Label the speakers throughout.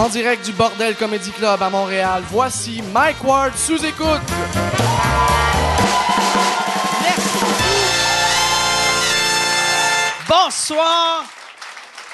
Speaker 1: En direct du Bordel Comedy Club à Montréal, voici Mike Ward sous écoute.
Speaker 2: Bonsoir.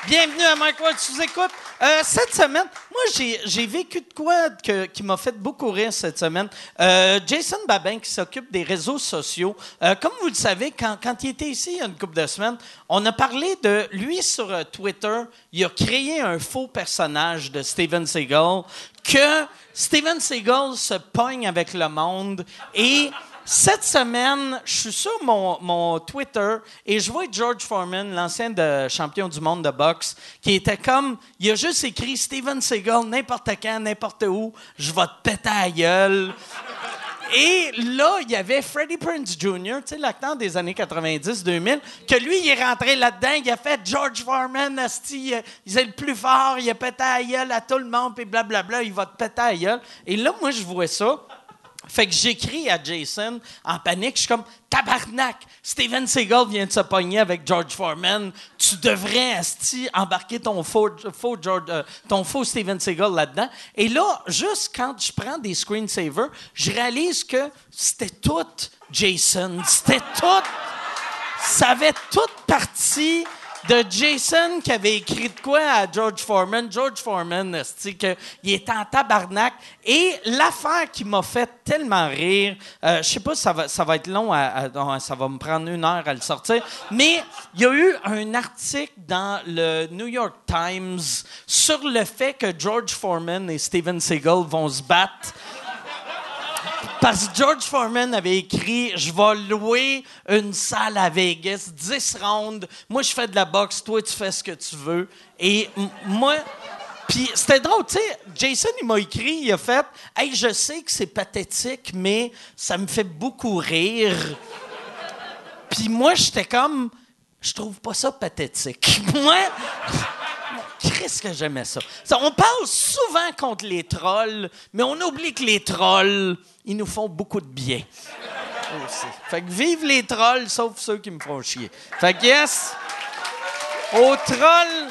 Speaker 2: Bienvenue à Mike Ward sous écoute. Euh, cette semaine, moi, j'ai, vécu de quoi qui m'a fait beaucoup rire cette semaine. Euh, Jason Babin, qui s'occupe des réseaux sociaux. Euh, comme vous le savez, quand, quand il était ici il y a une couple de semaines, on a parlé de lui sur Twitter. Il a créé un faux personnage de Steven Seagal que Steven Seagal se pogne avec le monde et cette semaine, je suis sur mon, Twitter et je vois George Foreman, l'ancien champion du monde de boxe, qui était comme, il a juste écrit Steven Seagal n'importe quand, n'importe où, je vais te péter à gueule. Et là, il y avait Freddie Prinze Jr., tu sais, l'acteur des années 90-2000, que lui, il est rentré là-dedans, il a fait George Foreman, asti, euh, il est le plus fort, il a pété à gueule à tout le monde, puis blablabla, il va te péter à gueule. Et là, moi, je vois ça. Fait que j'écris à Jason en panique. Je suis comme tabarnak. Steven Seagal vient de se pogner avec George Foreman. Tu devrais, Asti, embarquer ton faux, faux, euh, ton faux Steven Seagal là-dedans. Et là, juste quand je prends des screensavers, je réalise que c'était tout Jason. C'était tout. Ça avait toute partie de Jason qui avait écrit de quoi à George Foreman. George Foreman, que il était en tabarnak. Et l'affaire qui m'a fait tellement rire, euh, je sais pas ça va, ça va être long, ça va me prendre une heure à le sortir, mais il y a eu un article dans le New York Times sur le fait que George Foreman et Steven Seagal vont se battre parce que George Foreman avait écrit Je vais louer une salle à Vegas, 10 rounds. Moi, je fais de la boxe, toi, tu fais ce que tu veux. Et moi. Puis c'était drôle, tu sais, Jason, il m'a écrit, il a fait Hey, je sais que c'est pathétique, mais ça me fait beaucoup rire. Puis moi, j'étais comme Je trouve pas ça pathétique. moi. Qu'est-ce que ça. On parle souvent contre les trolls, mais on oublie que les trolls, ils nous font beaucoup de bien. Aussi. Fait que vive les trolls, sauf ceux qui me font chier. Fait que yes, aux trolls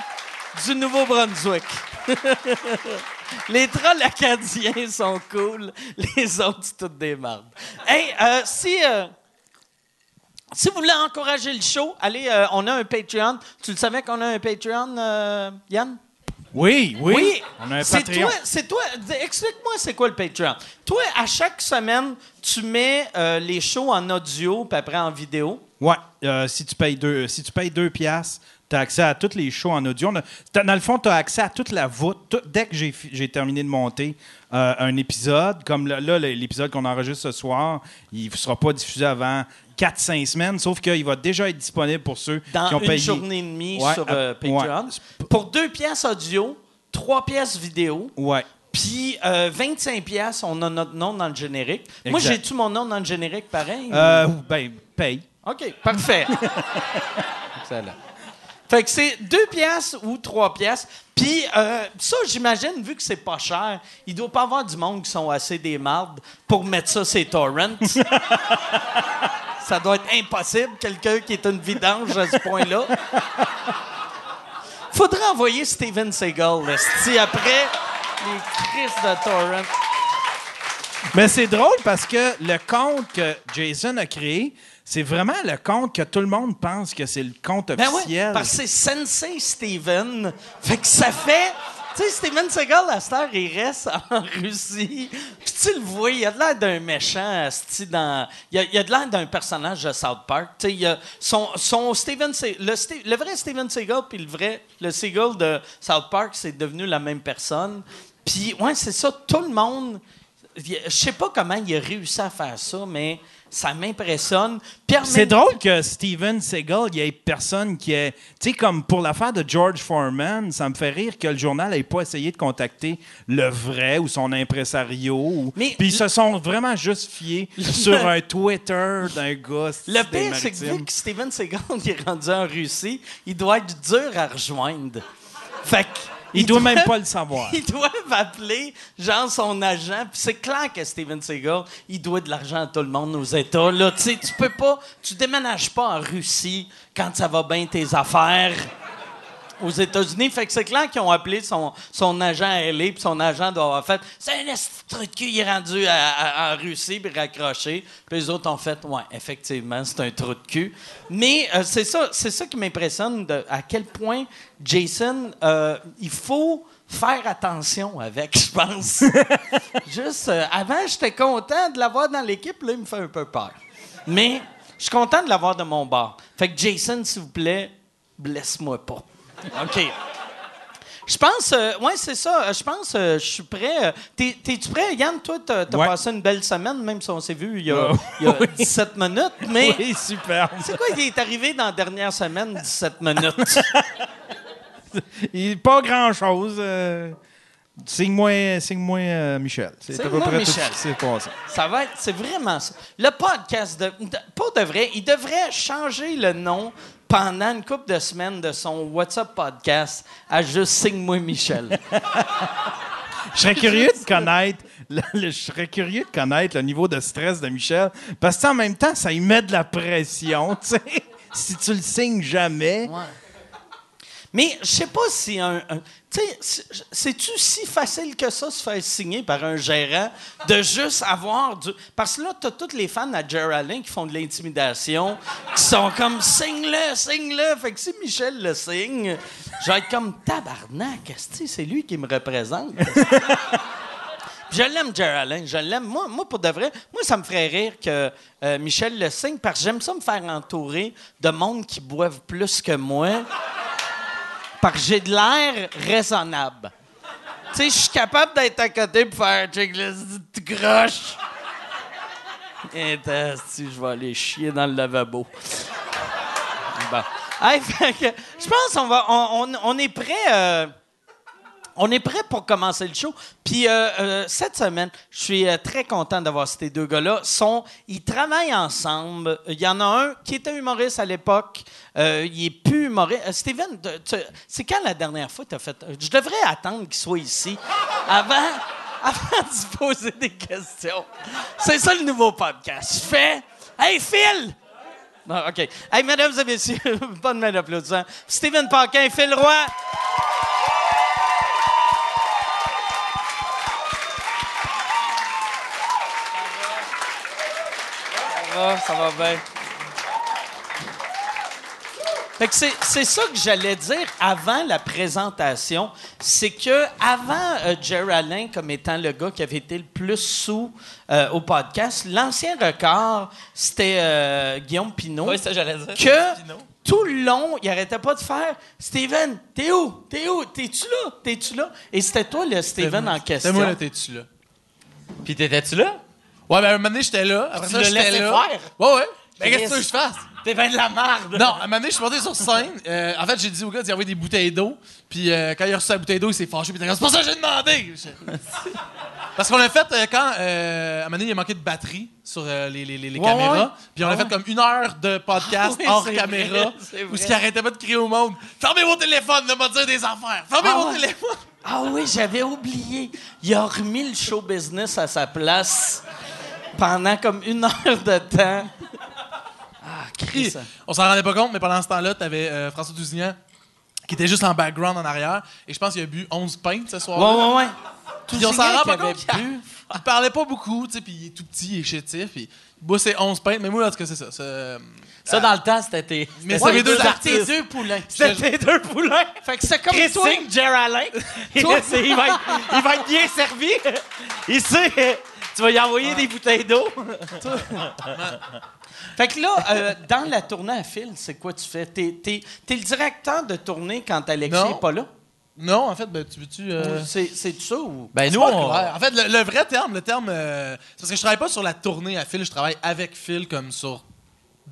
Speaker 2: du Nouveau-Brunswick. les trolls acadiens sont cool, les autres, c'est toutes des. Hey, euh, si... euh, si vous voulez encourager le show, allez, euh, on a un Patreon. Tu le savais qu'on a un Patreon, euh, Yann?
Speaker 3: Oui, oui. On a un
Speaker 2: C'est
Speaker 3: Patreon.
Speaker 2: toi, c'est toi. Explique-moi, c'est quoi le Patreon? Toi, à chaque semaine, tu mets euh, les shows en audio, puis après en vidéo.
Speaker 3: Ouais, euh, si tu payes deux, si tu payes deux piastres, tu as accès à tous les shows en audio. Dans le fond, tu as accès à toute la voûte. Tout- dès que j'ai, terminé de monter euh, un épisode, comme là, là, l'épisode qu'on enregistre ce soir, il ne sera pas diffusé avant 4-5 semaines, sauf qu'il va déjà être disponible pour ceux
Speaker 2: Dans
Speaker 3: qui ont
Speaker 2: une
Speaker 3: payé.
Speaker 2: journée et demie
Speaker 3: Ouais,
Speaker 2: sur
Speaker 3: à-
Speaker 2: euh, Patreon.
Speaker 3: ouais.
Speaker 2: Pour deux pièces audio, trois pièces vidéo,
Speaker 3: Ouais.
Speaker 2: puis euh, 25 pièces, on a notre nom dans le générique. Moi, j'ai-tu mon nom dans le générique pareil?
Speaker 3: Euh, ben, paye.
Speaker 2: OK, parfait. Excellent. Fait que c'est deux pièces ou trois pièces. Puis euh, ça, j'imagine, vu que c'est pas cher, il doit pas avoir du monde qui sont assez des mardes pour mettre ça sur torrents. ça doit être impossible, quelqu'un qui est une vidange à ce point-là. Faudrait envoyer Steven Seagal, si après les crises de torrent.
Speaker 3: Mais c'est drôle parce que le compte que Jason a créé, c'est vraiment le compte que tout le monde pense que c'est le compte
Speaker 2: Ben
Speaker 3: officiel.
Speaker 2: parce que c'est Sensei Steven. Fait que ça fait. Tu sais, Steven Seagal, à cette heure, il reste en Russie. Puis tu le vois, il a de l'air d'un méchant. Il a, il a de l'air d'un personnage de South Park. Tu sais, son, son Steven... Le, le vrai Steven Seagal puis le vrai... Le Seagal de South Park, c'est devenu la même personne. Puis, ouais, c'est ça. Tout le monde... Je sais pas comment il a réussi à faire ça, mais ça m'impressionne.
Speaker 3: C'est drôle que Steven Seagal, il y ait personne qui est. Tu sais, comme pour l'affaire de George Foreman, ça me fait rire que le journal n'ait pas essayé de contacter le vrai ou son impresario. ou-
Speaker 2: Mais-
Speaker 3: Puis ils se sont vraiment juste fiés sur un Twitter d'un gars.
Speaker 2: Le pire, c'est que vu que Steven Seagal il est rendu en Russie, il doit être dur à rejoindre. Fait que
Speaker 3: Il doit même pas le savoir.
Speaker 2: Ils doivent appeler, genre, son agent. Puis c'est clair que Steven Seagal, il doit de l'argent à tout le monde aux États. Là, tu sais, tu peux pas, tu déménages pas en Russie quand ça va bien tes affaires. Aux États-Unis. Fait que c'est clair qu'ils ont appelé son, son agent à LA, puis son agent doit avoir fait C'est un truc de cul, il est rendu en Russie, puis raccroché. Puis les autres ont fait Ouais, effectivement, c'est un trou de cul. Mais euh, c'est ça, ça qui m'impressionne, à quel point Jason, euh, il faut faire attention avec, je pense. Juste, euh, avant, j'étais content de l'avoir dans l'équipe, là, il me fait un peu peur. Mais je suis content de l'avoir de mon bord. Fait que Jason, s'il vous plaît, blesse-moi pas. OK. Je pense, euh, ouais, c'est ça. euh, Je pense, euh, je suis prêt. euh, t'es- T'es-tu prêt, Yann? Toi, t'as as
Speaker 3: Ouais.
Speaker 2: passé une belle semaine, même si on s'est vu il y a,
Speaker 3: Ouais.
Speaker 2: il y a
Speaker 3: Oui.
Speaker 2: 17 minutes. Mais
Speaker 3: Oui, super.
Speaker 2: c'est quoi qui est arrivé dans la dernière semaine, 17 minutes?
Speaker 3: Il- pas grand-chose. euh, Signe-moi signe-moi, euh, Michel. C'est à peu près tout
Speaker 2: Michel.
Speaker 3: ce qui passé.
Speaker 2: Ça va être, c'est vraiment ça. Le podcast, de, de- pas de vrai, il devrait changer le nom pendant une couple de semaines de son WhatsApp podcast à juste Signe-moi Michel.
Speaker 3: Je serais curieux de connaître. le- le- je serais curieux de connaître le niveau de stress de Michel. Parce que en même temps, ça y met de la pression, tu sais. Si tu le signes jamais.
Speaker 2: Mais je sais pas si un. tu sais, c'est- c'est-tu si facile que ça se faire signer par un gérant de juste avoir du. Parce que là, t'as tous les fans à Geraldine qui font de l'intimidation, qui sont comme signe-le, signe-le. Fait que si Michel le signe, je vais être comme tabarnak, c'est lui qui me représente. Je l'aime, Geraldine, je l'aime. Moi, moi, pour de vrai, moi, ça me ferait rire que euh, Michel le signe parce que j'aime ça me faire entourer de monde qui boivent plus que moi parce j'ai de l'air raisonnable. Tu sais, je suis capable d'être à côté pour faire check le tu croche. Et si je vais aller chier dans le lavabo. Bon. Hey, je pense qu'on va, on est prêt. euh, on est prêt pour commencer le show. Puis euh, euh, cette semaine, je suis euh, très content d'avoir ces deux gars-là. Ils travaillent ensemble. Il y en a un qui était humoriste à l'époque. Il est plus humoriste. Steven, c'est quand la dernière fois que tu as fait. Je devrais attendre qu'il soit ici avant, avant de se poser des questions. C'est ça le nouveau podcast. Je fais Hey Phil! Non, OK. Hey, mesdames et messieurs, bonne main d'applaudissement. Steven Paquin, Phil Roy. Va, ça va bien. Fait que c'est, c'est ça que j'allais dire avant la présentation. C'est que avant euh, Jerry Allen comme étant le gars qui avait été le plus sous euh, au podcast, l'ancien record, c'était euh, Guillaume Pinot.
Speaker 4: Oui, ça, j'allais dire.
Speaker 2: que
Speaker 4: Pinot.
Speaker 2: tout le long, il arrêtait pas de faire Steven, t'es où? T'es où? T'es-tu là? T'es-tu là? Et c'était toi, le Steven, en question.
Speaker 5: C'était moi, là, t'es-tu là?
Speaker 4: Puis t'étais-tu là?
Speaker 5: Ouais, ben, à un moment donné, j'étais là. Après ça, j'étais là.
Speaker 4: faire?
Speaker 5: Ouais, ouais. Ben,
Speaker 2: Chris.
Speaker 5: qu'est-ce que tu veux que je fasse?
Speaker 4: T'es ben de la marde!
Speaker 5: Non, à un moment donné, je suis monté sur scène. Euh, en fait, j'ai dit au gars d'y envoyer des bouteilles d'eau. Puis euh, quand il a reçu la bouteille d'eau, il s'est fâché. Puis il c'est pour ça que j'ai demandé. Parce qu'on l'a fait euh, quand, euh, à un moment donné, il a manqué de batterie sur euh, les, les- les- les
Speaker 2: Ouais,
Speaker 5: caméras.
Speaker 2: ouais.
Speaker 5: Puis on a
Speaker 2: Ah
Speaker 5: fait comme une heure de podcast
Speaker 2: Ah
Speaker 5: hors caméra.
Speaker 2: vrai,
Speaker 5: Où ce qui arrêtait pas de crier au monde Fermez vos téléphones, ne pas dire des affaires. Fermez
Speaker 2: Ah
Speaker 5: vos téléphones.
Speaker 2: Ah oui, j'avais oublié. Il a remis le show business à sa place pendant comme une heure de temps. Ah,
Speaker 5: Puis,
Speaker 2: Chris.
Speaker 5: on s'en rendait pas compte, mais pendant ce temps-là, t'avais euh, François Tousignan qui était juste en background en arrière. Et je pense qu'il a bu 11 pintes ce soir.
Speaker 2: Ouais, ouais, ouais.
Speaker 5: Puis on s'en rend pas
Speaker 2: avait
Speaker 5: compte qu'il
Speaker 2: bu.
Speaker 5: Il parlait pas beaucoup, tu sais, puis il est tout petit, il est chétif, puis il boit ses 11 pintes. Mais moi, en tout cas, c'est ça. euh,
Speaker 4: Ça, dans le temps, c'était tes.
Speaker 5: Mais
Speaker 4: c'était
Speaker 5: deux
Speaker 2: C'était
Speaker 5: artistes.
Speaker 2: tes deux poulains.
Speaker 4: C'était tes deux poulains.
Speaker 2: Fait que c'est comme
Speaker 4: Chris
Speaker 2: toi.
Speaker 4: Il, va être, il va être bien servi. Il sait. Tu vas y envoyer des bouteilles d'eau.
Speaker 2: Fait que là, euh, dans la tournée à fil, c'est quoi tu fais? T'es, t'es- t'es le directeur de tournée quand Alexis
Speaker 5: Non.
Speaker 2: n'est pas là?
Speaker 5: Non, en fait, ben, tu veux-tu. euh,
Speaker 2: C'est, c'est ça ou?
Speaker 4: Ben,
Speaker 5: c'est
Speaker 4: nous, on.
Speaker 5: En fait, le, le vrai terme, le terme. euh, c'est parce que je travaille pas sur la tournée à Phil, je travaille avec Phil comme sur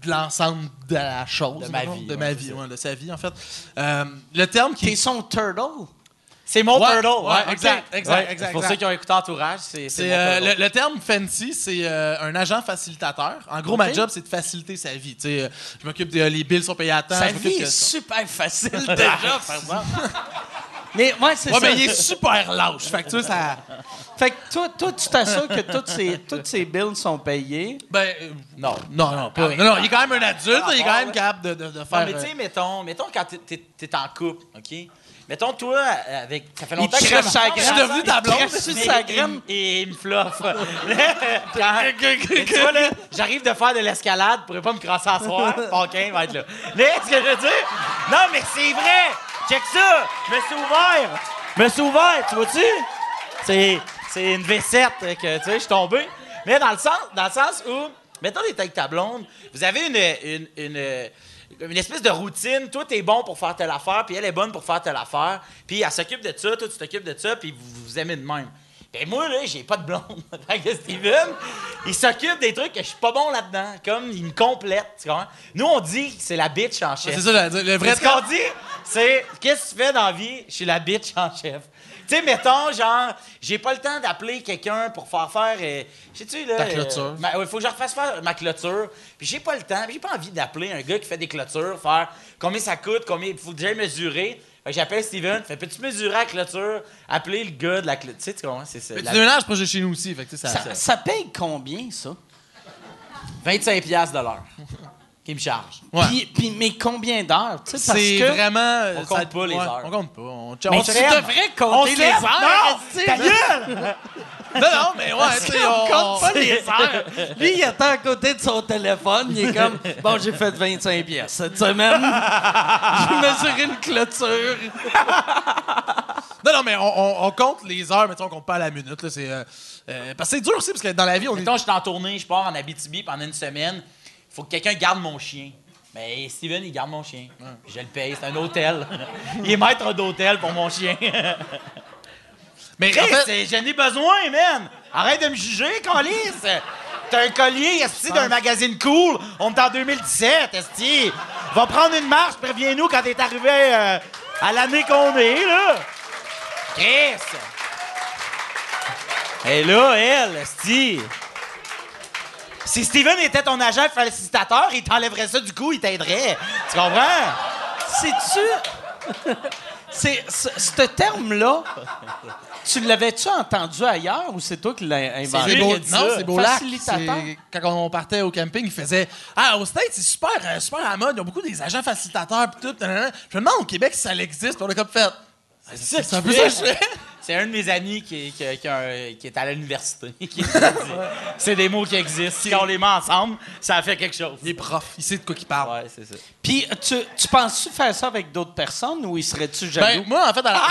Speaker 5: de l'ensemble de la chose.
Speaker 4: De ma
Speaker 5: mettons,
Speaker 4: vie,
Speaker 5: De
Speaker 4: ouais,
Speaker 5: ma vie, ouais, de sa vie, en fait. Euh, le terme qui.
Speaker 2: T'es son turtle?
Speaker 4: C'est mon turtle.
Speaker 5: ouais, exact, exact, exact,
Speaker 4: Pour ceux qui ont écouté Entourage, c'est.
Speaker 5: Euh, le, le terme fancy, c'est euh, un agent facilitateur. En gros, ma job, c'est de faciliter sa vie. Tu sais, euh, je m'occupe de les bills sont payés à temps.
Speaker 2: Sa
Speaker 5: je
Speaker 2: vie est super facile déjà. Mais ouais, c'est
Speaker 5: Ouais,
Speaker 2: ça.
Speaker 5: mais il est super lâche. Fait que tu ça.
Speaker 2: Fait que toi, toi tu t'assures que toutes ces, toutes ces bills sont payés?
Speaker 5: Ben, euh, non. Non, non, pas. Non, non, il est quand même un adulte, il est quand même capable de, de, de faire.
Speaker 4: Non, mais tu sais, mettons, mettons quand t'es en couple, OK? Mettons, toi, avec. Ça fait longtemps
Speaker 2: te
Speaker 4: que
Speaker 2: crève sa
Speaker 5: Je suis devenu ta blonde.
Speaker 2: Sur sa graine.
Speaker 4: Et il me floffe. Quand- Mais tu vois, là, j'arrive de faire de l'escalade, pourrais pas me crasser à soir. Paquin va être là. Mais ce que je veux dire? Non, mais c'est vrai! Check ça! Je me suis ouvert! Je me suis ouvert, tu vois-tu? C'est, c'est une V7 que, tu sais, je suis tombé. Mais dans le sens, dans le sens où, mettons, t'es avec ta blonde, vous avez une, une, une, une espèce de routine. Toi, t'es bon pour faire telle affaire, puis elle est bonne pour faire telle affaire. Puis elle s'occupe de ça, toi, tu t'occupes de ça, puis vous vous aimez de même. Ben moi, là, j'ai pas de blonde. fait que Steven, il s'occupe des trucs que je suis pas bon là-dedans. Comme, il me complète, tu comprends? Nous, on dit que c'est la bitch en chef.
Speaker 5: C'est ça, le, vrai
Speaker 4: Mais ce qu'on dit, c'est qu'est-ce que tu fais dans la vie? Je suis la bitch en chef? Tu sais, mettons, genre, j'ai pas le temps d'appeler quelqu'un pour faire faire. Euh, sais-tu, là.
Speaker 5: Ta clôture.
Speaker 4: Il faut que je refasse faire ma clôture. Puis j'ai pas le temps, j'ai pas envie d'appeler un gars qui fait des clôtures, faire combien ça coûte, combien il faut déjà mesurer. Fait que j'appelle Steven, fait peux-tu mesurer la clôture, appeler le gars de la clôture. Tu sais, tu comprends? C'est ça.
Speaker 5: Mais
Speaker 4: la-
Speaker 5: tu déménages proche de chez nous aussi, fait que ça.
Speaker 2: Ça, ça paye combien, ça?
Speaker 4: 25$ piastres de l'heure. Qui me charge.
Speaker 5: Ouais.
Speaker 2: Puis, puis- mais combien d'heures? Tu sais, parce
Speaker 5: C'est
Speaker 2: que...
Speaker 5: vraiment.
Speaker 4: On compte pas les heures.
Speaker 5: On compte pas. On,
Speaker 2: Mais
Speaker 5: on
Speaker 2: tu devrais
Speaker 4: On
Speaker 2: compter les heures.
Speaker 4: Non! Ta gueule!
Speaker 5: Non, non, mais ouais, tu
Speaker 2: On
Speaker 5: on.
Speaker 2: compte pas les heures. Lui, il attend à côté de son téléphone. Il est comme, bon, j'ai fait 25 pièces cette semaine. j'ai mesuré une clôture.
Speaker 5: Non, non, mais on, on- on compte les heures, mais on compte pas à la minute. Là, c'est, euh, euh, parce que c'est dur aussi, parce que dans la vie, on est.
Speaker 4: Mettons, je suis en tournée, je pars en Abitibi pendant une semaine. Il faut que quelqu'un garde mon chien. Mais Steven, il garde mon chien. Je le paye, c'est un hôtel. il est maître d'hôtel pour mon chien.
Speaker 5: Mais en
Speaker 4: Chris,
Speaker 5: fait,
Speaker 4: j'en ai besoin, man! Arrête de me juger, Calis! T'as un collier, esti, d'un magazine cool. On est en 2017, esti. Va prendre une marche, préviens-nous quand t'es arrivé euh, à l'année qu'on est, là. Chris! Et là, elle, esti. Si Steven était ton agent facilitateur, il t'enlèverait ça du coup, il t'aiderait. Tu comprends?
Speaker 2: Sais-tu. C'est, ce, ce terme-là, tu l'avais-tu entendu ailleurs ou c'est toi qui l'as
Speaker 4: C'est
Speaker 2: inventé?
Speaker 4: lui
Speaker 5: beau, non, c'est beau.
Speaker 2: Facilitateur?
Speaker 5: C'est- Quand on partait au camping, il faisait Ah, au States, c'est super, euh, super à la mode. Ils ont beaucoup des agents facilitateurs pis tout. Je me demande au Québec si ça existe. On a comme fait.
Speaker 4: C'est ça
Speaker 5: C'est un peu ça que je fais.
Speaker 4: C'est un de mes amis qui, qui, qui a un- qui est à l'université. qui dit, c'est des mots qui existent. Quand on les met ensemble, ça fait quelque chose.
Speaker 5: Il est prof, il sait de quoi il parle.
Speaker 4: Ouais, c'est ça.
Speaker 2: Puis, tu, tu penses-tu faire ça avec d'autres personnes ou il serait-tu jaloux?
Speaker 5: Ben, moi, en fait, à la...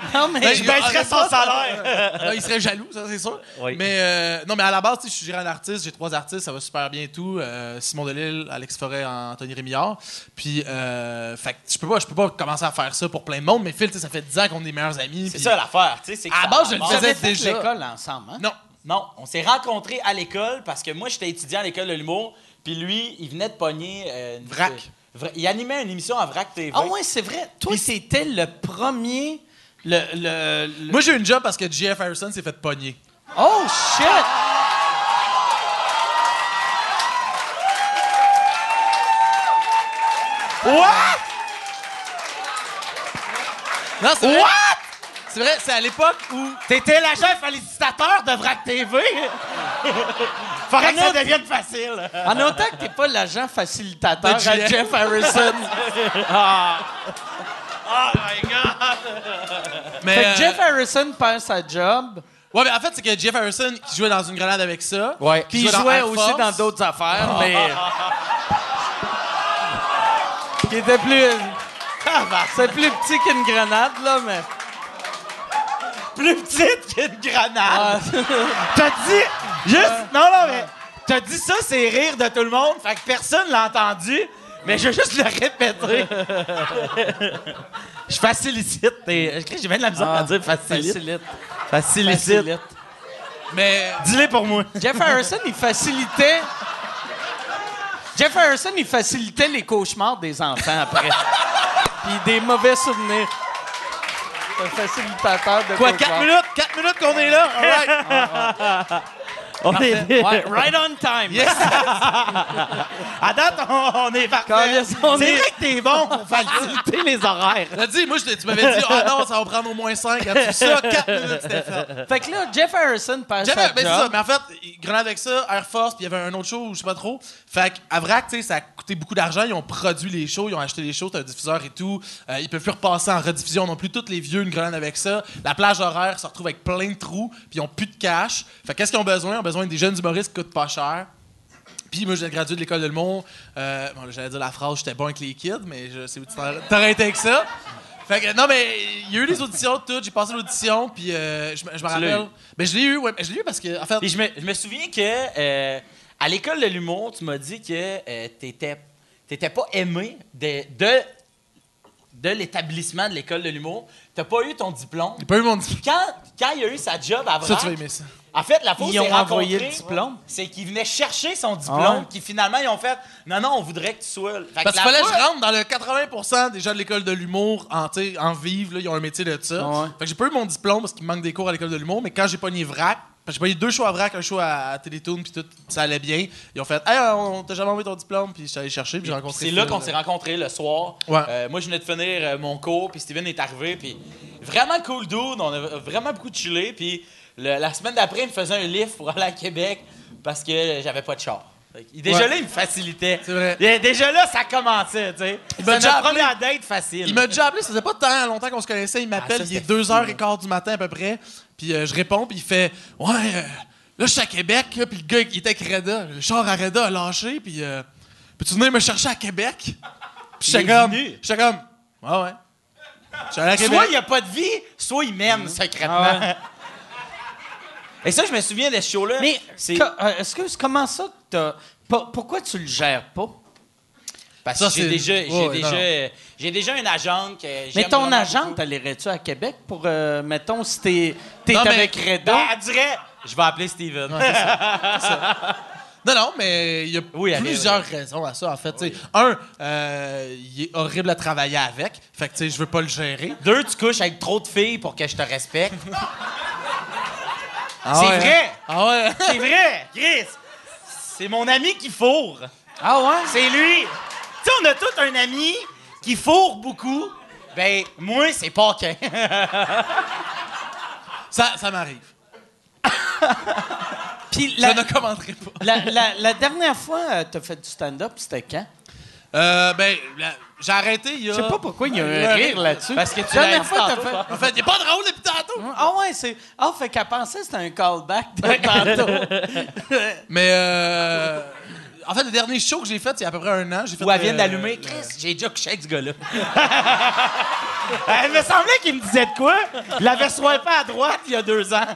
Speaker 2: non, mais.
Speaker 5: Ben,
Speaker 4: Je baisserais son salaire.
Speaker 5: Non, il serait jaloux, ça, c'est sûr.
Speaker 4: Oui.
Speaker 5: Mais, euh, non, mais à la base, je suis gérant d'artiste, j'ai trois artistes, ça va super bien et tout. Euh, Simon Delille, Alex Forêt, Anthony Rémillard. Puis, euh, fait que je peux pas, je peux pas commencer à faire ça pour plein de monde, mais Phil, tu sais, ça fait 10 ans qu'on est meilleurs amis.
Speaker 4: C'est ça l'affaire. tu sais,
Speaker 5: À la base, je le faisais déjà.
Speaker 2: l'école ensemble, hein?
Speaker 5: Non.
Speaker 4: Non, on s'est rencontrés à l'école parce que moi, j'étais étudiant à l'école de l'humour. Puis lui, il venait de pogner. euh, une-
Speaker 5: Vrac.
Speaker 4: Vra- Il animait une émission à Vrac TV.
Speaker 2: Ah, ouais, c'est vrai. Toi, c'était le premier. Le, le, le-
Speaker 5: Moi, j'ai eu une job parce que JF Harrison s'est fait pogner.
Speaker 2: Oh, shit!
Speaker 4: What?
Speaker 5: Non, c'est vrai. C'est vrai, c'est à l'époque où.
Speaker 4: T'étais l'agent félicitateur de Vrac TV? Faudrait que ça devienne facile.
Speaker 2: En autant que t'es pas l'agent facilitateur
Speaker 5: De
Speaker 2: à
Speaker 5: Jeff.
Speaker 2: Jeff Harrison.
Speaker 5: Mais,
Speaker 2: fait que
Speaker 5: euh,
Speaker 2: Jeff Harrison perd sa job.
Speaker 5: Ouais, mais en fait, c'est que Jeff Harrison qui jouait dans une grenade avec ça.
Speaker 4: Ouais.
Speaker 2: Puis il
Speaker 5: jouait dans
Speaker 2: aussi dans d'autres affaires, mais. qui était plus. C'est plus petit qu'une grenade, là, mais.
Speaker 4: Plus petite qu'une grenade.
Speaker 2: Ah,
Speaker 4: T'as dit. Juste. Non, non, mais. T'as dit ça, c'est rire de tout le monde. Fait que personne l'a entendu. Mais je vais juste le répéter. Je facilite. tes- J'ai bien de la misère à dire facilite.
Speaker 2: facilite.
Speaker 4: Facilite.
Speaker 2: Facilite.
Speaker 5: Mais.
Speaker 4: Dis-le pour moi.
Speaker 2: Jeff Harrison, il facilitait. Jeff Harrison, il facilitait les cauchemars des enfants après. Puis des mauvais souvenirs. C'est un facilitateur de
Speaker 5: Quoi,
Speaker 2: cauchemars.
Speaker 5: 4 minutes? 4 minutes qu'on est là? All right.
Speaker 2: On est ouais, right on time. à date, on, on est parfait. C'est
Speaker 1: est-
Speaker 2: vrai que t'es bon pour faciliter les horaires.
Speaker 5: T'as dit, moi, je tu m'avais dit, ah non, ça va prendre au moins 5. Quand tu ça, 4 minutes, c'était fait.
Speaker 2: Fait que là, Jeff Harrison passe
Speaker 5: J'avais,
Speaker 2: sa
Speaker 5: ben, c'est ça, mais en fait, il grenade avec ça, Air Force, puis il y avait un autre show, je sais pas trop. Fait qu'à Vrac, tu sais, ça a coûté beaucoup d'argent. Ils ont produit les shows, ils ont acheté les shows, t'as un diffuseur et tout. Euh, ils peuvent plus repasser en rediffusion non plus. Tous les vieux, une grenade avec ça. La plage horaire se retrouve avec plein de trous, puis ils ont plus de cash. Fait qu'est-ce qu'ils ont besoin? Ils ont besoin des jeunes humoristes qui coûtent pas cher. Puis moi, j'ai gradué de l'école de Mont. Euh, bon, j'allais dire la phrase, j'étais bon avec les kids, mais je sais où tu t'en- t'aurais été avec ça. Fait que, non, mais il y a eu les auditions, tout. J'ai passé l'audition, puis euh, je me je me rappelle. Mais je l'ai eu, ouais. Je l'ai eu parce que, en fait.
Speaker 4: Puis je me, je me souviens que euh, à l'école de l'humour, tu m'as dit que euh, t'étais t'étais pas aimé de, de, de l'établissement de l'école de l'humour. T'as pas eu ton diplôme.
Speaker 5: J'ai pas eu mon diplôme.
Speaker 4: Quand, quand il a eu sa job à
Speaker 5: Ça, tu vas
Speaker 4: Vrac,
Speaker 5: aimer ça.
Speaker 4: En fait, la où
Speaker 2: Ils
Speaker 4: on
Speaker 2: ont
Speaker 4: s'est
Speaker 2: envoyé le diplôme?
Speaker 4: c'est qu'ils venaient chercher son diplôme,
Speaker 2: Ah ouais?
Speaker 4: qui finalement, ils ont fait « Non, non, on voudrait que tu sois... » Fait
Speaker 5: Parce qu'il
Speaker 4: la
Speaker 5: fallait que je rentre dans le 80 des gens de l'école de l'humour en, en vivre, là, ils ont un métier de ça.
Speaker 2: Ah ouais.
Speaker 5: Fait que j'ai pas eu mon diplôme parce qu'il me manque des cours à l'école de l'humour, mais quand j'ai pogné VRAC, j'ai pogné deux shows à VRAC, un show à, à Télétoon, puis tout, ça allait bien. Ils ont fait Hey, on t'a jamais envoyé ton diplôme, puis je suis allé chercher, puis j'ai rencontré
Speaker 4: C'est là qu'on s'est rencontrés le soir.
Speaker 5: Ouais.
Speaker 4: Euh, moi, je venais de finir euh, mon cours, puis Steven est arrivé, puis vraiment cool dude, on a vraiment beaucoup chillé, puis le- la semaine d'après, il me faisait un lift pour aller à Québec parce que j'avais pas de char. Déjà
Speaker 5: Ouais.
Speaker 4: là, il me facilitait.
Speaker 5: C'est vrai.
Speaker 4: Et Déjà là, ça commençait, tu sais.
Speaker 5: Il m'a déjà appelé.
Speaker 4: première date facile.
Speaker 5: Il m'a déjà appelé, ça faisait pas tant longtemps qu'on se connaissait. Il m'appelle,
Speaker 4: Ah,
Speaker 5: il est
Speaker 4: c'était
Speaker 5: 2h15 du matin à peu près. Puis euh, je réponds, puis il fait Ouais, euh, là, je suis à Québec, là, puis le gars, il était avec Reda. Le char à Reda a lâché, puis euh, peux-tu venir me chercher à Québec? Puis j'étais comme, j'étais comme, ouais, à.
Speaker 4: Soit il n'y a pas de vie, soit il m'aime secrètement.
Speaker 2: Ah
Speaker 4: Et ça, je me souviens de ce show-là.
Speaker 2: Mais
Speaker 4: c'est
Speaker 2: euh, est-ce que comment ça que t'as. pour- Pourquoi tu le gères pas?
Speaker 4: parce
Speaker 5: Ça,
Speaker 4: que j'ai
Speaker 5: c'est-
Speaker 4: déjà, j'ai
Speaker 5: ouais,
Speaker 4: déjà, j'ai déjà une agente que
Speaker 2: Mais
Speaker 4: j'aime
Speaker 2: ton agente, elle irait-tu à Québec pour, euh, mettons, si t'es t'es
Speaker 5: Non, mais-
Speaker 2: avec Reda?
Speaker 4: Ben, elle dirait, je vais appeler Steven.
Speaker 5: Non, non, mais il y a
Speaker 4: Oui,
Speaker 5: plusieurs raisons à ça, en fait. Un, euh, il est horrible à travailler avec. Fait que, tu sais, je veux pas le gérer.
Speaker 4: Deux, tu couches avec trop de filles pour que je te respecte.
Speaker 5: Ah
Speaker 4: c'est
Speaker 5: ouais.
Speaker 4: vrai!
Speaker 5: Ah ouais?
Speaker 4: C'est vrai! Chris! C'est mon ami qui fourre.
Speaker 2: Ah ouais?
Speaker 4: C'est lui! Tu sais, on a tous un ami qui fourre beaucoup. Ben, moi, c'est Paquin.
Speaker 5: Ça, ça m'arrive.
Speaker 2: Puis
Speaker 5: Je
Speaker 2: la,
Speaker 5: ne commenterai pas.
Speaker 2: la, la- la dernière fois euh, t'as fait du stand-up, c'était quand?
Speaker 5: Euh, ben, la- j'ai arrêté il y a.
Speaker 2: Je sais pas pourquoi il y a
Speaker 5: a
Speaker 2: un rire là-dessus.
Speaker 4: Parce que tu
Speaker 2: La dernière
Speaker 4: l'as dit
Speaker 2: fois, t'as
Speaker 4: tantôt,
Speaker 2: fait.
Speaker 5: En fait, il est pas drôle depuis tantôt.
Speaker 2: Ah ouais, c'est. Ah, fait qu'elle pensait que c'était un callback de tantôt.
Speaker 5: Mais, euh. En fait, le dernier show que j'ai fait, il y a à peu près un an. J'ai fait,
Speaker 4: Ou elle vient
Speaker 5: euh,
Speaker 4: d'allumer. Chris, j'ai déjà couché avec ce gars-là. Elle me semblait qu'il me disait de quoi? Il avait swipé à droite il y a deux ans.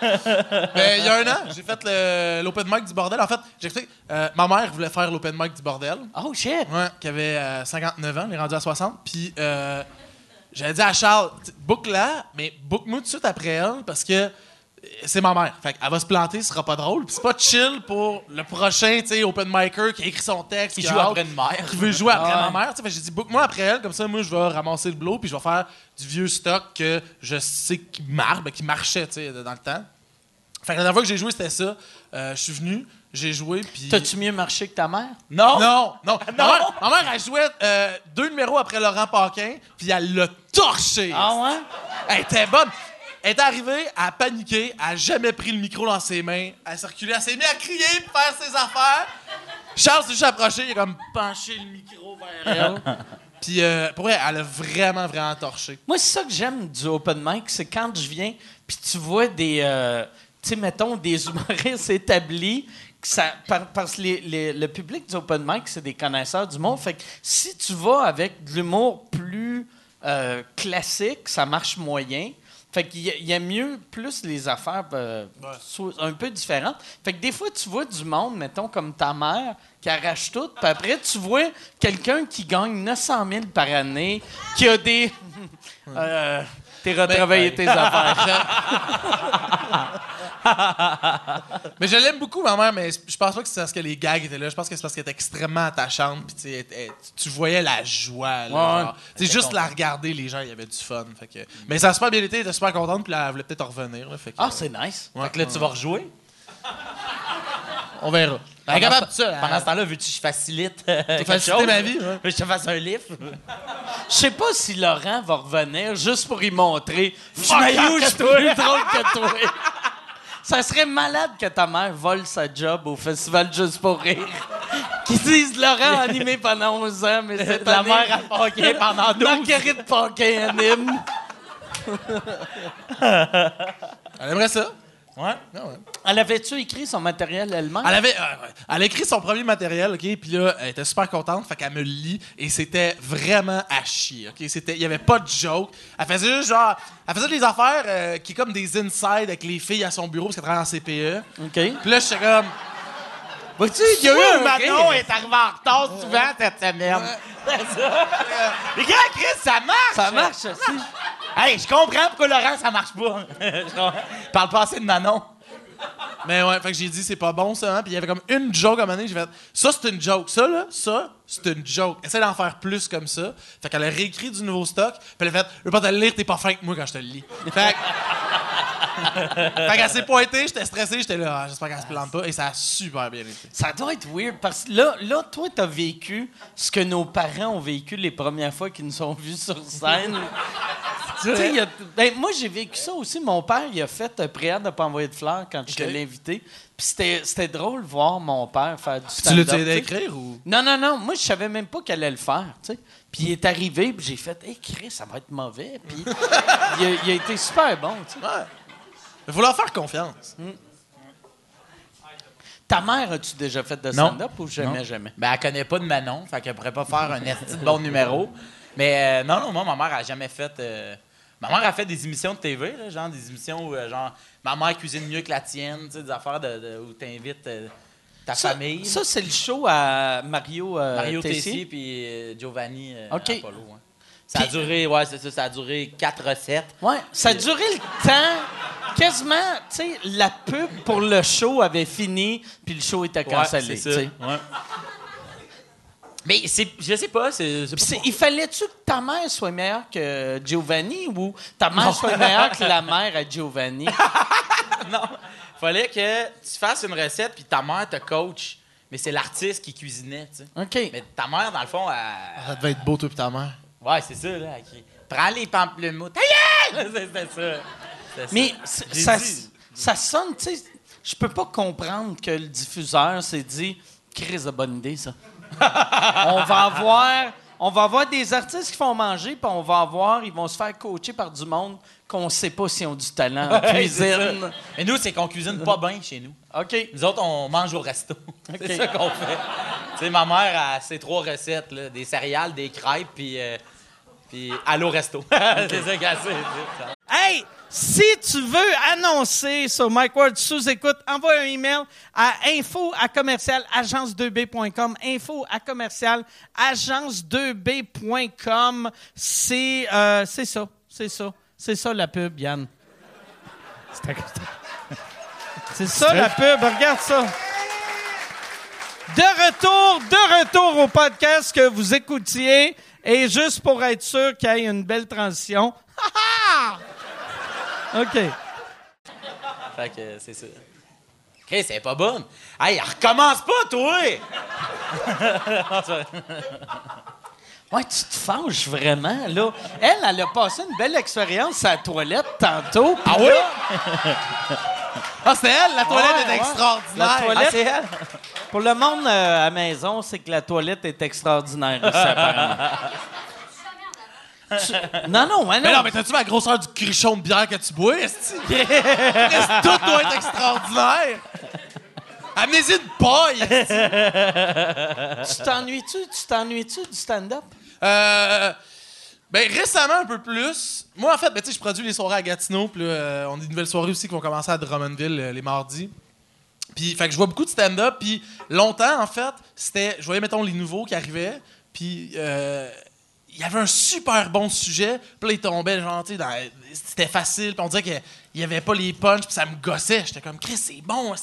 Speaker 5: Ben, il y a un an, j'ai fait le- l'open mic du bordel. En fait, j'explique. euh, ma mère voulait faire l'open mic du bordel.
Speaker 2: Oh shit!
Speaker 5: Ouais, qui avait euh, 59 ans, elle est rendue à 60. Puis euh, j'avais dit à Charles, t- book-la, mais book-moi tout de suite après elle parce que euh, c'est ma mère. Fait qu'elle va se planter, ce sera pas drôle. Puis c'est pas chill pour le prochain, tu sais, open micer qui a écrit son texte,
Speaker 4: Qui joue après une mère.
Speaker 5: qui veut jouer après
Speaker 2: Ah
Speaker 5: ma mère. tu sais. J'ai dit, book-moi après elle, comme ça, moi, je vais ramasser le blow, puis je vais faire du vieux stock que je sais qui marche, ben, qui marchait, tu sais, dans le temps. Fait que la dernière fois que j'ai joué, c'était ça. Euh, je suis venu, j'ai joué, puis...
Speaker 2: T'as-tu mieux marché que ta mère?
Speaker 4: Non?
Speaker 5: Non, non. Ma
Speaker 4: Non.
Speaker 5: mère, ma mère, elle jouait euh, deux numéros après Laurent Paquin, puis elle l'a torché.
Speaker 2: Ah ouais?
Speaker 5: Elle était bonne. Elle est arrivée, elle paniqué, elle a jamais pris le micro dans ses mains, elle a circulé, elle s'est mise à crier pour faire ses affaires. Charles s'est juste approché, il a comme penché le micro vers elle. Puis euh, pour vrai, elle a vraiment, vraiment torché.
Speaker 2: Moi, c'est ça que j'aime du open mic, c'est quand je viens, puis tu vois des, euh, tu sais, mettons, des humoristes établis, que ça, par- parce que les- les- le public du open mic, c'est des connaisseurs du monde. Fait que si tu vas avec de l'humour plus euh, classique, ça marche moyen. Fait qu'il y, a- il y a mieux plus les affaires euh, un peu différentes. Fait que des fois, tu vois du monde, mettons, comme ta mère, qui arrache tout, puis après, tu vois quelqu'un qui gagne 900 000 par année, qui a des... Euh, T'es retravaillé tes affaires.
Speaker 5: Mais je l'aime beaucoup, ma mère, mais je pense pas que c'est parce que les gags étaient là. Je pense que c'est parce qu'elle était extrêmement attachante. Puis tu sais, elle- elle- tu voyais la joie. là,
Speaker 2: Ouais.
Speaker 5: juste la regarder, les gens, il y avait du fun. Fait que... Mais ça a super bien été, elle était super contente, puis là, elle voulait peut-être en revenir. là, fait que-
Speaker 2: Ah, c'est nice.
Speaker 5: Ouais.
Speaker 4: Fait que là, tu vas rejouer.
Speaker 5: On verra. Est capable ça.
Speaker 4: Pendant
Speaker 5: elle-
Speaker 4: ce temps-là, veux-tu que je facilite euh, quelque chose?
Speaker 5: ma vie, ouais.
Speaker 4: Veux que je te fasse un lift?
Speaker 2: Je sais pas si Laurent va revenir juste pour y montrer. Je suis plus drôle que toi. Ça serait malade que ta mère vole sa job au festival Juste pour rire. Qu'ils disent Laurent a animé pendant 11 ans, mais cette
Speaker 4: La
Speaker 2: année,
Speaker 4: mère a Paquet pendant 12
Speaker 2: Marguerite Paquin anime.
Speaker 5: Elle aimerait ça.
Speaker 4: Ouais.
Speaker 5: Ah ouais.
Speaker 2: Elle avait-tu écrit son matériel elle-même?
Speaker 5: Elle avait, euh, ouais. elle a écrit son premier matériel, ok, puis là, elle était super contente, fait qu'elle me le lit, et c'était vraiment à chier, ok. C'était, il y avait pas de joke. Elle faisait juste genre, elle faisait des affaires euh, qui comme des inside avec les filles à son bureau parce qu'elle travaille en CPE.
Speaker 2: OK.
Speaker 5: Puis là, j'étais comme,
Speaker 4: Vois-tu, il y a eu un Manon est arrivé en retard souvent cette semaine. C'est ça. Les gars, Chris, ça marche!
Speaker 2: Ça marche aussi.
Speaker 4: Hey, je comprends pourquoi Laurent, ça marche pas. Je. Parle pas assez de Manon.
Speaker 5: mais ouais, fait que j'ai dit c'est pas bon ça, hein? puis il y avait comme une joke à un moment donné, j'ai fait, ça c'est une joke, ça là, ça c'est une joke. Essaie d'en faire plus comme ça. Fait qu'elle a réécrit du nouveau stock, puis elle a fait, je veux pas te le lire, t'es pas fin que moi quand je te le lis. Fait que. Fait qu'elle s'est pointée, j'étais stressé, j'étais là, Ah, j'espère qu'elle se plante pas, et ça a super bien été.
Speaker 2: Ça doit être weird parce que là, là toi, t'as vécu ce que nos parents ont vécu les premières fois qu'ils nous ont vus sur scène. Tu il a- ben, moi, j'ai vécu ça aussi. Mon père, il a fait un prière de pas envoyer de fleurs quand je te l'ai invité. Puis c'était, drôle de voir mon père faire du
Speaker 5: Tu
Speaker 2: stand-up.
Speaker 5: l'as aidé à
Speaker 2: tu
Speaker 5: écrire ou?
Speaker 2: Non, non, non. Moi, je savais même pas qu'elle allait le faire, tu sais. Puis il est arrivé, puis j'ai fait « Hey, Chris, ça va être mauvais. » Puis il, a, il a été super bon, tu sais.
Speaker 5: Ouais. Il faut leur faire confiance.
Speaker 2: Ta mère, as-tu déjà fait de stand-up ou jamais, jamais?
Speaker 4: Ben, elle connaît pas de Manon, fait qu'elle pourrait pas faire un esti de bon numéro. Mais euh, non, non, moi, ma mère a jamais fait. euh, Ma mère a fait des émissions de TV, là, genre des émissions où, euh, genre, ma mère cuisine mieux que la tienne, tu sais, des affaires de, de- où t'invites euh, ta
Speaker 2: Ça,
Speaker 4: famille.
Speaker 2: ça, c'est le show à Mario, euh,
Speaker 4: Mario
Speaker 2: Tessier?
Speaker 4: Tessier puis euh, Giovanni euh,
Speaker 2: OK.
Speaker 4: Apollo. ouais. Ça a
Speaker 2: Puis-
Speaker 4: duré, ouais, c'est ça, ça a duré quatre recettes.
Speaker 2: Ouais, ça a duré le temps. Quasiment, tu sais, la pub pour le show avait fini, puis le show était cancellé.
Speaker 4: Ouais, c'est ça. Ouais. Mais c'est, je sais pas, c'est, c'est
Speaker 2: Puis
Speaker 4: pas-
Speaker 2: c'est- il fallait-tu que ta mère soit meilleure que Giovanni ou ta mère soit meilleure que la mère à Giovanni?
Speaker 4: non. Fallait que tu fasses une recette puis ta mère te coach. Mais c'est l'artiste qui cuisinait, tu sais.
Speaker 2: OK.
Speaker 4: Mais ta mère, dans le fond, elle...
Speaker 5: Ça devait être beau, toi, pis ta mère.
Speaker 4: Ouais, c'est ça, là. Prends les pamplemousses. C'était ça.
Speaker 2: Mais
Speaker 4: ça.
Speaker 2: ça,
Speaker 4: dit-
Speaker 2: ça sonne, tu sais, je peux pas comprendre que le diffuseur s'est dit Chris de bonne idée, ça. on va avoir. On va avoir des artistes qui font manger, puis on va avoir, ils vont se faire coacher par du monde qu'on sait pas s'ils ont du talent en cuisine.
Speaker 4: Mais nous, c'est qu'on cuisine pas bien chez nous.
Speaker 2: OK.
Speaker 4: Nous autres, on mange au resto. c'est ça qu'on fait. tu sais, ma mère a ses trois recettes, là, des céréales, des crêpes, puis, euh, puis au resto. c'est ça sais.
Speaker 2: Hey, si tu veux annoncer sur Mike Ward sous écoute, envoie un email à info à commercial agence2b.com. Info à commercial agence2b.com. C'est euh, c'est ça, c'est ça, c'est ça la pub, Yann. C'est ça la pub, regarde ça. De retour, de retour au podcast que vous écoutiez. Et juste pour être sûr qu'il y ait une belle transition. Ha, ha! OK.
Speaker 4: Fait que c'est ça. Chris, c'est pas bonne. Hey, recommence pas, toi!
Speaker 2: Ouais, tu te fâches vraiment, là. Elle, elle a passé une belle expérience à la toilette tantôt.
Speaker 4: Ah oui?
Speaker 5: Ah, c'est elle, la toilette
Speaker 2: Ouais,
Speaker 5: est
Speaker 2: ouais.
Speaker 5: extraordinaire.
Speaker 2: La toilette-
Speaker 4: Ah, c'est elle?
Speaker 2: Pour le monde euh, à la maison, c'est que la toilette est extraordinaire ici, apparemment. Tu- Non, non, ouais, non.
Speaker 5: Mais non, mais t'as-tu la grosseur du crichon de bière que tu bois? Esti, Tout doit être extraordinaire! Amenez-y une paille! esti.
Speaker 2: Tu t'ennuies-tu? Tu t'ennuies-tu du stand-up?
Speaker 5: Euh, ben, récemment, un peu plus. Moi, en fait, ben, tu sais, je produis les soirées à Gatineau, puis là, euh, on a des nouvelles soirées aussi qui vont commencer à Drummondville euh, les mardis. Puis, fait que je vois beaucoup de stand-up, puis longtemps, en fait, c'était... Je voyais, mettons, les nouveaux qui arrivaient, puis... euh, il y avait un super bon sujet, puis là, il tombait, genre, tu c'était facile, puis on dirait qu'il n'y avait pas les punchs, puis ça me gossait. J'étais comme, Chris, c'est bon.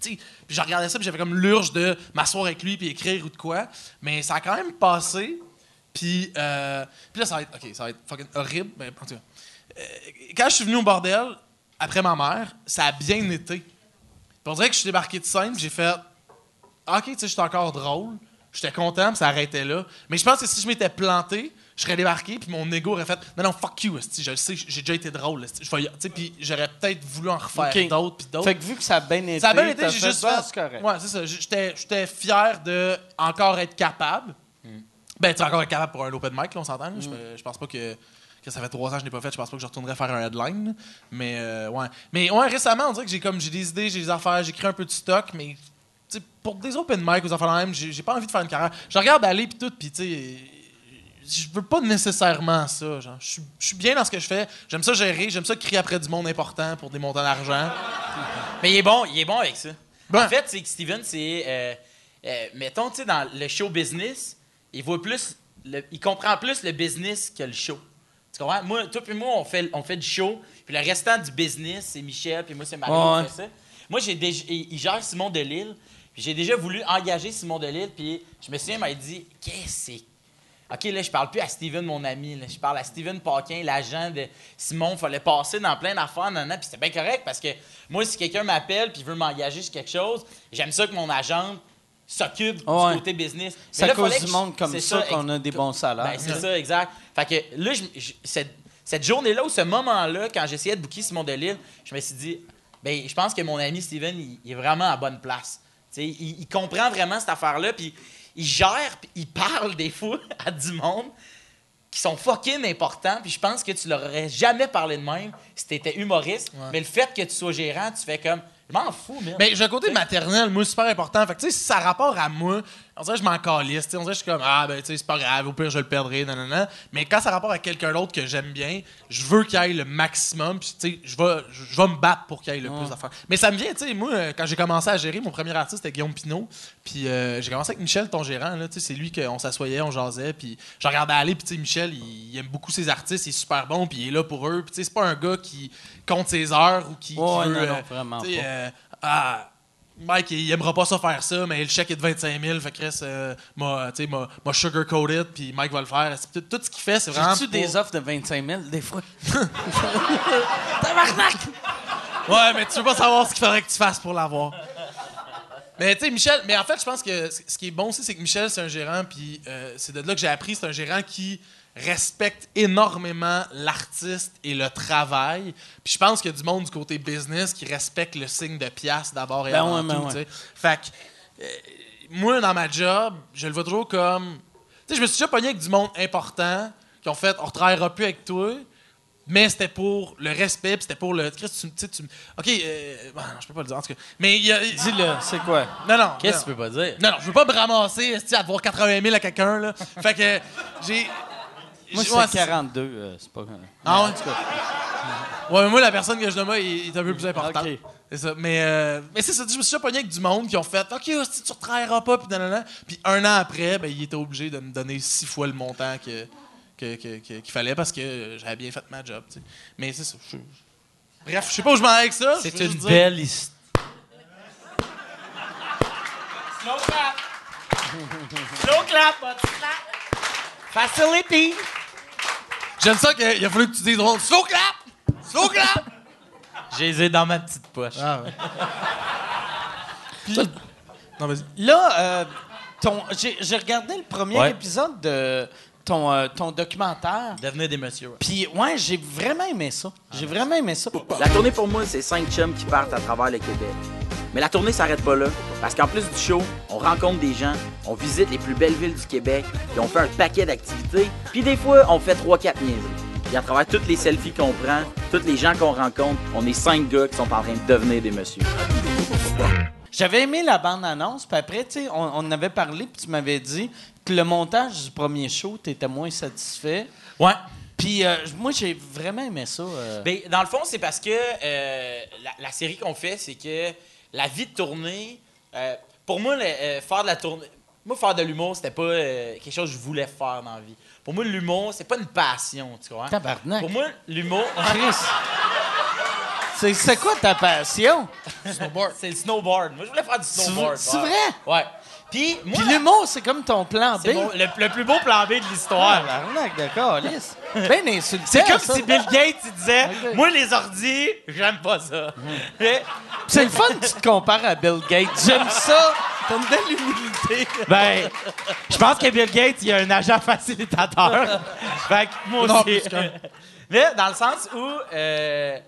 Speaker 5: Puis je regardais ça, puis j'avais comme l'urge de m'asseoir avec lui, puis écrire ou de quoi. Mais ça a quand même passé, puis, euh, puis là, ça va être, OK, ça va être fucking horrible, mais en tout cas. Euh, quand je suis venu au bordel, après ma mère, ça a bien été. On dirait que je suis débarqué de scène, puis j'ai fait OK, tu sais, j'étais encore drôle. J'étais content, puis ça arrêtait là. Mais je pense que si je m'étais planté, je serais débarqué, puis mon ego aurait fait Non, non, fuck you, esti, je le sais, j'ai déjà été drôle. esti, je vais y- tu sais, Puis j'aurais peut-être voulu en refaire d'autres, puis d'autres.
Speaker 2: Fait que vu que ça a bien été,
Speaker 5: Ça a bien été, j'ai juste fait.
Speaker 2: c'est correct.
Speaker 5: Ouais, c'est ça. J'étais, j'étais fier de encore être capable. Ben, tu encore être capable pour un open mic, là, on s'entend. Je, je pense pas que, que ça fait trois ans que je l'ai pas fait. Je pense pas que je retournerais faire un headline. Mais, euh, ouais. Mais, ouais, récemment, on dirait que j'ai comme j'ai des idées, j'ai des affaires, j'ai créé un peu de stock, mais pour des open mic aux affaires même, j'ai, pas envie de faire une carrière. Je regarde aller puis tout, puis tu sais. Je veux pas nécessairement ça. Genre. Je, suis, je suis bien dans ce que je fais. J'aime ça gérer. J'aime ça crier après du monde important pour des montants d'argent.
Speaker 4: Mais il est bon, il est bon avec ça.
Speaker 5: Ouais.
Speaker 4: En fait, c'est que Steven, c'est. euh, euh, mettons, tu sais, dans le show business, il voit plus. le- il comprend plus le business que le show. Tu comprends? Moi, toi puis moi, on fait, on fait du show, puis le restant du business, c'est Michel, puis moi, c'est Mario
Speaker 2: Ouais.
Speaker 4: qui fait ça. Moi, j'ai déjà. Il gère Simon Delille, puis j'ai déjà voulu engager Simon Delille, puis je me souviens, il m'a dit Qu'est-ce que c'est? OK, là, je parle plus à Steven, mon ami. là. Je parle à Steven Paquin, l'agent de Simon. Il fallait passer dans plein d'affaires. nan, nan. Puis c'était bien correct parce que moi, si quelqu'un m'appelle puis veut m'engager sur quelque chose, j'aime ça que mon agent s'occupe
Speaker 2: Ouais.
Speaker 4: du côté business.
Speaker 2: C'est à cause du monde comme ça qu'on a des bons salaires.
Speaker 4: ben, c'est ça, exact. Fait que là, je- je- cette, cette journée-là ou ce moment-là, quand j'essayais de booker Simon Delille, je me suis dit, ben, je pense que mon ami Steven, il, il est vraiment à bonne place. Il, il comprend vraiment cette affaire-là, puis il gère, puis il parle des fois à du monde qui sont fucking importants, puis je pense que tu leur aurais jamais parlé de même si t'étais humoriste. Mais le fait que tu sois gérant, tu fais comme, je m'en fous, man.
Speaker 5: Mais j'ai un côté maternel, moi, super important. Fait que, tu sais, si ça a rapport à moi, on dirait que je m'en calisse. On dirait que je suis comme, ah, ben, tu sais, c'est pas grave, au pire, je le perdrai, nanana. Mais quand ça a rapport à quelqu'un d'autre que j'aime bien, je veux qu'il aille le maximum, puis, tu sais, je vais, je vais me battre pour qu'il aille le plus d'affaires. Mais ça me vient, tu sais, moi, euh, quand j'ai commencé à gérer, mon premier artiste, c'était Guillaume Pinot. Puis euh, j'ai commencé avec Michel, ton gérant, là, tu sais, c'est lui qu'on s'assoyait, on jasait, puis je regardais aller, puis, tu sais, Michel, il, il aime beaucoup ses artistes, il est super bon, puis il est là pour eux. Puis, tu sais, c'est pas un gars qui compte ses heures ou qui, qui veut,
Speaker 2: non, non,
Speaker 5: euh,
Speaker 2: vraiment
Speaker 5: tu sais,
Speaker 2: pas.
Speaker 5: euh, ah, Mike, il, aimera pas ça faire ça, mais le chèque est de 25 000, fait que Chris, euh, m'a, tu sais, m'a, sugar-coated, puis Mike va le faire. Tout, tout ce qu'il fait, c'est vraiment.
Speaker 2: J'ai-tu
Speaker 5: pour-
Speaker 2: des offres de 25 000 des fois?
Speaker 5: Ouais, mais tu veux pas savoir ce qu'il faudrait que tu fasses pour l'avoir. Mais tu sais, Michel, mais en fait, je pense que ce qui est bon aussi, c'est que Michel, c'est un gérant, puis euh, c'est de là que j'ai appris, c'est un gérant qui respecte énormément l'artiste et le travail. Puis je pense qu'il y a du monde du côté business qui respecte le signe de pièce d'abord et
Speaker 2: Ben
Speaker 5: avant
Speaker 2: ouais, ben
Speaker 5: tout.
Speaker 2: ouais.
Speaker 5: tu sais. Fait que, euh, moi, dans ma job, je le vois toujours comme. Tu sais, je me suis déjà pogné avec du monde important qui ont fait on ne travaillera plus avec toi. Mais c'était pour le respect, c'était pour le. Chris, tu, tu tu Ok, euh, bon, non, je peux pas le dire en tout cas. Mais il y a.
Speaker 2: Dis-le, c'est quoi?
Speaker 5: Non, non.
Speaker 4: Qu'est-ce que tu peux pas dire?
Speaker 5: Non, non, je veux pas me ramasser à devoir 80 000 à quelqu'un, là. Fait que j'ai.
Speaker 2: Moi,
Speaker 5: j'ai-
Speaker 2: c'est
Speaker 5: ouais,
Speaker 2: 42, euh, c'est pas...
Speaker 5: Ah ouais? Ouais, mais moi, la personne que je nomme, il, il est un peu plus important.
Speaker 2: Ok.
Speaker 5: C'est ça. Mais, euh, mais c'est ça, je me suis déjà pogné avec du monde qui ont fait OK, hostie, tu ne retravailleras pas, puis nanana. Puis un an après, ben, il était obligé de me donner six fois le montant que, que- que- que- qu'il fallait parce que j'avais bien fait ma job. tu sais. Mais c'est ça. je- Bref, je sais pas où je m'en vais avec ça. je
Speaker 2: C'est une belle histoire.
Speaker 4: Slow clap! Slow clap, but clap! Facility!
Speaker 5: J'aime ça qu'il a fallu que tu dises drôle. Slow clap! Slow clap!
Speaker 4: J'ai les ai dans ma petite poche.
Speaker 5: Ah ouais. Puis- Non, vas-y.
Speaker 2: Là, euh, ton, j'ai, j'ai regardé le premier
Speaker 4: Ouais.
Speaker 2: épisode de ton, euh, ton documentaire.
Speaker 4: Devenez des messieurs. ouais.
Speaker 2: Puis, ouais, j'ai vraiment aimé ça. J'ai vraiment aimé ça.
Speaker 6: La tournée pour moi, c'est cinq chums qui partent à travers le Québec. Mais la tournée s'arrête pas là, parce qu'en plus du show, on rencontre des gens, on visite les plus belles villes du Québec, puis on fait un paquet d'activités, puis des fois, on fait trois, quatre niaiseries. Puis à travers toutes les selfies qu'on prend, tous les gens qu'on rencontre, on est cinq gars qui sont en train de devenir des messieurs.
Speaker 2: J'avais aimé la bande-annonce, puis après, tu sais, on, on en avait parlé, puis tu m'avais dit que le montage du premier show, tu étais moins satisfait.
Speaker 4: Ouais.
Speaker 2: Puis, euh, moi, j'ai vraiment aimé ça. euh.
Speaker 4: Ben, dans le fond, c'est parce que euh, la, la série qu'on fait, c'est que la vie de tournée, euh, pour moi, le- euh, faire de la tournée, moi, faire de l'humour, c'était pas euh, quelque chose que je voulais faire dans la vie. Pour moi, l'humour, c'est pas une passion, tu comprends?
Speaker 2: Tabarnak.
Speaker 4: Pour moi, l'humour.
Speaker 2: C'est, c'est quoi ta passion?
Speaker 4: c'est le snowboard. Moi, je voulais faire du snowboard.
Speaker 2: c'est
Speaker 4: ouais.
Speaker 2: vrai?
Speaker 4: Ouais. Puis moi,
Speaker 2: Puis l'humour, c'est comme ton plan B.
Speaker 4: mon- le, le plus beau plan B de l'histoire.
Speaker 2: Ah, de calice. Ben insultant,
Speaker 4: C'est comme
Speaker 2: ça.
Speaker 4: si Bill Gates il disait. Moi, les ordis, j'aime pas ça. Mais-
Speaker 2: C'est le fun que tu te compares à Bill Gates. J'aime ça. T'as une belle humilité.
Speaker 4: Ben, je pense que Bill Gates, il a un agent facilitateur. fait que moi aussi. Mais dans le sens où. euh,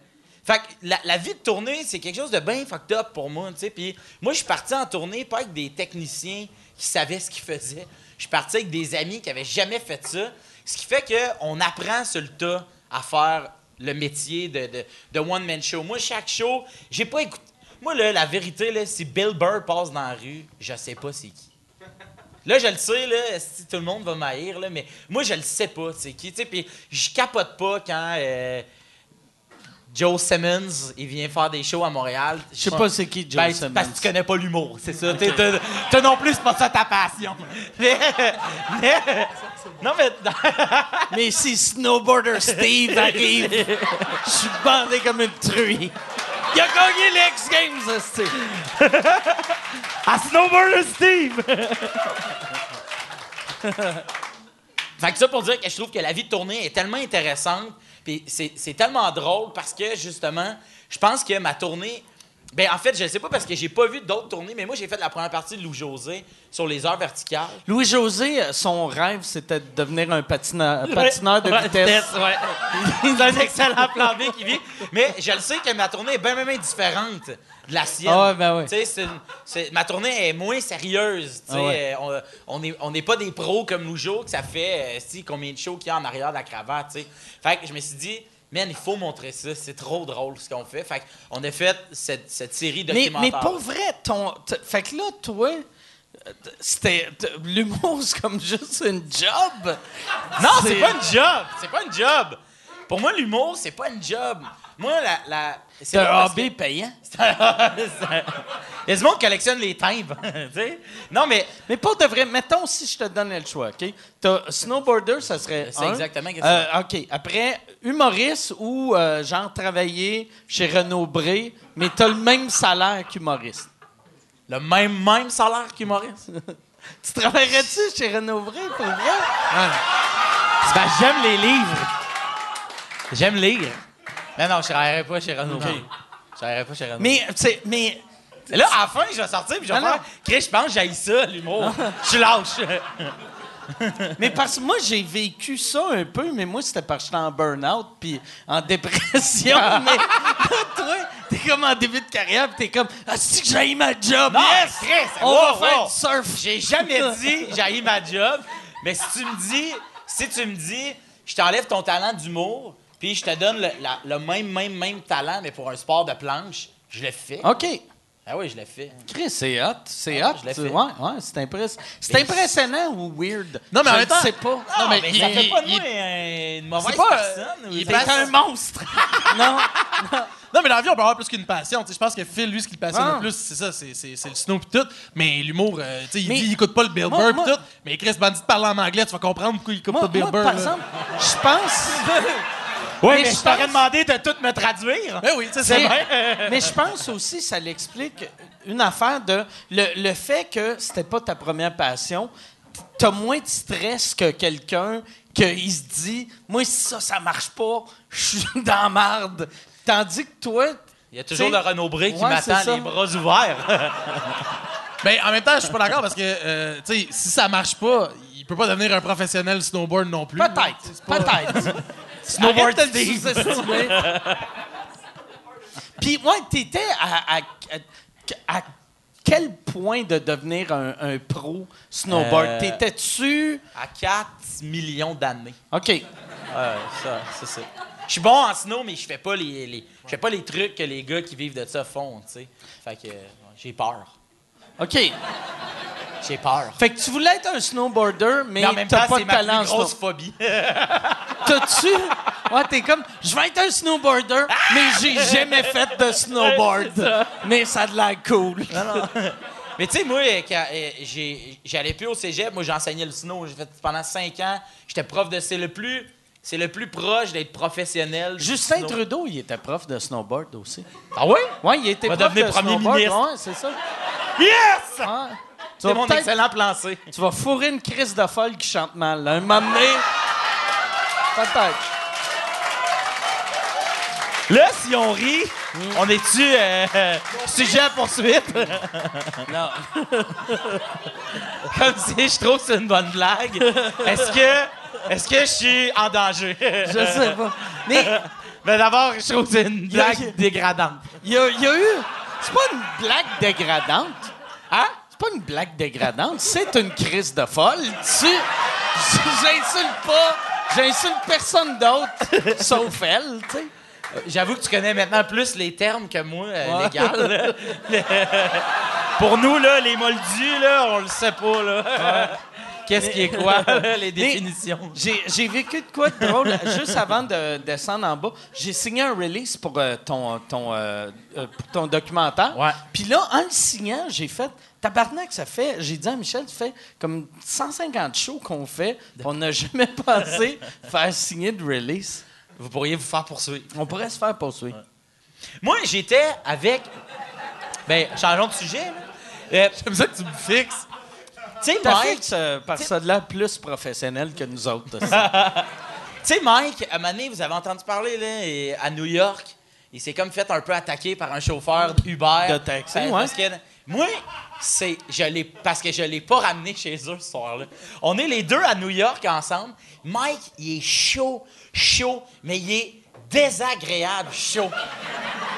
Speaker 4: fait que la, vie de tournée, c'est quelque chose de bien fucked up pour moi, tu sais. Puis moi, je suis parti en tournée pas avec des techniciens qui savaient ce qu'ils faisaient. Je suis parti avec des amis qui avaient jamais fait ça. Ce qui fait qu'on apprend sur le tas à faire le métier de, de, de one-man show. Moi, chaque show, j'ai pas écouté. Moi, là, la vérité, là, si Bill Burr passe dans la rue, je sais pas c'est qui. Là, je le sais, là, si tout le monde va m'haïr, là, mais moi, je le sais pas, c'est qui, puis je capote pas quand euh, Joe Simmons, il vient faire des shows à Montréal.
Speaker 2: Je sais pas c'est qui Joe
Speaker 4: Ben,
Speaker 2: Simmons.
Speaker 4: Parce que tu connais pas l'humour, c'est ça. T'as non plus, c'est pas ça ta passion. Mais, mais- non, mais...
Speaker 2: Mais si Snowboarder Steve arrive, je suis bandé comme une truie. Il a gagné les X Games, c'est.
Speaker 4: À Snowboarder Steve! fait que ça pour dire que je trouve que la vie de tournée est tellement intéressante, puis c'est tellement drôle parce que justement, je pense que ma tournée. Ben en fait, je sais pas parce que j'ai pas vu d'autres tournées, mais moi j'ai fait la première partie de Lou José sur les heures verticales.
Speaker 2: Louis-José, euh, son rêve, c'était de devenir un patineur, de vitesse.
Speaker 4: ouais. c'est un excellent plan B qui vit. Mais je le sais que ma tournée est bien, bien, bien différente de la sienne.
Speaker 2: Ah ouais, ben ouais.
Speaker 4: Tu sais, c'est une- c'est- ma tournée est moins sérieuse. tu sais.
Speaker 2: Ah ouais.
Speaker 4: Euh, on on n'est on n'est pas des pros comme Loujo, que ça fait euh, si, combien de shows qu'il y a en arrière de la cravate. tu sais. Fait que je me suis dit, man, il faut montrer ça. C'est trop drôle ce qu'on fait. Fait qu'on a fait cette, cette série
Speaker 2: Mais,
Speaker 4: documentaire.
Speaker 2: mais pour vrai, ton. Fait que là, toi, c'était. L'humour, c'est comme juste une job.
Speaker 4: Non, c'est pas une job. C'est pas une job. Pour moi, l'humour, c'est pas une job. Moi, la. la c'est
Speaker 2: un
Speaker 4: pas
Speaker 2: hobby
Speaker 4: que-
Speaker 2: payant?
Speaker 4: Il y a du monde qui collectionne les timbres. tu non, mais
Speaker 2: Mais pour de vrai, mettons si je te donnais le choix, OK? T'as snowboarder, ça serait.
Speaker 4: C'est exactement
Speaker 2: Euh, OK. Après, humoriste ou euh, genre travailler chez Renaud Bré, mais t'as le même salaire qu'humoriste.
Speaker 4: le même, même salaire qu'humoriste?
Speaker 2: Tu travaillerais-tu chez Renaud Bré, pour vrai?
Speaker 4: Parce que j'aime les livres. J'aime lire. Mais non, je travaillerai pas chez Renaud. Je travaillerai pas chez Renaud.
Speaker 2: Mais, tu sais, mais.
Speaker 4: là, à la fin, je vais sortir puis je vais
Speaker 2: Non, non.
Speaker 4: faire. Chris, je pense que j'aille ça, l'humour. Je suis lâche.
Speaker 2: Mais parce que moi, j'ai vécu ça un peu, mais moi, c'était parce que j'étais en burn-out puis en dépression. mais toi, t'es comme en début de carrière puis t'es comme « Ah, c'est que j'ai ma job!
Speaker 4: Non,
Speaker 2: yes!
Speaker 4: Chris,
Speaker 2: On
Speaker 4: wow,
Speaker 2: va faire
Speaker 4: wow.
Speaker 2: du surf! »
Speaker 4: J'ai jamais dit j'ai ma job, mais si tu me dis, si tu me dis, je t'enlève ton talent d'humour, puis je te donne le, la- le même, même, même talent, mais pour un sport de planche, je le fais.
Speaker 2: OK.
Speaker 4: Ah oui, je le fais.
Speaker 2: Chris, c'est hot. C'est
Speaker 4: Ah,
Speaker 2: hot.
Speaker 4: je l'ai
Speaker 2: tu-
Speaker 4: fait.
Speaker 2: Ouais, ouais, c'est impressionnant. C'est impressionnant ou weird?
Speaker 5: Non, mais en
Speaker 2: Je
Speaker 5: même temps-
Speaker 2: sais pas.
Speaker 4: Non, mais, ça
Speaker 5: il-
Speaker 4: fait pas de
Speaker 5: il-
Speaker 4: moi euh, une mauvaise
Speaker 5: pas, euh,
Speaker 4: personne.
Speaker 5: il passe-
Speaker 2: un monstre. non.
Speaker 5: Non, mais dans la vie, on peut avoir plus qu'une passion. Tu sais, je pense que Phil, lui, ce qui le passionne
Speaker 2: Ah.
Speaker 5: le plus, c'est ça, c'est, c'est, c'est le snow pis tout. Mais l'humour, euh, tu sais, il
Speaker 2: Mais-
Speaker 5: dit il écoute pas le Bill
Speaker 2: Moi-
Speaker 5: Burr pis
Speaker 2: moi-
Speaker 5: tout. Mais Chris Bandit parle en anglais, tu vas comprendre pourquoi il écoute
Speaker 2: Moi,
Speaker 5: pas Bill
Speaker 2: moi,
Speaker 5: Burr.
Speaker 2: par
Speaker 5: là.
Speaker 2: exemple, je pense...
Speaker 4: Ouais,
Speaker 2: Mais
Speaker 4: mais,
Speaker 2: je
Speaker 4: t'aurais
Speaker 2: pense-
Speaker 4: demandé de tout me traduire.
Speaker 5: Ben oui, c'est
Speaker 2: Mais,
Speaker 5: vrai.
Speaker 2: mais je pense aussi ça l'explique une affaire de le, le fait que c'était pas ta première passion. T'as moins de stress que quelqu'un qui se dit moi si ça ça marche pas, je suis dans la marde. Tandis que toi
Speaker 4: Il y a toujours le Renaud Bré qui
Speaker 2: Ouais,
Speaker 4: m'attend les bras ouverts.
Speaker 5: Ben, en même temps, je suis pas d'accord parce que, euh, tu sais, si ça marche pas, il peut pas devenir un professionnel snowboard non plus.
Speaker 2: peut-être, peut-être.
Speaker 4: Snowboard
Speaker 2: Arrête de le
Speaker 4: Steve.
Speaker 2: sous-estimer. Puis ouais, t'étais à, à, à- à quel point de devenir un, un pro snowboard?
Speaker 4: Euh,
Speaker 2: T'étais-tu?
Speaker 4: à 4 millions d'années.
Speaker 2: OK.
Speaker 4: Ouais, ça, c'est ça. Je suis bon en snow, mais je fais pas les, les- je fais pas les trucs que les gars qui vivent de ça font, tu sais. Fait que euh, j'ai peur.
Speaker 2: OK.
Speaker 4: J'ai peur.
Speaker 2: Fait que tu voulais être un snowboarder, mais,
Speaker 4: Mais
Speaker 2: t'as pas
Speaker 4: c'est
Speaker 2: de talent en
Speaker 4: plus grosse phobie.
Speaker 2: T'as-tu? Ouais, t'es comme, je vais être un snowboarder, mais j'ai jamais fait de snowboard. mais ça a de l'air cool.
Speaker 4: mais tu sais, moi, euh, quand, euh, j'allais plus au cégep. Moi, j'enseignais le snow. J'ai fait pendant 5 ans. J'étais prof de... C'est le plus... C'est le plus proche d'être professionnel.
Speaker 2: Justin
Speaker 4: snow.
Speaker 2: Trudeau, il était prof de snowboard aussi.
Speaker 4: Ah oui?
Speaker 2: Ouais, il était prof
Speaker 4: devenir
Speaker 2: de
Speaker 4: premier
Speaker 2: snowboard.
Speaker 4: ministre.
Speaker 2: Ouais, c'est ça.
Speaker 4: Yes!
Speaker 2: Ouais.
Speaker 4: C'est mon excellent plan C.
Speaker 2: Tu vas fourrer une crise de folle qui chante mal. là. Un moment donné, peut-être.
Speaker 4: Là, si on rit, on est-tu euh, sujet à poursuite?
Speaker 2: Non.
Speaker 4: Comme si je trouve que c'est une bonne blague. Est-ce que, est-ce que je suis en danger?
Speaker 2: Je sais pas. Mais
Speaker 4: Mais d'abord, je trouve que c'est une blague dégradante.
Speaker 2: il y a, il y a eu. C'est pas une blague dégradante. Hein? C'est pas une blague dégradante. C'est une crise de folle. Tu. J'insulte pas. J'insulte personne d'autre, sauf elle, tu sais.
Speaker 4: J'avoue que tu connais maintenant plus les termes que moi, euh,
Speaker 2: Ouais.
Speaker 4: légal. Pour nous, là, les moldus, là, on le sait pas, là. Qu'est-ce qui est quoi, là, les définitions?
Speaker 2: J'ai, vécu de quoi de drôle. Juste avant de descendre en bas, j'ai signé un release pour, euh, ton, ton, euh, euh, pour ton documentaire.
Speaker 4: Ouais.
Speaker 2: Puis là, en le signant, j'ai fait. Tabarnak, ça fait. J'ai dit à Michel, tu fais comme 150 shows qu'on fait, on n'a jamais pensé faire signer de release.
Speaker 4: Vous pourriez vous faire poursuivre.
Speaker 2: On pourrait se faire poursuivre.
Speaker 4: Moi, j'étais avec. Ben, changeons de sujet, là. Euh,
Speaker 5: J'aime ça que tu me fixes.
Speaker 4: Tu sais, Mike,
Speaker 2: que par ça de là plus professionnel que nous autres.
Speaker 4: Tu sais, Mike, à un moment donné, vous avez entendu parler, là, et à New York, il s'est comme fait un peu attaquer par un chauffeur Uber.
Speaker 2: De taxi,
Speaker 4: Euh,
Speaker 2: ouais.
Speaker 4: parce que moi, c'est, je l'ai, parce que je l'ai pas ramené chez eux ce soir-là. On est les deux à New York ensemble. Mike, il est chaud, chaud, mais il est désagréable chaud.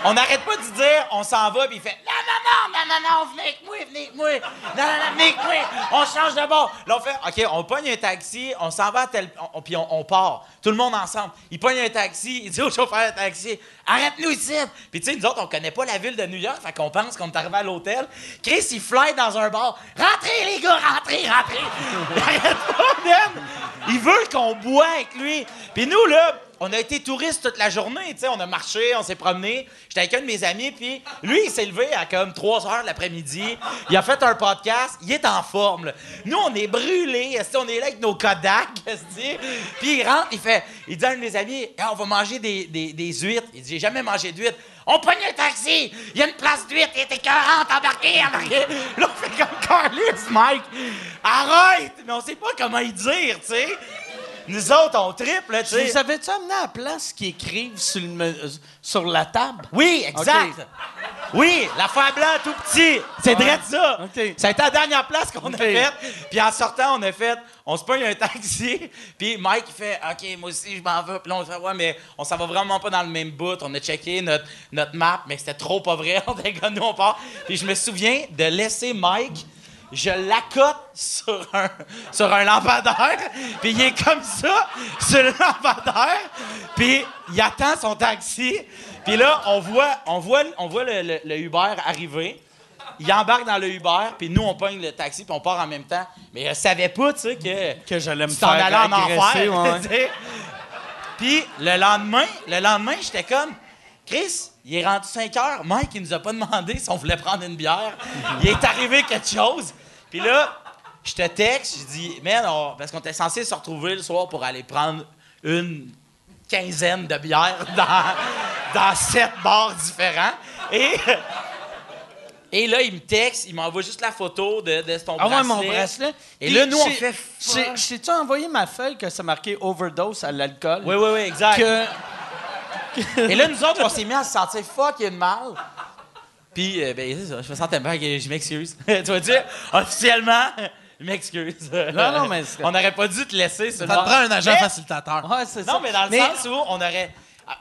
Speaker 4: On n'arrête pas de dire, on s'en va, puis il fait Non, non, non, non, non, non, venez avec moi, venez avec moi. Non, non, non, venez avec moi. On change de bord. Là, on fait OK, on pogne un taxi, on s'en va à tel. puis on, on part. Tout le monde ensemble. Il pogne un taxi, il dit au chauffeur de taxi Arrête-nous ici. Puis, tu sais, nous autres, on connaît pas la ville de New York, fait qu'on pense qu'on est arrivé à l'hôtel. Chris, il fly dans un bar. Rentrez, les gars, rentrez, rentrez. Il arrête pas, man. Il veut qu'on boit avec lui. Puis nous, là, on a été touristes toute la journée, tu sais, on a marché, on s'est promené. J'étais avec un de mes amis, puis lui, il s'est levé à comme 3 heures l'après-midi. Il a fait un podcast, il est en forme. Nous, on est brûlés, on est là avec nos Kodak, puis il rentre, il fait, il dit à un de mes amis, Hey, on va manger des, des, des huîtres. Il dit, j'ai jamais mangé d'huîtres. On pogne un taxi, il y a une place d'huîtres, il était 40 embarqué, embarqué. Là, on fait comme Carlis, Mike. Arrête! Mais on sait pas comment y dire, tu sais. Nous autres, on triple, tu sais.
Speaker 2: Vous avez-tu amené à la place qui écrivent sur, le euh, sur la table?
Speaker 4: Oui, exact.
Speaker 2: OK.
Speaker 4: Oui, l'affaire blanc tout petit. C'est vrai ça.
Speaker 2: OK.
Speaker 4: Ça a été la dernière place qu'on a faite. Puis en sortant, on a fait, on se pogne un taxi. Puis Mike il fait, OK, moi aussi, je m'en vais. Puis là, on fait, ouais, mais on s'en va vraiment pas dans le même bout. On a checké notre, notre map, mais c'était trop pas vrai. On était nous, on part. Puis je me souviens de laisser Mike. Je l'accote sur un, sur un lampadaire, puis il est comme ça, sur le lampadaire, puis il attend son taxi, puis là, on voit, on voit, on voit le, le- le Uber arriver, il embarque dans le Uber, puis nous, on pogne le taxi, puis on part en même temps. Mais elle savait pas, tu sais, que,
Speaker 2: Que j'allais me faire
Speaker 4: en enfer. Puis le lendemain, le lendemain, j'étais comme, Chris, il est rendu 5 heures. Mike, il nous a pas demandé si on voulait prendre une bière. Il est arrivé quelque chose. Puis là, je te texte, je dis, man, on- parce qu'on était censé se retrouver le soir pour aller prendre une quinzaine de bières dans, dans sept bars différents. Et, et là, il me texte, il m'envoie juste la photo de, de ton
Speaker 2: Ah ouais,
Speaker 4: bracelet.
Speaker 2: mon bracelet.
Speaker 4: Et
Speaker 2: Puis
Speaker 4: là, nous, on fait
Speaker 2: j'ai-
Speaker 4: fuck.
Speaker 2: Je t'ai-tu envoyé ma feuille que ça marquait overdose à l'alcool?
Speaker 4: Oui, oui, oui, exact.
Speaker 2: Que,
Speaker 4: Et là, nous autres, on s'est mis à se sentir fucking mal. Puis, euh, ben, c'est ça, je me sentais mal, je m'excuse. tu vas dire, officiellement, je m'excuse.
Speaker 2: Non, non, mais c'est-
Speaker 4: On n'aurait pas dû te laisser
Speaker 5: Ça te prend un agent
Speaker 4: Mais-
Speaker 5: facilitateur.
Speaker 2: ouais, c'est ça.
Speaker 4: Non, mais dans le sens où on aurait.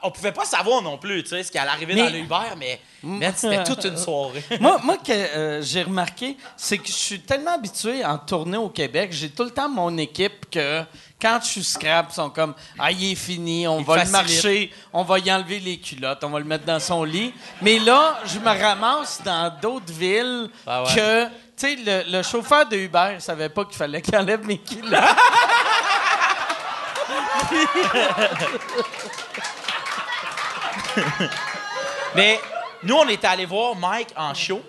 Speaker 4: On pouvait pas savoir non plus, tu sais, ce qui allait arriver
Speaker 2: Mais-
Speaker 4: dans le Uber, mais, mais c'était toute une soirée.
Speaker 2: moi, moi que euh, j'ai remarqué, c'est que je suis tellement habitué en tournée au Québec, j'ai tout le temps mon équipe que quand je suis scrap, ils sont comme Ah, il est fini, on
Speaker 4: Il
Speaker 2: va le marcher, on va y enlever les culottes, on va le mettre dans son lit. Mais là, je me ramasse dans d'autres villes
Speaker 4: Ah ouais.
Speaker 2: que. Tu sais, le, le chauffeur de Uber il savait pas qu'il fallait qu'il enlève mes culottes.
Speaker 4: Mais nous, on était allés voir Mike en show,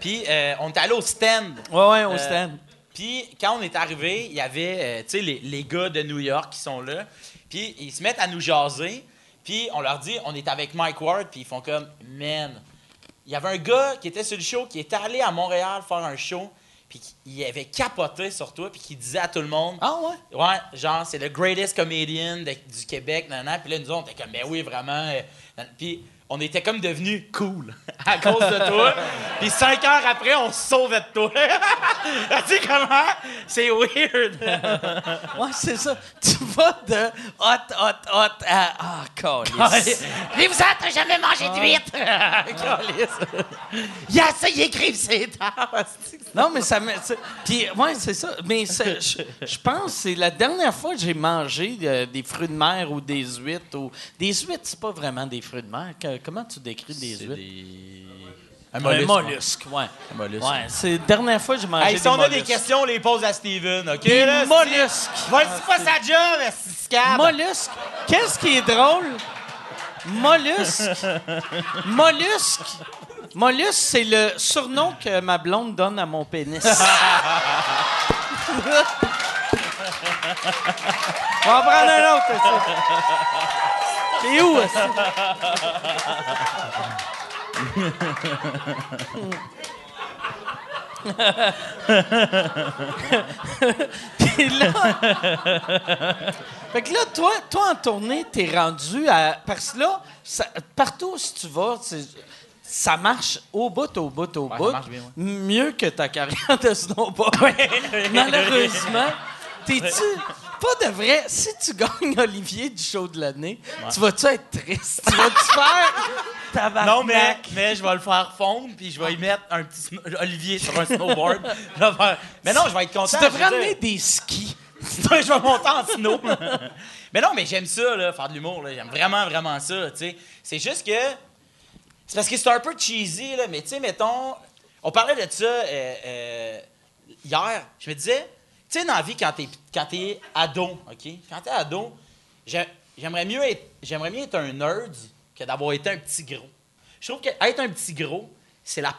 Speaker 4: puis euh, on était allés au stand.
Speaker 2: Ouais, ouais, au
Speaker 4: Euh,
Speaker 2: stand.
Speaker 4: Puis quand on est arrivé, il y avait euh, tu sais, les, les gars de New York qui sont là. Puis ils se mettent à nous jaser. Puis on leur dit, on est avec Mike Ward. Puis ils font comme, man. Il y avait un gars qui était sur le show, qui était allé à Montréal faire un show. puis il avait capoté sur toi, puis qu'il disait à tout le monde.
Speaker 2: Ah ouais?
Speaker 4: Ouais, genre, c'est le greatest comedian de- du Québec, nan, nan. Puis là, nous autres, on était comme, ben oui, vraiment. euh. Puis on était comme devenus cool à cause de toi. Puis cinq heures après, on se sauvait de toi. tu sais comment? C'est weird.
Speaker 2: Ouais, c'est ça. Tu vas de hot, hot, hot à. Ah, calice.
Speaker 4: Mais vous autres, jamais mangé d'huître! Calice. Il y a ça, il écrivent ses.
Speaker 2: Non, mais ça me. c'est- Puis, ouais, c'est ça. Mais je pense que c'est la dernière fois que j'ai mangé euh, des fruits de mer ou des huîtres. Ou... Des huîtres, c'est pas vraiment des fruits de mer. Que- comment tu décris des huîtres?
Speaker 4: Un
Speaker 2: Un mollusque, ouais.
Speaker 4: mollusque.
Speaker 2: Ouais, c'est la dernière fois que j'ai mangé
Speaker 4: Hey, si on a des questions, on les pose à Steven, OK?
Speaker 2: Des
Speaker 4: là,
Speaker 2: mollusques.
Speaker 4: Vas-y pas sa job, scab.
Speaker 2: Mollusque. Qu'est-ce qui est drôle? Mollusque. Mollusque. Mollusque, c'est le surnom que ma blonde donne à mon pénis. On va en prendre un autre, aussi. C'est où? Puis là... Fait que là, toi, toi en tournée, t'es rendu à. Parce que là, ça- partout où tu vas, ça marche au bout, au bout, au bout.
Speaker 4: marche bien, ouais.
Speaker 2: Mieux que ta carrière de snowboard. Malheureusement. T'es-tu. Pas de vrai, si tu gagnes Olivier du show de l'année, tu vas-tu être triste? Tu vas-tu faire. Tabarnak?
Speaker 4: Non, mais, mais je vais le faire fondre, puis je vais y mettre un petit Olivier sur un snowboard. Faire- Mais non, je vais être
Speaker 2: Tu
Speaker 4: content.
Speaker 2: devrais
Speaker 4: je veux
Speaker 2: amener des skis.
Speaker 4: je vais monter en snow. mais non, mais j'aime ça, là, faire de l'humour. là. J'aime vraiment, vraiment ça. tu sais. C'est juste que. C'est parce que c'est un peu cheesy, là, mais tu sais, mettons. On parlait de ça euh, euh, hier. Je me disais, tu sais, dans la vie, quand t'es, quand t'es ado, OK? Quand t'es ado, j'ai- j'aimerais mieux, être, j'aimerais mieux être un nerd que d'avoir été un petit gros. Je trouve qu'être un petit gros, c'est la,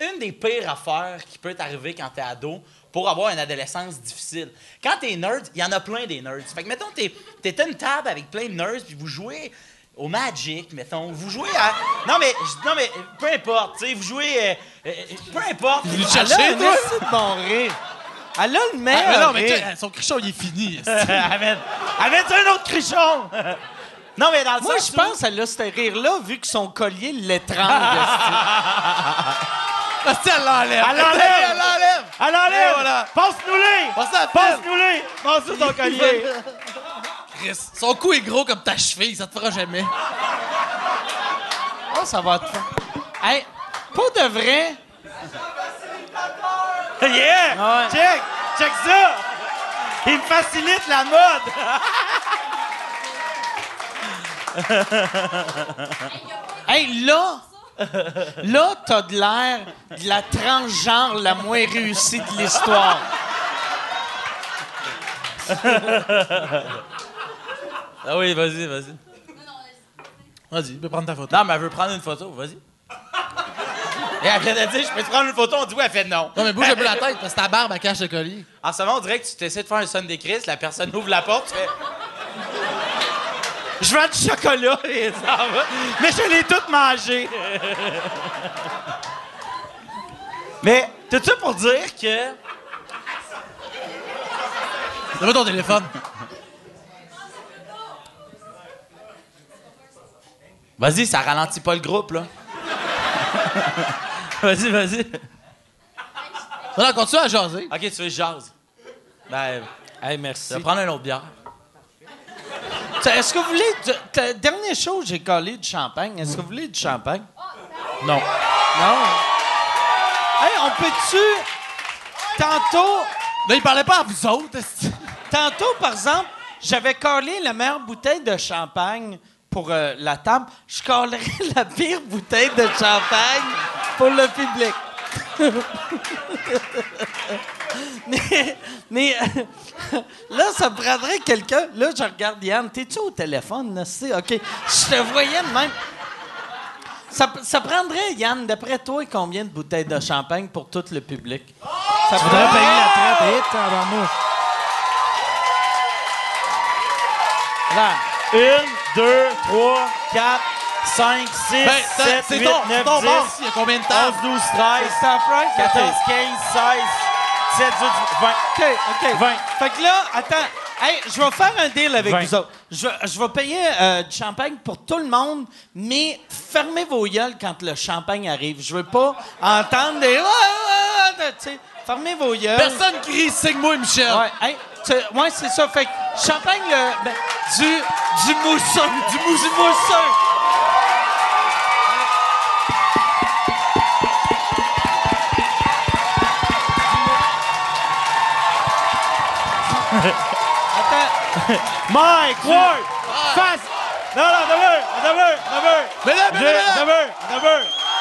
Speaker 4: une des pires affaires qui peut t'arriver quand t'es ado pour avoir une adolescence difficile. Quand t'es nerd, il y en a plein des nerds. Fait que, mettons, t'es, t'es une table avec plein de nerds, puis vous jouez au Magic, mettons. Vous jouez à... Non, mais, non, mais peu importe, tu sais, vous jouez... euh, euh, peu importe.
Speaker 5: Venu te
Speaker 2: Elle a
Speaker 5: chercher,
Speaker 2: un
Speaker 5: toi?
Speaker 2: bon rire. Elle a le meilleur
Speaker 5: Ah, mais non, mais
Speaker 2: rire.
Speaker 5: son crichon, il est fini.
Speaker 4: Amène, amène un autre cruchon! non, mais dans le
Speaker 2: Moi, je
Speaker 4: où-
Speaker 2: pense qu'elle a ce rire-là, vu que son collier l'étrangle.
Speaker 5: elle l'enlève.
Speaker 4: Elle l'enlève.
Speaker 5: Elle l'enlève.
Speaker 4: Elle enlève!
Speaker 5: Et voilà.
Speaker 4: Passe-nous-les!
Speaker 5: À
Speaker 4: Passe-nous-les! Passe-nous ton collier!
Speaker 5: Chris, Son cou est gros comme ta cheville, ça te fera jamais.
Speaker 2: Ah, ça va te faire. Hey, pour de vrai,
Speaker 4: Yeah!
Speaker 2: Ah ouais.
Speaker 4: Check! Check ça! Il me facilite la mode!
Speaker 2: hey, là, là, t'as de l'air de la transgenre la moins réussie de l'histoire.
Speaker 4: Ah oui, vas-y, vas-y.
Speaker 5: Vas-y, tu peux prendre ta photo.
Speaker 4: Non, mais elle veut prendre une photo, vas-y. Et elle vient de dire, je peux te prendre une photo? On dit oui, elle fait non.
Speaker 5: Non, mais bouge un peu la tête, parce que ta barbe, elle cache le collier.
Speaker 4: En ce moment, on dirait que tu t'essaies de faire un son des Chris, la personne ouvre la porte, tu fais. Je veux du chocolat, et ça va. Mais je l'ai tout mangé. Mais, tout ça pour dire que.
Speaker 5: Donne-moi ton téléphone?
Speaker 4: Vas-y, ça ralentit pas le groupe, là. vas-y, vas-y.
Speaker 5: Non, non, continue à jaser.
Speaker 4: Ok, tu veux que je jase? Ben,
Speaker 2: Hey,
Speaker 4: je
Speaker 2: merci.
Speaker 4: vais prendre un autre bière.
Speaker 2: Est-ce que vous voulez. du- Dernier show, j'ai collé du champagne. Est-ce que vous voulez du champagne?
Speaker 4: Non.
Speaker 2: Non? Hey, on peut-tu. Tantôt.
Speaker 5: Là, il parlait pas à vous autres.
Speaker 2: Tantôt, par exemple, j'avais collé la meilleure bouteille de champagne pour euh, la table. Je collerais la pire bouteille de champagne pour le public. mais mais euh, là, ça prendrait quelqu'un. Là, je regarde Yann. T'es-tu au téléphone? là? C'est OK. Je te voyais de même. Ça, ça prendrait, Yann, d'après toi, combien de bouteilles de champagne pour tout le public? Ça
Speaker 3: Faudrait
Speaker 2: prendrait-
Speaker 3: payer la traite. Et tabarnouche.
Speaker 2: Là.
Speaker 4: Une, deux, trois, quatre, cinq, six,
Speaker 5: Ben, t'as-
Speaker 4: sept,
Speaker 5: c'est
Speaker 4: huit,
Speaker 5: ton, c'est
Speaker 4: neuf,
Speaker 5: ton
Speaker 4: dix,
Speaker 5: bar. Il y a combien de tables?
Speaker 4: 11, 12, 13,
Speaker 2: C'est un price,
Speaker 4: 14,
Speaker 2: ok.
Speaker 4: 15, 16, 17, 18, 20.
Speaker 2: OK, OK.
Speaker 4: 20.
Speaker 2: Fait que là, attends. Hey, je vais faire un deal avec
Speaker 4: 20.
Speaker 2: vous autres. Je, vais- je vais payer euh, du champagne pour tout le monde, mais fermez vos gueules quand le champagne arrive. Je veux pas entendre des... Fermez vos gueules.
Speaker 5: Personne crie Signe-moi, Michel.
Speaker 2: Ouais, hey, tu- ouais, c'est ça. Fait que champagne, le, ben, du, du mousseux. Du mousseux.
Speaker 4: Mike Ward! Face! Non, non,
Speaker 5: mais là, mais là.
Speaker 4: D'abord, d'abord,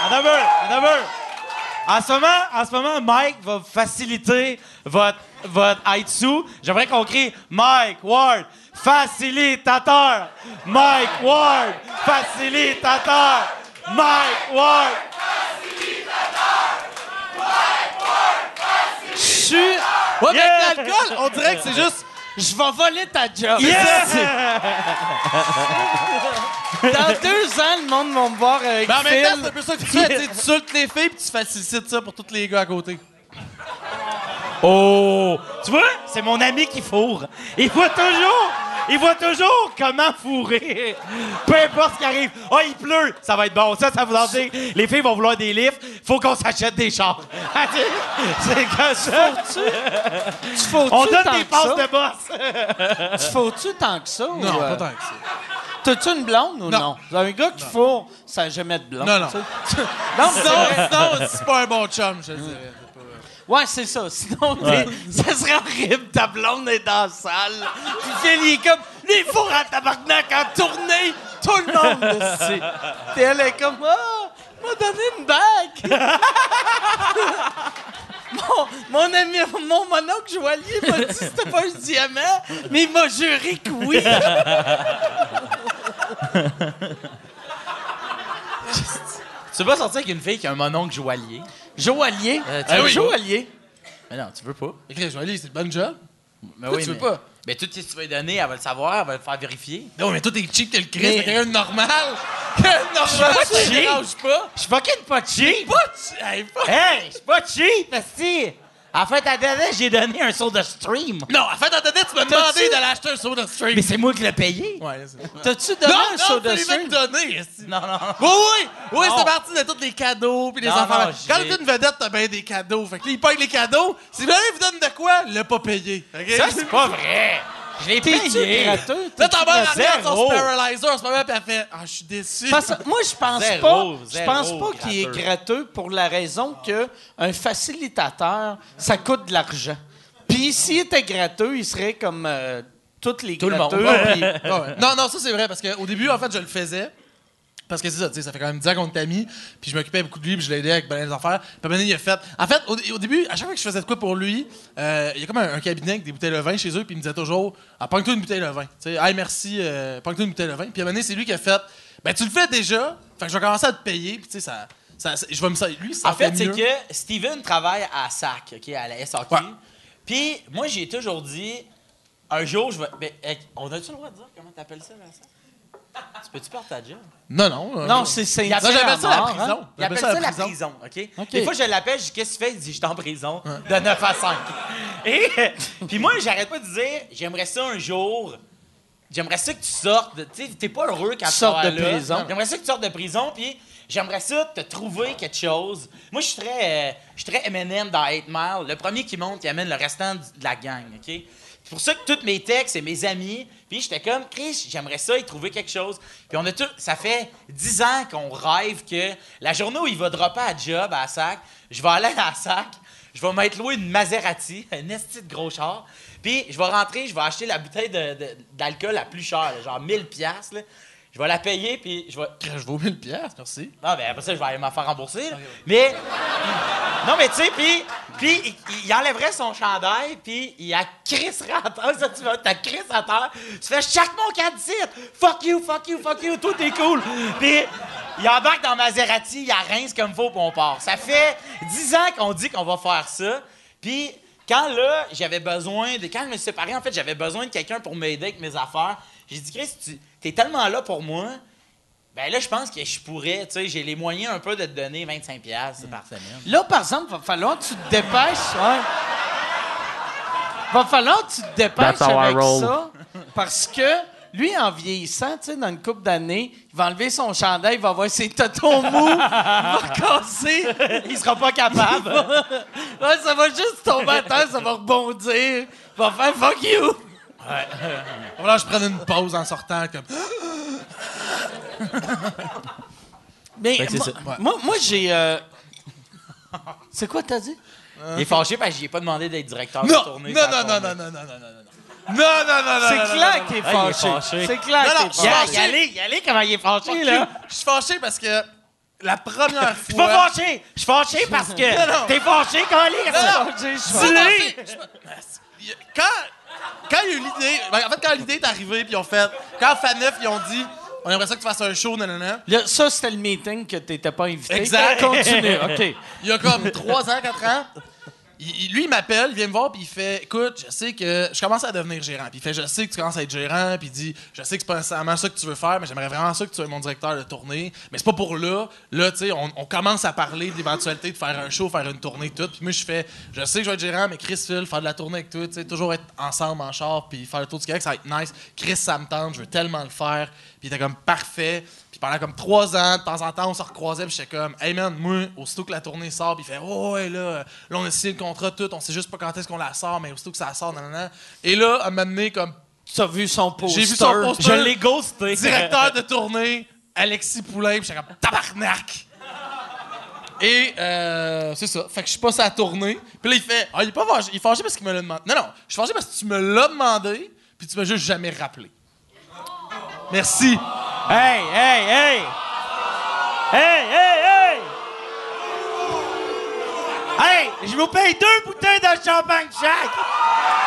Speaker 4: d'abord, d'abord. En ce moment, en ce moment, Mike va faciliter votre, votre sous. J'aimerais qu'on crie Mike Ward, facilitateur. Mike Ward, facilitateur. Mike Ward.
Speaker 2: Je suis...
Speaker 5: Ouais, mais l'alcool, on dirait que c'est juste.
Speaker 2: Je vais voler ta job.
Speaker 4: Yes!
Speaker 2: Dans deux ans, le monde va me voir avec
Speaker 5: Mais en même temps,
Speaker 2: Phil.
Speaker 5: c'est un peu ça que tu fais. tu sais, Tu sultes les filles puis tu facilites ça pour tous les gars à côté.
Speaker 4: Oh! Tu vois, c'est mon ami qui fourre. Il voit toujours, il voit toujours comment fourrer. Peu importe ce qui arrive. Oh, il pleut, ça va être bon. Ça, ça veut dire les filles vont vouloir des livres. Faut qu'on s'achète des chars. c'est comme ça.
Speaker 2: Tu faut-tu
Speaker 4: On donne
Speaker 2: tant
Speaker 4: des passes de boss.
Speaker 2: Tu faut-tu tant que ça? ou,
Speaker 5: Non,
Speaker 2: euh,
Speaker 5: pas tant que ça.
Speaker 2: T'as-tu une blonde ou non?
Speaker 5: Non?
Speaker 2: Un gars qui faut, ça n'a jamais de blonde.
Speaker 5: Non, non.
Speaker 2: tu non, mais c'est
Speaker 5: pas un bon chum, je te dirais.
Speaker 2: Ouais, c'est ça. Sinon, ça serait horrible. Ta blonde est dans la salle. Puis Phil, il est comme, les fours à tabarnak en tournée. Tout le monde le sait. Puis elle est comme, ah, m'a donné une bague. mon, mon ami, mon monocle joaillier m'a dit que c'était pas un diamant, mais il m'a juré que oui.
Speaker 4: Tu veux pas sortir avec une fille qui a un mononcle joaillier?
Speaker 2: Joaillier.
Speaker 4: Euh, tu veux
Speaker 2: joaillier.
Speaker 4: Mais non, tu veux pas.
Speaker 5: Écris, Joël, c'est le bon job.
Speaker 4: Mais
Speaker 5: Toi, tu veux pas?
Speaker 4: Mais tout ce que tu vas lui donner, elle va le savoir, elle va le faire vérifier.
Speaker 5: Non, mais toi, t'es cheap que le Christ,
Speaker 2: Mais-
Speaker 5: mais quelqu'un de normal. Quelqu'un de normal, dérange pas.
Speaker 4: Je suis fucking pas cheap!
Speaker 5: Pas cheap. Hey, pas-
Speaker 4: Hey, je suis pas cheap, si. En fait, à dernière, j'ai donné un saut de stream.
Speaker 5: Non, en fait, en tête, tu m'as demandé d'aller acheter un soda stream.
Speaker 4: Mais c'est moi qui l'ai payé.
Speaker 5: Ouais, c'est
Speaker 2: T'as-tu donné
Speaker 5: Non,
Speaker 2: un
Speaker 5: non,
Speaker 2: soda
Speaker 5: tu
Speaker 2: stream?
Speaker 5: esti.
Speaker 4: Non, non.
Speaker 5: Oui, oui, oui,
Speaker 4: Non.
Speaker 5: c'est parti de tous les cadeaux puis les
Speaker 4: Non,
Speaker 5: enfants.
Speaker 4: non,
Speaker 5: Quand t'es une vedette, t'as bien des cadeaux. Fait que là, il paye les cadeaux. Si vous vous donne de quoi, le pas payé.
Speaker 4: Ça, c'est pas vrai. Je l'ai payé.
Speaker 2: gratteux?
Speaker 5: Là, ta mère regarde son en ce moment, puis elle fait Ah, je suis déçu.
Speaker 2: Parce moi, je pense
Speaker 4: Zéro,
Speaker 2: pas, je
Speaker 4: zéro
Speaker 2: pense pas qu'il est
Speaker 4: gratteux.
Speaker 2: pour la raison que un facilitateur, ça coûte de l'argent. Puis s'il était gratteux, il serait comme euh, toutes les
Speaker 4: Tout le monde.
Speaker 2: gratteux.
Speaker 5: Non, non, ça c'est vrai, parce qu'au début, en fait, je le faisais. Parce que c'est ça, tu sais, ça fait quand même 10 ans qu'on était amis, puis je m'occupais beaucoup de lui, puis je l'aidais avec ben des affaires. Puis maintenant, il a fait. En fait, au, au début, à chaque fois que je faisais de quoi pour lui, euh, il y a comme un, un cabinet avec des bouteilles de vin chez eux, puis il me disait toujours Ah, pogne-toi une bouteille de vin. Tu sais, hey, merci, euh, pogne-toi une bouteille de vin. Puis à un c'est lui qui a fait Ben, tu le fais déjà, fait que je vais commencer à te payer, puis tu sais, ça, ça, ça- je vais me ça- Lui, ça
Speaker 4: En fait, c'est que Steven travaille à SAC, OK, à la SAQ.
Speaker 5: Ouais.
Speaker 4: Puis, moi, j'ai toujours dit, un jour, je vais. Ben, on a-tu le droit de dire comment t'appelles ça, Vincent? Tu peux-tu perdre ta job?
Speaker 5: Non, non. euh,
Speaker 2: Non, c'est c'est
Speaker 5: Non, j'appelle ça la
Speaker 2: hein?
Speaker 5: prison.
Speaker 4: Il appelle ça la prison, OK? Des fois, je l'appelle, je dis Qu'est-ce que tu fais? Il dit Je suis en prison de 9 à 5. Et puis moi, j'arrête pas de dire J'aimerais ça un jour. J'aimerais ça que tu sortes. de- Tu sais, t'es pas heureux quand tu
Speaker 2: Sortes
Speaker 4: sors
Speaker 2: de
Speaker 4: là.
Speaker 2: prison.
Speaker 4: J'aimerais ça que tu sortes de prison, puis j'aimerais ça te trouver quelque chose. Moi, je suis très, euh, je suis très Eminem dans 8 Mile. Le premier qui monte, il amène le restant de la gang, OK? C'est pour ça que tous mes textes, c'est mes amis. Puis j'étais comme, Chris, j'aimerais ça y trouver quelque chose. Puis on a tout, ça fait 10 ans qu'on rêve que la journée où il va dropper à job à SAC, je vais aller à SAC, je vais m'être loué une Maserati, un esti de gros char. Puis je vais rentrer, je vais acheter la bouteille de- de- d'alcool la plus chère, genre 1000 pièces. Je vais la payer, puis je vais...
Speaker 5: Je vaux 1000 pièces, merci.
Speaker 4: Ah, ben après ça, je vais aller m'en faire rembourser. là. Mais. Non, mais tu sais, puis. Puis, il, il enlèverait son chandail, puis il a crisserait à terre. Ça, tu vas, t'as crisse à terre. Tu fais chaque mon candidat. Fuck you, fuck you, fuck you, tout est cool. Puis, il embarque dans Maserati, il rince comme faut, puis on part. Ça fait 10 ans qu'on dit qu'on va faire ça. Puis, quand là, j'avais besoin de. Quand je me suis séparé, en fait, j'avais besoin de quelqu'un pour m'aider avec mes affaires. J'ai dit, Chris, tu es tellement là pour moi. Ben là, je pense que je pourrais, tu sais, j'ai les moyens un peu de te donner 25$ piastres par semaine.
Speaker 2: Là, par exemple, va falloir que tu te dépêches. ouais. Va falloir que tu te dépêches avec
Speaker 6: roll.
Speaker 2: ça. Parce que lui, en vieillissant, tu sais, dans une couple d'années, il va enlever son chandail, il va avoir ses totons mous, il va casser.
Speaker 4: Il sera pas capable.
Speaker 2: Ouais, ça va juste tomber à terre, ça va rebondir. Il va faire fuck you.
Speaker 5: Voilà, je prends une pause en sortant, comme.
Speaker 2: Mais
Speaker 4: que c'est
Speaker 2: moi,
Speaker 4: ça.
Speaker 2: moi, moi, j'ai. euh, C'est quoi t'as dit?
Speaker 4: Il est fâché parce que j'ai pas demandé d'être directeur
Speaker 5: Non!
Speaker 4: de
Speaker 5: Non,
Speaker 4: tournée.
Speaker 5: non,
Speaker 4: a
Speaker 5: non, non, non, non, non, non, non. Non, non, non, non.
Speaker 2: C'est
Speaker 5: non, non,
Speaker 2: clair
Speaker 5: non,
Speaker 2: qu'il est
Speaker 4: Ah, il est
Speaker 2: fâché.
Speaker 4: fâché.
Speaker 2: C'est clair
Speaker 5: Non, non,
Speaker 2: qu'il est fâché.
Speaker 4: Y allez, comment il est fâché, là?
Speaker 5: Je suis fâché parce que la première
Speaker 4: Je suis pas fâché. Je suis fâché parce
Speaker 5: Non, non.
Speaker 4: que t'es fâché, Calis.
Speaker 5: Non, non.
Speaker 2: Je suis
Speaker 5: C'est
Speaker 2: fâché.
Speaker 5: Je- Quand, quand il y a eu l'idée, ben, en fait, quand l'idée est arrivée, puis ils ont fait. Quand Faneuf, ils ont dit, on aimerait ça que tu fasses un show, nanana.
Speaker 2: Là, ça, c'était le meeting que t'étais pas invité.
Speaker 5: Exact.
Speaker 2: Continue, OK.
Speaker 5: Il y a comme 3 ans, 4 ans. Il- lui, il m'appelle, il vient me voir, puis il fait Écoute, je sais que je commence à devenir gérant. Puis il fait Je sais que tu commences à être gérant, puis il dit Je sais que c'est pas nécessairement ça que tu veux faire, mais j'aimerais vraiment ça que tu sois mon directeur de tournée. Mais c'est pas pour là. Là, tu sais, on, on commence à parler de l'éventualité de faire un show, faire une tournée, tout. Puis moi, je fais Je sais que je vais être gérant, mais Chris, Phil, faire de la tournée avec toi, tu sais, toujours être ensemble en char, puis faire le tour du Québec, ça va être nice. Chris, ça me tente, je veux tellement le faire. Puis il était comme parfait. Puis pendant comme trois ans, de temps en temps, on se recroisait, puis j'étais comme, hey man, moi, aussitôt que la tournée sort, puis il fait, oh ouais, là, là, on a signé le contrat, tout, on sait juste pas quand est-ce qu'on la sort, mais aussitôt que ça sort, nanana. Et là, à un moment donné, comme,
Speaker 2: Tu as vu son poster.
Speaker 5: j'ai vu son poster,
Speaker 4: Je l'ai ghosté.
Speaker 5: directeur de tournée, Alexis Poulain, puis j'étais comme, tabarnak! Et euh, c'est ça. Fait que je suis passé à la tournée. Puis là, il fait Ah, il est pas fâché. Il est fâché parce qu'il me l'a demandé. Non, non. Je suis fâché parce que tu me l'as demandé, puis tu m'as juste jamais rappelé. Merci.
Speaker 4: Hey, hey, hey! Hey, hey, hey! Hey, je vous paye deux bouteilles de champagne chaque!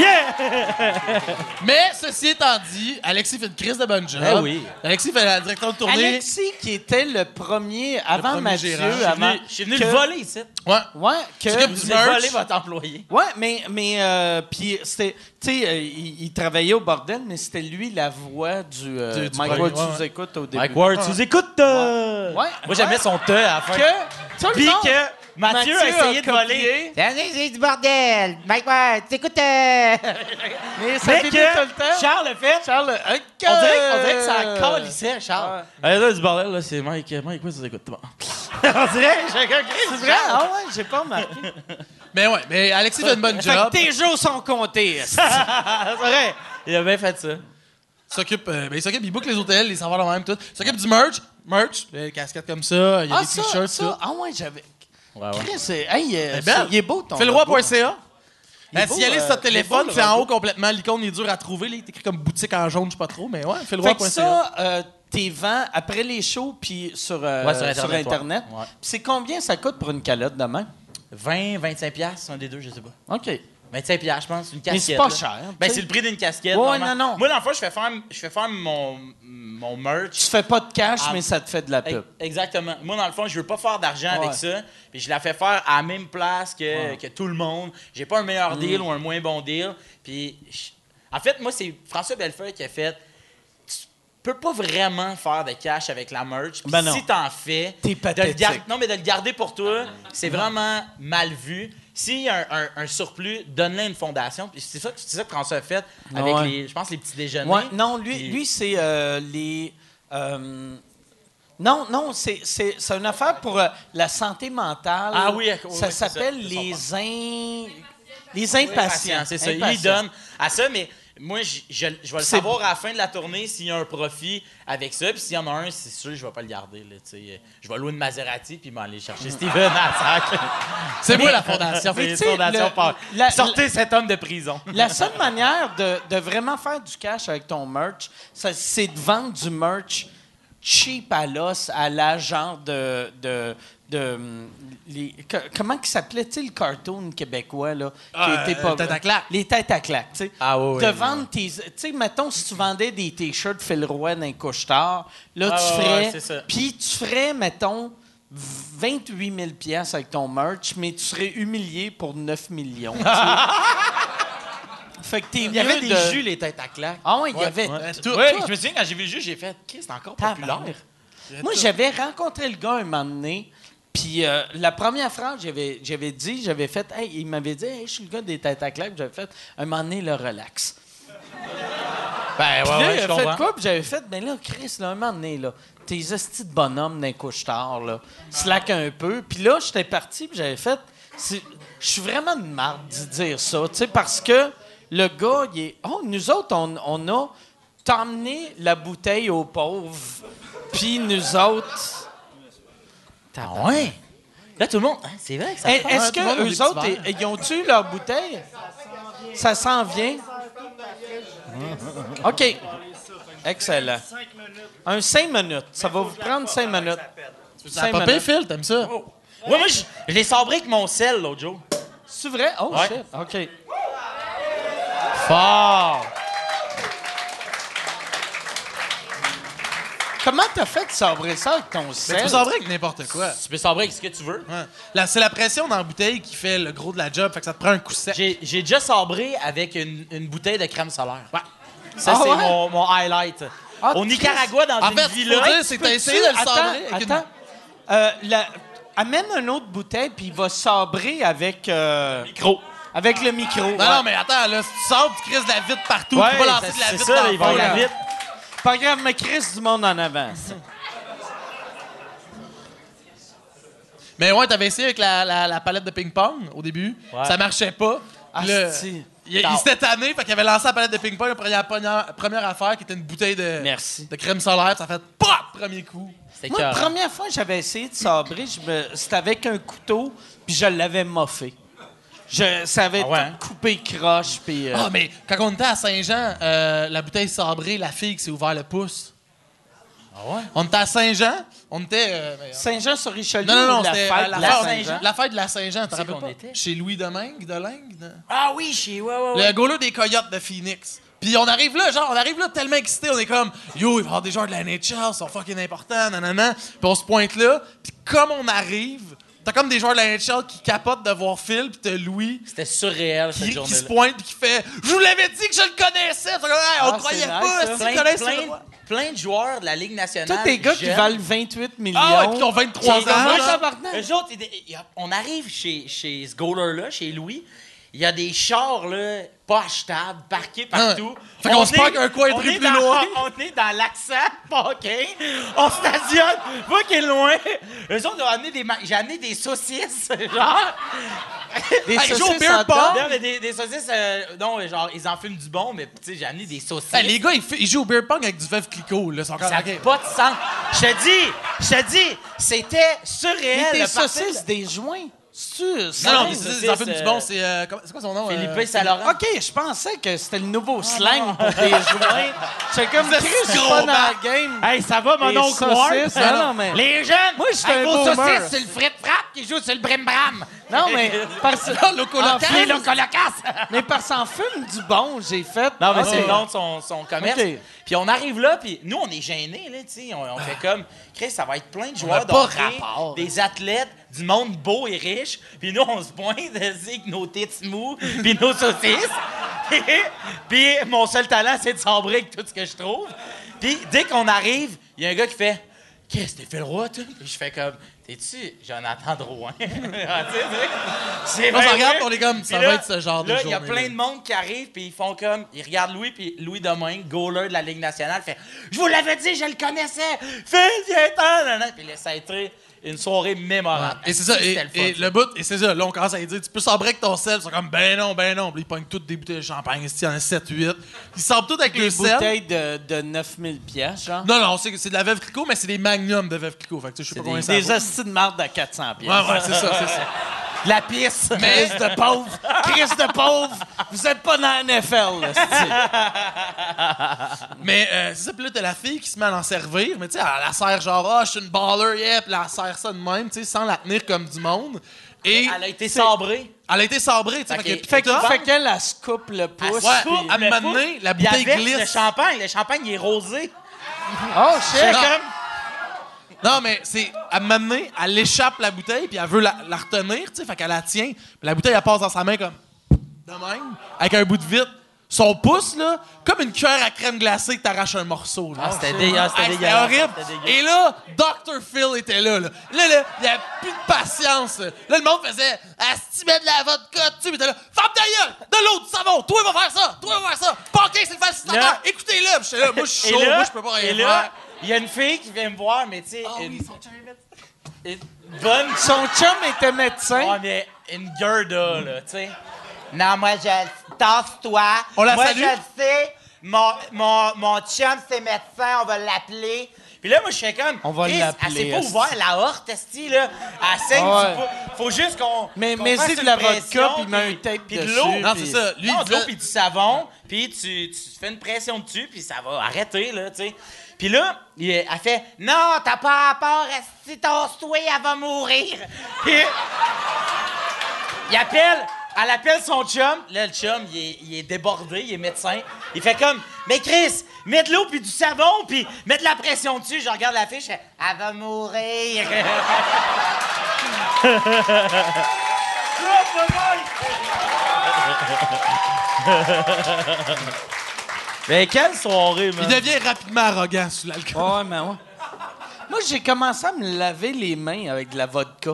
Speaker 4: Yeah!
Speaker 5: Mais ceci étant dit, Alexis fait une crise de bonne job.
Speaker 4: Eh oui.
Speaker 5: Alexis fait la directeur de tournée.
Speaker 2: Alexis, qui était le premier, avant
Speaker 5: premier
Speaker 2: Mathieu,
Speaker 5: gérant.
Speaker 2: Avant...
Speaker 4: Je suis venu
Speaker 2: que-
Speaker 4: le voler ici.
Speaker 5: Ouais.
Speaker 2: Ouais, que...
Speaker 5: du
Speaker 4: vous
Speaker 5: merch.
Speaker 4: volé votre employé.
Speaker 2: Ouais, mais, mais euh, puis c'était, tu sais, euh, il, il travaillait au bordel, mais c'était lui la voix du, euh,
Speaker 5: Du- du
Speaker 2: Mike Ward
Speaker 5: ouais, ouais.
Speaker 2: sous-écoute au début.
Speaker 4: Mike Ward, tu nous écoutes? euh?
Speaker 2: Ouais,
Speaker 4: Moi, j'aimais son te à la fin.
Speaker 2: Que,
Speaker 4: Puis que Mathieu, a essayé de voler.
Speaker 7: C'est du bordel. Mike Ward, t'écoutes. euh,
Speaker 2: Mais ça
Speaker 4: que
Speaker 2: tout le temps.
Speaker 4: Charles le fait.
Speaker 2: Charles, euh, que-
Speaker 4: On dirait, on dirait que ça calissait, Charles.
Speaker 2: Ouais.
Speaker 4: Hey, là, du bordel, là, c'est Mike. Mike, quoi, ça écoute? Bon. on dirait, chacun
Speaker 2: C'est vrai? Ah ouais, j'ai pas remarqué.
Speaker 5: Mais ouais, mais Alexis fait une bonne
Speaker 2: Fait que
Speaker 5: job.
Speaker 2: tes jours sont comptés.
Speaker 4: C'est vrai. Il a bien fait ça.
Speaker 5: Il s'occupe, euh, ben, il s'occupe, il book les hôtels, les serveurs de même, tout. Il s'occupe du merch. Merch, les casquettes comme ça, il y a
Speaker 2: Ah,
Speaker 5: des t-shirts,
Speaker 2: ça. Ah ouais, j'avais...
Speaker 4: Ouais, ouais.
Speaker 2: Chris, c'est- hey, euh, c'est- il est beau ton. Il est
Speaker 5: Ben,
Speaker 2: beau,
Speaker 5: si elle est
Speaker 2: euh,
Speaker 5: sur
Speaker 2: il est
Speaker 5: téléphone,
Speaker 2: beau,
Speaker 5: c'est en
Speaker 2: logo.
Speaker 5: haut complètement. L'icône est dur à trouver. Là, il est écrit comme boutique en jaune, je sais pas trop, mais ouais, fais le
Speaker 2: Fait que ça, euh, t'es vends après les shows puis sur, euh,
Speaker 4: Ouais, sur
Speaker 2: sur
Speaker 4: Internet,
Speaker 2: Internet.
Speaker 4: ouais. Ouais.
Speaker 2: Puis c'est combien ça coûte pour une calotte demain?
Speaker 4: 20, 25 piastres, un des deux, je sais pas.
Speaker 2: OK.
Speaker 4: 25 piastres, je pense, une casquette.
Speaker 2: Mais c'est pas
Speaker 4: là.
Speaker 2: cher.
Speaker 4: Ben,
Speaker 2: tu sais.
Speaker 4: c'est le prix d'une casquette.
Speaker 2: Ouais, non, non.
Speaker 4: Moi, dans le fond, je fais faire, je fais faire mon, mon merch.
Speaker 2: Tu fais pas de cash,
Speaker 4: Ah.
Speaker 2: mais ça te fait de la pub.
Speaker 4: Exactement. Moi, dans le fond, je veux pas faire d'argent
Speaker 2: Ouais.
Speaker 4: avec ça. Puis je la fais faire à la même place que, que tout le monde. J'ai pas un meilleur
Speaker 2: Mm.
Speaker 4: deal ou un moins bon deal. Puis, je- en fait, moi, c'est François Bellefeuille qui a fait. Tu peux pas vraiment faire de cash avec la merch.
Speaker 2: Ben non.
Speaker 4: si t'en fais,
Speaker 2: T'es
Speaker 4: de le non, mais de le garder pour toi, c'est vraiment mal vu. S'il y a un, un- un surplus, donne-le à une fondation. Puis c'est ça, que- c'est ça que François a fait avec
Speaker 2: Ouais.
Speaker 4: les, je pense, les petits déjeuners.
Speaker 2: Ouais, non, lui,
Speaker 4: Puis-
Speaker 2: lui c'est euh, les. euh, non, non, c'est, c'est, c'est une affaire pour euh, la santé mentale.
Speaker 4: Ah oui, oui,
Speaker 2: ça
Speaker 4: oui, c'est
Speaker 2: s'appelle
Speaker 4: ça.
Speaker 2: les in... les impatients.
Speaker 4: C'est ça. Il
Speaker 2: Impatients.
Speaker 4: donne à ça, mais moi, je, je- je vais le savoir à la fin de la tournée s'il y a un profit avec ça. Puis s'il y en a un, c'est sûr, je vais pas le garder. Là, je vais louer une Maserati puis m'aller chercher Steven à.
Speaker 5: C'est moi la fondation.
Speaker 2: Mais
Speaker 4: C'est
Speaker 2: tu sais,
Speaker 4: une fondation
Speaker 2: le-
Speaker 4: par-
Speaker 2: la-
Speaker 4: Sortez cet homme de prison.
Speaker 2: La seule manière de, de vraiment faire du cash avec ton merch, c'est de vendre du merch cheap à l'os, à la genre de. de, de, hum, les- que- comment il s'appelait, tu sais, le cartoon québécois, là? Qui
Speaker 5: Ah, euh, Tête à claque.
Speaker 2: Les têtes à claque, tu sais.
Speaker 4: Ah oui, oui,
Speaker 2: De
Speaker 4: oui,
Speaker 2: vendre tes. Tu sais, mettons, si tu vendais des t-shirts Phil Roy d'un couche-tard, là,
Speaker 4: Ah,
Speaker 2: tu ferais. Puis tu ferais, mettons. 28 000 pièces avec ton merch, mais tu serais humilié pour 9 millions. fait que t'es
Speaker 4: Il y avait des
Speaker 2: de-
Speaker 4: jus, les têtes à claques.
Speaker 2: ah oui, il y avait.
Speaker 5: tout.
Speaker 4: Ouais, je me souviens, quand j'ai vu le jus, j'ai fait, c'est encore populaire.
Speaker 2: Moi, j'avais rencontré le gars un moment donné, Puis euh, la première phrase, j'avais, j'avais dit, j'avais fait, hey, il m'avait dit, hey, je suis le gars des têtes à claques. J'avais fait, un moment donné, le relax.
Speaker 4: Ben,
Speaker 2: Puis
Speaker 4: ouais,
Speaker 2: là,
Speaker 4: ouais, je
Speaker 2: fait
Speaker 4: comprends.
Speaker 2: quoi? Puis j'avais fait, ben là, Chris, là, un moment donné, là, tes hosties de bonhomme d'un couche-tard, là, slack un peu. Puis là, j'étais parti, puis j'avais fait, je suis vraiment de marde d'y dire ça, tu sais, parce que le gars, il est, oh, nous autres, on, on a t'emmené la bouteille aux pauvres, puis nous autres...
Speaker 4: Ah ouais? Là, tout le monde. hein, c'est vrai que ça se
Speaker 2: Est-ce que eux autres, ils- ils ont-tu leur bouteille? Ça s'en vient? OK. Excellent. Un cinq minutes. Ça va vous prendre cinq minutes.
Speaker 5: Ça a pas. Phil, t'aimes ça?
Speaker 4: Ouais, moi, je, je l'ai sabré avec mon sel l'autre jour.
Speaker 2: C'est vrai? Oh,
Speaker 4: Ouais.
Speaker 2: shit. OK.
Speaker 4: Fort!
Speaker 2: Comment t'as fait de sabrer ça avec ton
Speaker 5: Mais tu
Speaker 2: sel?
Speaker 5: peux sabrer avec n'importe quoi.
Speaker 4: Tu peux sabrer avec ce que tu veux.
Speaker 5: Ouais. Là, c'est la pression dans la bouteille qui fait le gros de la job, fait que ça te prend un coup sec.
Speaker 4: J'ai j'ai déjà sabré avec une, une bouteille de crème solaire.
Speaker 5: Ouais.
Speaker 4: Ça,
Speaker 2: Ah
Speaker 4: c'est
Speaker 2: ouais?
Speaker 4: mon, mon highlight.
Speaker 2: Ah,
Speaker 4: Au. Nicaragua, dans
Speaker 5: En
Speaker 4: une
Speaker 5: fait,
Speaker 4: villa.
Speaker 5: faut dire, c'est que t'as essayé de le
Speaker 2: Attends,
Speaker 5: sabrer avec une-
Speaker 2: attends. Euh, la- Amène une autre bouteille, puis il va sabrer avec... euh,
Speaker 4: Micro.
Speaker 2: Avec le micro.
Speaker 5: Non, non, mais attends, là, si tu sabres, tu crises de la vitre partout.
Speaker 4: Ouais,
Speaker 5: tu pas lancer de la
Speaker 4: c'est
Speaker 5: vitre
Speaker 4: ça,
Speaker 5: dans
Speaker 4: vite.
Speaker 2: Pas grave, mais Chris du monde en avant.
Speaker 5: Mais ouais, t'avais essayé avec la, la- la palette de ping-pong au début.
Speaker 4: Ouais.
Speaker 5: Ça marchait pas.
Speaker 2: Asti.
Speaker 5: il, il s'était tanné, fait qu'il avait lancé la palette de ping-pong, la première, première, première affaire qui était une bouteille de,
Speaker 2: Merci.
Speaker 5: de crème solaire. Ça a fait pop! Premier coup.
Speaker 4: C'était
Speaker 2: Moi, la première fois que j'avais essayé de sabrer, je me- c'était avec un couteau, puis je l'avais moffé. Je, ça avait
Speaker 4: Ah ouais,
Speaker 2: tout coupé croche, puis... euh,
Speaker 5: Ah, mais quand on était à Saint-Jean, euh, la bouteille sabrée, la fille qui s'est ouvert le pouce.
Speaker 4: Ah ouais?
Speaker 5: On était à Saint-Jean, on était. euh, mais-
Speaker 2: Saint-Jean-sur-Richelieu
Speaker 5: non, non, non,
Speaker 2: ou la
Speaker 5: c'était
Speaker 2: fête
Speaker 5: euh,
Speaker 2: de
Speaker 5: la,
Speaker 2: Saint-Jean?
Speaker 5: la fête de la Saint-Jean, tu rappelles
Speaker 4: qu'on
Speaker 5: pas?
Speaker 4: était?
Speaker 5: Chez Louis Domingue, de Lingue. de-
Speaker 4: Ah oui, chez. Ouais, ouais, ouais.
Speaker 5: Le goaler des Coyotes de Phoenix. Puis on arrive là, genre, on arrive là tellement excité, on est comme, yo, il va y avoir des joueurs de la NHL, ils sont fucking importants, nanana. Puis on se pointe là, puis comme on arrive, t'as comme des joueurs de la NHL qui capotent de voir Phil, puis t'as Louis
Speaker 4: C'était surréel, cette
Speaker 5: qui, qui
Speaker 4: journée-là.
Speaker 5: se pointe, puis qui fait, je vous l'avais dit que je le connaissais. Hey, on
Speaker 2: Ah,
Speaker 5: croyait pas,
Speaker 2: nice,
Speaker 5: si
Speaker 4: Plein, plein-
Speaker 5: le
Speaker 4: plein de joueurs de la Ligue nationale.
Speaker 2: Tous des gars qui valent 28 millions.
Speaker 5: Ah ouais, puis qui ont 23
Speaker 4: Qui-
Speaker 5: ans. Là.
Speaker 4: Eux autres, on arrive chez, chez ce goaler-là, chez Louis. Il y a des chars, là, pas achetables, parqués partout.
Speaker 5: Ah. Fait qu'on
Speaker 4: On
Speaker 5: se parque un coin
Speaker 4: est
Speaker 5: plus
Speaker 4: dans-
Speaker 5: loin.
Speaker 4: On est dans l'accent parking. On stationne. Pas qu'il est loin. Eux autres ont amené des... ma- J'ai amené des saucisses, genre...
Speaker 2: Des
Speaker 5: Hey, au
Speaker 2: saucisses
Speaker 5: beer pong.
Speaker 4: Non, mais des, des saucisses... euh, non, genre, ils en fument du bon, mais, tu sais, j'ai amené des saucisses.
Speaker 5: Hey, les gars, ils, jouent au beer pong avec du veuve Clicquot, là. encore-
Speaker 4: Ça n'a pas de sens. Je te dis, je te dis, c'était surréel.
Speaker 2: Mais saucisses, des joints. C'est-tu-
Speaker 5: Non, non, mais c'est- en fument du bon,
Speaker 4: euh,
Speaker 5: c'est. euh, comment- c'est quoi son nom?
Speaker 4: Philippe
Speaker 5: euh,
Speaker 4: Saint-Laurent?
Speaker 2: OK, je pensais que c'était le nouveau slang pour des joints. C'est comme
Speaker 5: Vous êtes
Speaker 2: Chris, je suis
Speaker 5: gros
Speaker 2: pas dans la game.
Speaker 4: Hey, ça va,
Speaker 2: Des saucisses, non, non, mais...
Speaker 4: Les jeunes,
Speaker 2: Moi, je suis
Speaker 4: hey,
Speaker 2: un
Speaker 4: vos
Speaker 2: boomer.
Speaker 4: saucisses, c'est le frit frappe qui joue sur le brim bram.
Speaker 2: Non, mais
Speaker 4: locolocasse.
Speaker 2: mais parce qu'en fume du bon, j'ai fait.
Speaker 4: Non, mais
Speaker 2: Ah,
Speaker 4: c'est le nom de son, son commerce. Puis on arrive là, puis nous, on est gênés, là, tu sais. On, on fait comme, Chris, ça va être plein de joueurs de
Speaker 5: pas
Speaker 4: hockey,
Speaker 5: rapport,
Speaker 4: des athlètes, du monde beau et riche. Puis nous, on se pointe avec nos têtes mous, puis nos saucisses. puis mon seul talent, c'est de sabrer avec tout ce que je trouve. Puis dès qu'on arrive, il y a un gars qui fait, Qu'est-ce que t'es fait le roi, toi? Puis je fais comme, t'es-tu Jonathan Drouin? Ah, tu sais, c'est
Speaker 5: On se regarde, on est comme, ça va être ce genre de
Speaker 4: Là, il y a plein de monde qui arrive, puis ils font comme, ils regardent Louis, puis Louis Domingue, goaler de la Ligue nationale, fait Je vous l'avais dit, je le connaissais! Fais viens-t'en! Puis a été une soirée mémorable.
Speaker 5: Et c'est ça, et,
Speaker 4: le
Speaker 5: et
Speaker 4: ça.
Speaker 5: le bout, et c'est ça, là, on commence à lui dire, tu peux sabrer avec ton sel. Ils sont comme, ben non, ben non. Puis ils pognent toutes des bouteilles de champagne, il y en a 7-8. Ils sabrent tout avec
Speaker 2: Des
Speaker 5: le sel.
Speaker 2: bouteilles de, de 9000 pièces, genre?
Speaker 5: Non, non, c'est c'est de la veuve Clicquot, mais c'est des magnums de veuve Clicquot. Fait que tu sais, je sais pas combien ça
Speaker 2: Des
Speaker 5: vaut.
Speaker 2: hosties de marde à 400 pièces.
Speaker 5: Ouais, ouais, c'est ça, c'est ça.
Speaker 2: La pisse.
Speaker 5: Mais-
Speaker 2: Chris de pauvre. Chris de pauvre. Vous êtes pas dans la NFL, là.
Speaker 5: Mais euh, c'est ça, puis là, t'as la fille qui se met à en servir, mais tu sais, elle la sert genre, ah, je suis une baller, yeah, puis elle sert ça de même, tu sais, sans la tenir comme du monde. Et
Speaker 4: Elle a été sabrée.
Speaker 5: elle a été sabrée, tu sais,
Speaker 4: Fait
Speaker 5: fait que
Speaker 4: que-
Speaker 2: Fait qu'elle, elle se coupe le pouce.
Speaker 5: Ouais, à un moment donné, la bouteille glisse.
Speaker 4: Le champagne, le champagne, il est rosé.
Speaker 2: Oh,
Speaker 4: C'est
Speaker 2: shit.
Speaker 5: Non, mais c'est à donné, elle échappe la bouteille, puis elle veut la, la retenir, tu sais, fait qu'elle la tient, puis la bouteille, elle passe dans sa main comme de même, avec un bout de vitre. son pouce, là, comme une cuillère à crème glacée que t'arraches un morceau. Là.
Speaker 4: Ah, c'était ah, c'était
Speaker 5: Hey, c'était
Speaker 4: dégueulasse,
Speaker 5: horrible.
Speaker 4: c'était dégueu.
Speaker 5: Et là, Dr. Phil était là. Là, là, là, il n'y avait plus de patience. Là, Là, le monde faisait Asti, mets de la vodka dessus. Mais t'es là, ferme ta gueule, de l'eau, du savon. Toi, va faire ça. Toi, va faire ça. Paquin, c'est le facilitateur.
Speaker 4: Là-
Speaker 5: Écoutez-le. Puis j'étais là, moi, je suis chaud.
Speaker 4: là,
Speaker 5: moi, je peux pas rien
Speaker 4: et
Speaker 5: faire.
Speaker 4: Il y a une fille qui vient me voir, mais tu sais,
Speaker 5: Ah
Speaker 4: une,
Speaker 5: oui, son chum.
Speaker 4: une bonne
Speaker 2: Son chum était médecin.
Speaker 4: Ouais, mais une Gerda, là, tu sais.
Speaker 7: Non, moi, je... Tasse-toi.
Speaker 5: On la
Speaker 7: moi,
Speaker 5: salue?
Speaker 7: je le sais. Mon, mon, mon chum, c'est médecin. On va l'appeler.
Speaker 4: Puis là, moi, je fais comme.
Speaker 2: On va l'appeler,
Speaker 4: Elle s'est pas
Speaker 2: esti.
Speaker 4: ouvert la horte, esti, là. Elle saigne
Speaker 2: ouais.
Speaker 4: du. Faut juste qu'on.
Speaker 2: Mais-
Speaker 4: qu'on
Speaker 2: mais c'est de la vodka,
Speaker 4: pression,
Speaker 2: puis met un tape
Speaker 4: puis de l'eau.
Speaker 5: Non, c'est ça. Lui,
Speaker 4: non, de l'eau puis du savon, puis tu, tu fais une pression dessus, puis ça va arrêter, là, tu sais. Puis là, il- elle fait
Speaker 7: Non, t'as pas peur. Si tasse-toi, elle va mourir.
Speaker 4: Puis, il appelle, elle appelle son chum. Là, le chum, il est, débordé, il est médecin. Il fait comme, mais Chris, mets de l'eau puis du savon, puis mets la pression dessus. Je regarde la fiche,
Speaker 7: Elle va mourir.
Speaker 4: mais quelle soirée,
Speaker 5: Il devient rapidement arrogant sous l'alcool.
Speaker 2: Ouais, mais ouais. Moi, j'ai commencé à me laver les mains avec de la vodka.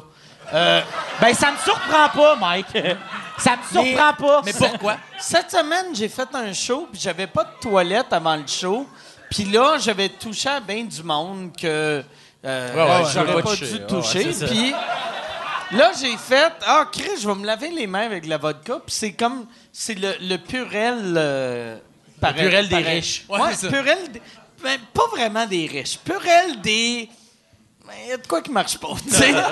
Speaker 2: Euh,
Speaker 4: Ben, ça me surprend pas, Mike. ça me surprend pas.
Speaker 5: Mais pourquoi?
Speaker 2: Cette semaine, j'ai fait un show, puis j'avais pas de toilette avant le show. Puis là, j'avais touché à bien du monde que euh,
Speaker 5: ouais,
Speaker 2: j'aurais pas,
Speaker 5: pas
Speaker 2: dû
Speaker 5: toucher.
Speaker 4: Ouais,
Speaker 2: puis là, j'ai fait Ah, Chris, je vais me laver les mains avec de la vodka. Puis c'est comme. C'est le, le purel. euh, pareil-
Speaker 4: purel des riches.
Speaker 2: Ouais,
Speaker 5: Ouais, c'est ça.
Speaker 2: purel. des- ben, pas vraiment des riches. Purel des. Il y a de quoi qui marche pas, tu sais. Parce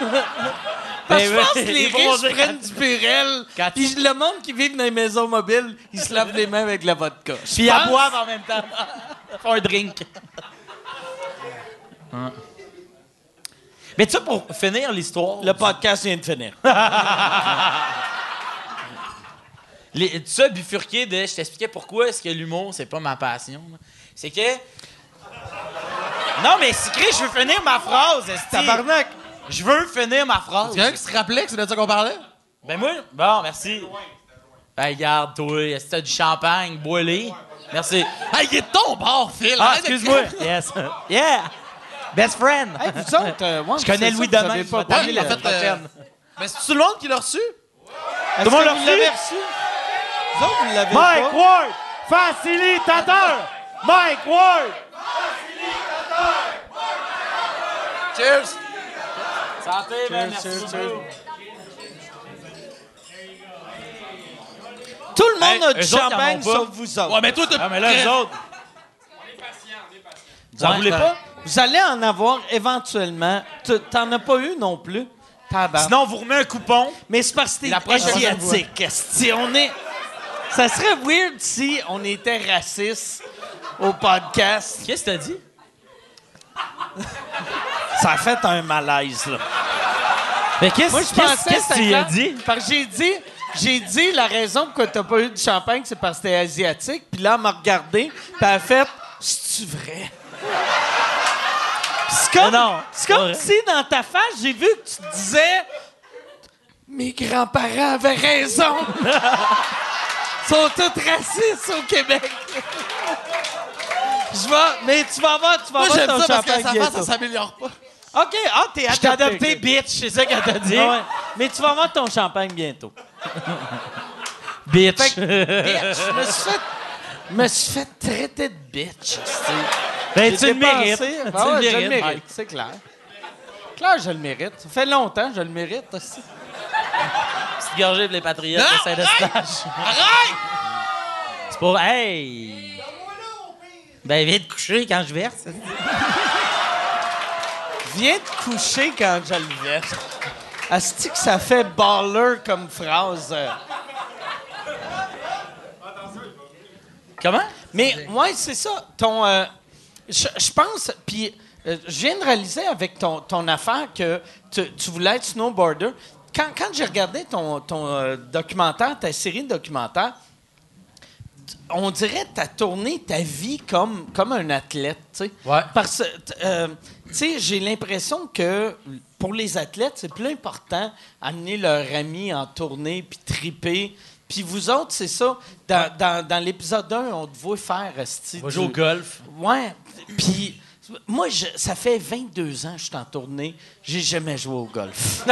Speaker 2: que je
Speaker 4: Ben,
Speaker 2: pense que les riches prennent du purel. Puis le monde qui vit dans les maisons mobiles, ils se lavent les mains avec de la vodka.
Speaker 4: Puis ils boivent en même temps. Font un drink. Mais tu sais, pour finir l'histoire.
Speaker 2: Le podcast vient de finir.
Speaker 4: Les, tu sais, bifurquer de. Je t'expliquais pourquoi est-ce que l'humour, c'est pas ma passion. C'est que. Non, mais si Chris, je veux finir ma phrase.
Speaker 2: Tabarnak!
Speaker 4: Je veux finir ma phrase.
Speaker 5: Quelqu'un qui se rappelait que c'est de ça qu'on parlait?
Speaker 4: Ben moi, bon, merci. Ben regarde, toi, est-ce que t'as du champagne, bois-les. Merci.
Speaker 5: Ah, il est de ton bord, Phil!
Speaker 4: Ah, excuse-moi. Yes. Yeah. Best friend.
Speaker 2: Hey, vous autres, euh, ouais,
Speaker 4: Je connais
Speaker 2: c'est
Speaker 4: Louis
Speaker 2: ça, vous
Speaker 4: Domain,
Speaker 2: avez
Speaker 4: je
Speaker 2: pas
Speaker 4: vais
Speaker 2: parlé
Speaker 4: t'amener
Speaker 2: la
Speaker 5: en fait,
Speaker 2: prochaine.
Speaker 5: Mais c'est tout le monde qui l'a reçu?
Speaker 2: Est-ce
Speaker 4: le monde
Speaker 2: que
Speaker 4: l'a reçu?
Speaker 2: Vous autres, vous l'avez
Speaker 4: Mike
Speaker 2: pas?
Speaker 4: Ward, facilitateur. Mike Ward.
Speaker 5: Cheers!
Speaker 4: Santé, man, merci
Speaker 2: cheers,
Speaker 4: beaucoup.
Speaker 2: Tout le monde
Speaker 4: Hey,
Speaker 2: a du
Speaker 4: eux autres, ils en
Speaker 2: champagne
Speaker 4: ont pas.
Speaker 2: sauf vous autres.
Speaker 5: Ouais, mais toi, t'as...
Speaker 4: Ah, mais là, les autres. Vous en
Speaker 2: Ouais,
Speaker 4: voulez
Speaker 2: ben,
Speaker 4: pas?
Speaker 2: Vous allez en avoir éventuellement. Tu- T'en as pas eu non plus. Tabarnak.
Speaker 4: Sinon, on vous remet un coupon.
Speaker 2: Mais c'est parce que
Speaker 4: La
Speaker 2: t'es
Speaker 4: prochaine
Speaker 2: asiatique. Si on est... Ça serait weird si on était raciste au podcast.
Speaker 4: Qu'est-ce que t'as dit?
Speaker 2: Ça a fait un malaise, là.
Speaker 4: Mais qu'est-ce
Speaker 2: Moi, je pensais
Speaker 4: que tu as dit?
Speaker 2: Parce que j'ai dit, j'ai dit la raison pourquoi t'as pas eu de champagne, c'est parce que t'es asiatique. Puis là, elle m'a regardé, puis elle a fait, c'est-tu vrai? C'est comme,
Speaker 4: non,
Speaker 2: c'est comme si dans ta face, j'ai vu que tu disais, mes grands-parents avaient raison. Sont tous racistes au Québec. Je vais, mais tu vas avoir, tu vas
Speaker 5: Moi, j'aime
Speaker 2: ton
Speaker 5: ça parce que ça
Speaker 2: bientôt.
Speaker 5: s'améliore pas.
Speaker 2: OK, ah, t'es adopté.
Speaker 4: bitch. C'est ça qu'elle t'a dit.
Speaker 2: Ah ouais. Mais tu vas avoir ton champagne bientôt.
Speaker 4: Bitch.
Speaker 2: Bitch, je me suis fait, me suis fait traiter de bitch.
Speaker 4: Ben,
Speaker 2: J'ai
Speaker 4: tu le mérites.
Speaker 2: Ben
Speaker 4: Tu le
Speaker 2: ouais, je le
Speaker 4: mérites,
Speaker 2: c'est clair. Clair, je le mérite. Ça fait longtemps que je le mérite aussi.
Speaker 4: Petite gorgée pour les patriotes de Saint-Eustache.
Speaker 5: Arrête!
Speaker 4: C'est pour... Hey! Ben, viens te coucher quand je verse.
Speaker 2: Viens te coucher quand je le verse. Asti que ça fait baller comme phrase.
Speaker 4: Comment?
Speaker 2: Mais ouais, c'est ça. Ton, euh, je, je pense, puis euh, je viens de réaliser avec ton, ton affaire que tu, tu voulais être snowboarder. Quand, quand j'ai regardé ton, ton euh, documentaire, ta série de documentaires, on dirait que tu as tourné ta vie comme, comme un athlète.
Speaker 4: Ouais.
Speaker 2: Parce euh, tu sais, j'ai l'impression que pour les athlètes, c'est plus important amener leur ami en tournée puis triper Puis vous autres, c'est ça. Dans, dans, dans l'épisode 1, on te voit faire.
Speaker 4: va
Speaker 2: du-
Speaker 4: jouer au golf.
Speaker 2: Ouais. Puis moi, je- ça fait 22 ans que je suis en tournée. J'ai jamais joué au golf.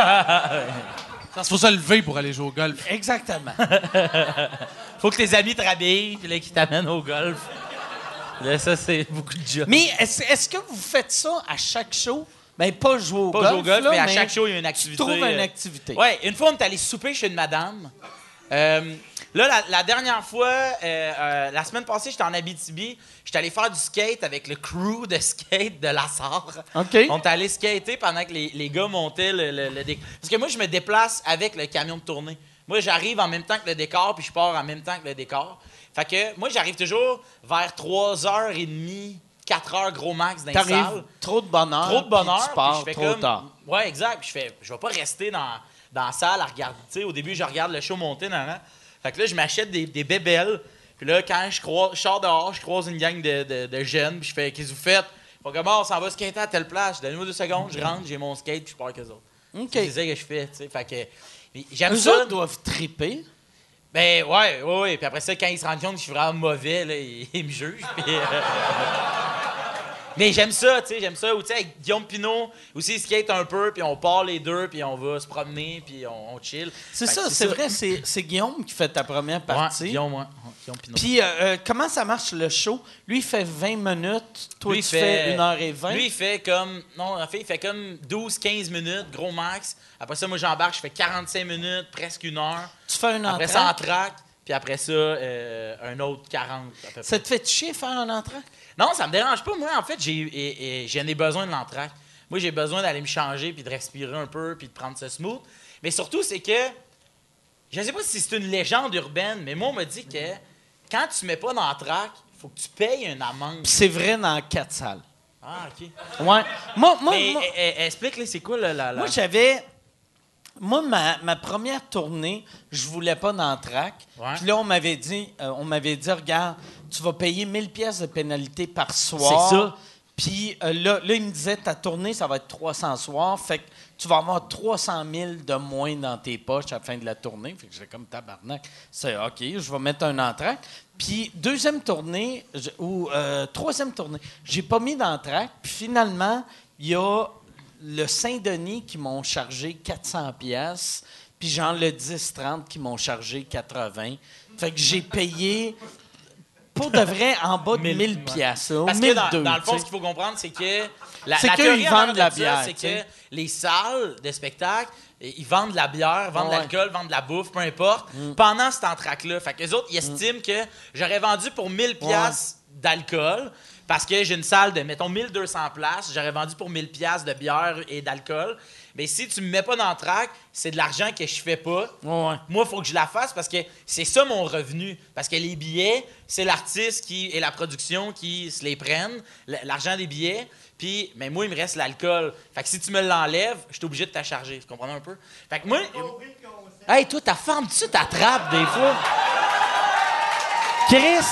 Speaker 5: Ça, faut se lever pour aller jouer au golf.
Speaker 2: Exactement.
Speaker 4: Faut que tes amis te rhabillent, puis là, qu'ils t'amènent au golf. Là, ça, c'est beaucoup de job.
Speaker 2: Mais est-ce que vous faites ça à chaque show? Ben, pas jouer au
Speaker 4: Pas
Speaker 2: golf.
Speaker 4: jouer au golf,
Speaker 2: là,
Speaker 4: mais à chaque show, il y a une activité.
Speaker 2: Tu trouves une
Speaker 4: euh,
Speaker 2: activité.
Speaker 4: Ouais, une fois, on est allé souper chez une madame. Euh, là, la, la dernière fois, euh, euh, la semaine passée, j'étais en Abitibi. J'étais allé faire du skate avec le crew de skate de la Sarre.
Speaker 2: OK.
Speaker 4: On est allé skater pendant que les, les gars montaient le, le- le décor. Parce que moi, je me déplace avec le camion de tournée. Moi, j'arrive en même temps que le décor, puis je pars en même temps que le décor. Fait que moi, j'arrive toujours vers 3h30, 4h gros max dans les salles.
Speaker 2: trop de bonheur.
Speaker 4: Trop de bonheur.
Speaker 2: puis Tu
Speaker 4: puis
Speaker 2: pars
Speaker 4: je fais
Speaker 2: trop
Speaker 4: comme-
Speaker 2: tard.
Speaker 4: Ouais, exact. Puis je fais, je vais pas rester dans, dans la salle à regarder. Tu sais, au début, je regarde le show monter. Nan, nan. Fait que là, je m'achète des, des bébelles. Puis là, quand je, croise, je sors dehors, je croise une gang de, de- de jeunes. Puis je fais, qu'est-ce que vous faites? Faut comment on s'en va skater à telle place. Donnez-moi deux secondes, je rentre, j'ai mon skate, puis je pars avec eux autres.
Speaker 2: OK.
Speaker 4: C'est ça que je fais. tu sais. Fait que j'aime ça.
Speaker 2: autres doivent triper.
Speaker 4: Ben ouais, ouais, ouais. Puis après ça, quand ils se rendent compte que je suis vraiment mauvais, là, ils, ils me jugent. puis, euh, Mais j'aime ça, tu sais, j'aime ça. Ou tu sais, avec Guillaume Pinot, aussi, il skate un peu, puis on part les deux, puis on va se promener, puis on, on chill.
Speaker 2: C'est ça, c'est vrai, c'est Guillaume qui fait ta première
Speaker 4: Ouais,
Speaker 2: partie.
Speaker 4: Guillaume, ouais. Ouais, Guillaume Pinot.
Speaker 2: Puis, euh, euh, comment ça marche le show? Lui, il fait 20 minutes. Toi,
Speaker 4: Lui,
Speaker 2: tu
Speaker 4: il
Speaker 2: fais 1h20.
Speaker 4: Lui, il fait comme. Non, en fait, il fait comme 12-15 minutes, gros max. Après ça, moi, j'embarque, je fais 45 minutes, presque une heure.
Speaker 2: tu fais un
Speaker 4: Après
Speaker 2: entrée.
Speaker 4: ça, en track. Puis après ça, euh, un autre 40 à peu près.
Speaker 2: Ça te fait chier faire un entrée?
Speaker 4: Non, ça me dérange pas. Moi, en fait, j'ai j'en ai besoin de l'entraque. Moi, j'ai besoin d'aller me changer, puis de respirer un peu, puis de prendre ce smooth. Mais surtout, c'est que, je sais pas si c'est une légende urbaine, mais moi, on m'a dit que quand tu mets pas d'entraque, il faut que tu payes une amende.
Speaker 2: Puis c'est vrai dans quatre salles.
Speaker 4: Ah, OK.
Speaker 2: Ouais. Moi, moi,
Speaker 4: Mais
Speaker 2: moi-
Speaker 4: eh, eh, explique-les, c'est quoi la... la, la-
Speaker 2: Moi, j'avais. Moi, ma, ma première tournée, je voulais pas d'entraque.
Speaker 4: Ouais.
Speaker 2: Puis là, on m'avait dit, euh, on m'avait dit, regarde, tu vas payer 1000 pièces de pénalité par soir.
Speaker 4: C'est ça.
Speaker 2: Puis euh, là, là, il me disait, ta tournée, ça va être 300 soirs. Fait que tu vas avoir 300 000 de moins dans tes poches à la fin de la tournée. Fait que j'étais comme tabarnak. C'est OK, je vais mettre un entraque. Puis deuxième tournée, ou euh, troisième tournée, j'ai pas mis d'entraque. Puis finalement, il y a le Saint-Denis qui m'ont chargé 400 pièces, puis genre le 10-30 qui m'ont chargé 80. Fait que j'ai payé pour de vrai en bas de
Speaker 4: 1000,
Speaker 2: 1000
Speaker 4: ouais.
Speaker 2: pièces.
Speaker 4: Parce que dans,
Speaker 2: 1002,
Speaker 4: dans le fond, ce qu'il faut comprendre, c'est que la,
Speaker 2: C'est
Speaker 4: la théorie
Speaker 2: ils
Speaker 4: en
Speaker 2: vendent de la bière,
Speaker 4: C'est que les salles de spectacle, eh, ils vendent de la bière, vendent de l'alcool, vendent de la bouffe, peu importe,
Speaker 2: Mm.
Speaker 4: pendant cet entraque-là. Fait que les autres, ils estiment que j'aurais vendu pour 1000 pièces d'alcool parce que j'ai une salle de, mettons, 1200 places. J'aurais vendu pour 1000 pièces de bière et d'alcool. Mais si tu me mets pas d'entraque, c'est de l'argent que je fais pas.
Speaker 2: Ouais.
Speaker 4: Moi, il faut que je la fasse parce que c'est ça mon revenu. Parce que les billets, c'est l'artiste qui et la production qui se les prennent, l'argent des billets. Puis, mais moi, il me reste l'alcool. Fait que si tu me l'enlèves, je suis obligé de t'acharger. Tu comprends un peu? Fait que moi. Hey, toi, ta femme, tu t'attrapes des fois.
Speaker 7: Chris,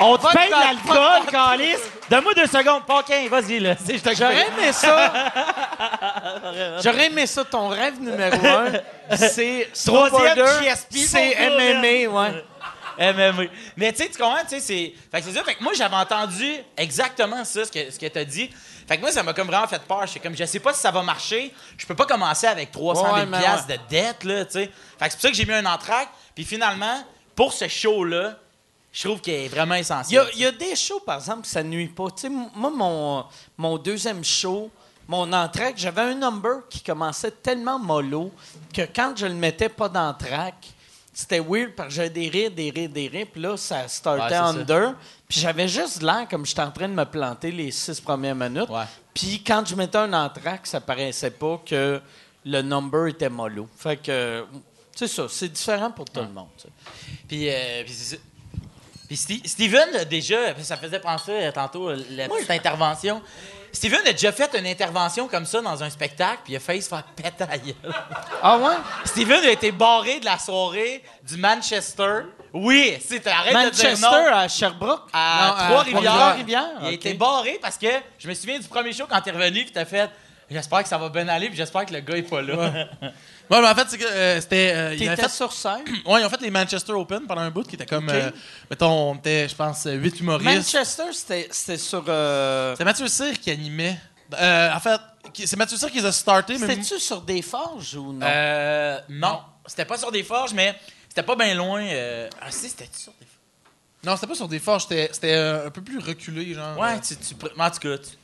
Speaker 7: on te paye de l'alcool, Calis. Donne-moi deux secondes. Paquin, vas-y, là. Je
Speaker 2: J'aurais aimé ça. J'aurais aimé ça. Ton rêve numéro un, c'est
Speaker 7: Troisième GSP,
Speaker 2: c'est MMA, ouais.
Speaker 4: MMA. Mais tu sais, tu comprends, tu sais, c'est. Fait que c'est ça. Fait que moi, j'avais entendu exactement ça, ce que, ce que t'as dit. Fait que moi, ça m'a comme vraiment fait peur. J'étais comme, je sais pas si ça va marcher. Je peux pas commencer avec 300 000
Speaker 2: Ouais,
Speaker 4: de dette, là, tu sais. Fait que c'est pour ça que j'ai mis un entraque. Puis finalement, pour ce show-là, je trouve qu'il est vraiment essentiel.
Speaker 2: il y a des shows, par exemple, que ça nuit pas. Tu sais, m- moi, mon, mon deuxième show, mon entraque, j'avais un number qui commençait tellement mollo que quand je le mettais pas d'entraque, c'était weird parce que j'avais des rires, des rires, des rires. Puis là, ça startait under. Puis j'avais juste l'air comme j'étais en train de me planter les six premières minutes.
Speaker 4: Ouais.
Speaker 2: Puis quand je mettais un entraque, ça paraissait pas que le number était mollo. Fait que, c'est ça, c'est différent pour tout le monde.
Speaker 4: Puis, euh, puis Steven, euh, déjà, ça faisait penser euh, tantôt, euh, la petite intervention. Steven a déjà fait une intervention comme ça dans un spectacle, puis il a failli se faire péter la gueule.
Speaker 2: Ah ouais?
Speaker 4: Steven a été barré de la soirée du Manchester. Oui, c'est arrête de
Speaker 2: Manchester
Speaker 4: dire non.
Speaker 2: à Sherbrooke?
Speaker 4: À Trois-Rivières. Il a été barré parce que je me souviens du premier show quand t'es revenu, puis t'as fait J'espère que ça va bien aller, puis j'espère que le gars est pas là.
Speaker 5: Ouais, mais en fait, c'est que euh, c'était. euh, ils avaient fait,
Speaker 2: sur scène?
Speaker 5: ouais, ils ont fait les Manchester Open pendant un bout qui était comme. euh, mettons, on était, je pense, 8 humoristes.
Speaker 2: Manchester, c'était c'était sur... euh,
Speaker 5: C'est Mathieu Cyr qui animait. Euh, en fait, c'est Mathieu Cyr qui les a startés, mais.
Speaker 2: C'était-tu sur des forges ou non?
Speaker 4: Euh, non, c'était pas sur des forges, mais c'était pas bien loin. euh, Ah, si, c'était sur des forges?
Speaker 5: Non, c'était pas sur des forges, c'était c'était, euh, un peu plus reculé, genre.
Speaker 4: Ouais,
Speaker 5: Euh,
Speaker 4: tu, tu. En tout cas, tu-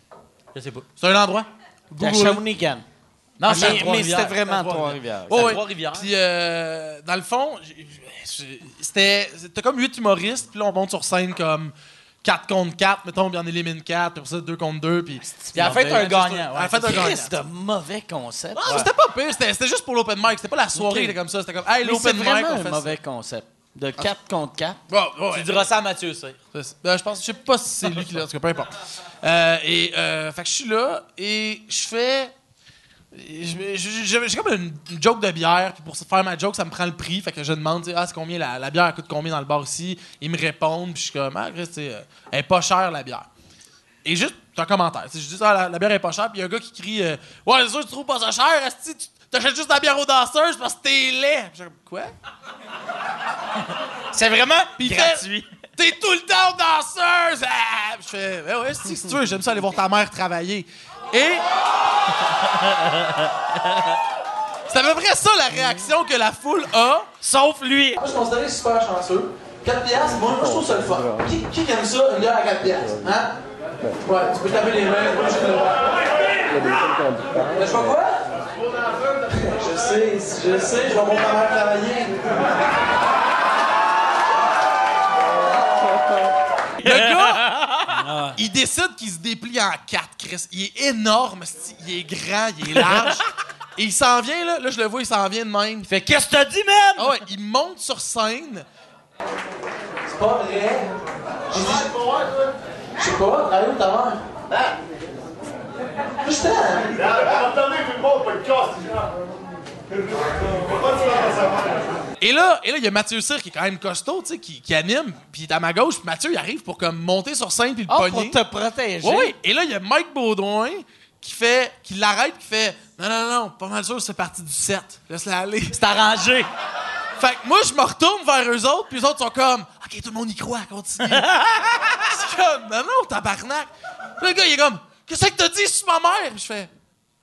Speaker 4: je sais pas.
Speaker 5: C'est un endroit.
Speaker 2: à
Speaker 5: Google.
Speaker 2: Shawinigan.
Speaker 4: Non,
Speaker 2: mais, c'était vraiment Trois-Rivières.
Speaker 5: Oh,
Speaker 4: à
Speaker 5: ouais.
Speaker 4: Trois-Rivières.
Speaker 5: Puis, euh, dans le fond, c'était c'était comme 8 humoristes, puis là, on monte sur scène comme 4 contre 4, mettons, puis on élimine 4, puis après ça, 2 contre 2, puis.
Speaker 4: Puis la fin, t'as un gagnant.
Speaker 5: Fin, t'as un gagnant.
Speaker 2: Christ, de mauvais concept.
Speaker 5: Non, c'était pas pire, c'était c'était juste pour l'open mic, c'était pas la soirée
Speaker 2: Ok.
Speaker 5: qui était comme ça, c'était comme, hey,
Speaker 2: c'est
Speaker 5: l'open mic,
Speaker 2: vraiment
Speaker 5: on
Speaker 2: un
Speaker 5: fait ça.
Speaker 2: mauvais concept. De 4 contre 4.
Speaker 5: Bon, ouais,
Speaker 4: Tu diras ça à Mathieu, ça.
Speaker 5: C'est- ben, je pense, je sais pas si c'est lui qui l'a, en tout cas, peu importe. Euh, et, euh, fait que je suis là et je fais. J'ai comme une, joke de bière, puis pour faire ma joke, ça me prend le prix. Fait que je demande, ah, c'est combien la, la bière elle coûte combien dans le bar ici? Ils me répondent, puis je suis comme, ah, Chris, euh, elle est pas chère la bière. Et juste un commentaire. Je dis, ah, la, la bière est pas chère, puis il y a un gars qui crie, euh, ouais, c'est sûr, tu trouves pas ça cher, esti, tu t'achètes juste la bière aux danseuses parce que t'es laid. Puis quoi?
Speaker 4: C'est vraiment
Speaker 5: Puis il
Speaker 4: gratuit.
Speaker 5: T'es tout le temps danseuse! Ah! Puis Je fais, ben ouais, si tu veux, j'aime ça aller voir ta mère travailler. Et. C'est à peu près ça la réaction que la foule a.
Speaker 4: Sauf lui.
Speaker 8: Moi, je considère super chanceux. 4 piastres, moi, moi, je trouve ça le fun. Qui, aime ça, une à 4 piastres? Hein? Ouais, tu peux taper les mains, obligé de le voir. Mais je fais quoi? Je sais, je sais, je vais mère travailler.
Speaker 5: Le gars, il décide qu'il se déplie en quatre, Chris. Il est énorme, il est grand, il est large. Et il s'en vient, là. Là, je le vois, il s'en vient de même.
Speaker 4: Fait qu'est-ce que t'as dit, man?
Speaker 5: Ah ouais, il monte sur scène.
Speaker 8: C'est pas vrai. J'ai dit, je sais pas, allez où ta mère? Ah! Je t'aime.
Speaker 5: Et là, et là, il y a Mathieu Cyr qui est quand même costaud, tu sais, qui, qui anime, puis il est à ma gauche, puis Mathieu, il arrive pour comme monter sur scène puis le
Speaker 2: Ah, pour te protéger.
Speaker 5: Oui. Et là, il y a Mike Baudouin qui fait, qui l'arrête, qui fait, non, non, non, pas mal sûr, c'est parti du 7. Laisse-la aller.
Speaker 4: C'est arrangé.
Speaker 5: Fait que moi, je me retourne vers eux autres, puis les autres sont comme, OK, tout le monde y croit, continue. c'est comme, non, non, tabarnak. Puis le gars, il est comme, qu'est-ce que t'as dit sur ma mère? Puis je fais,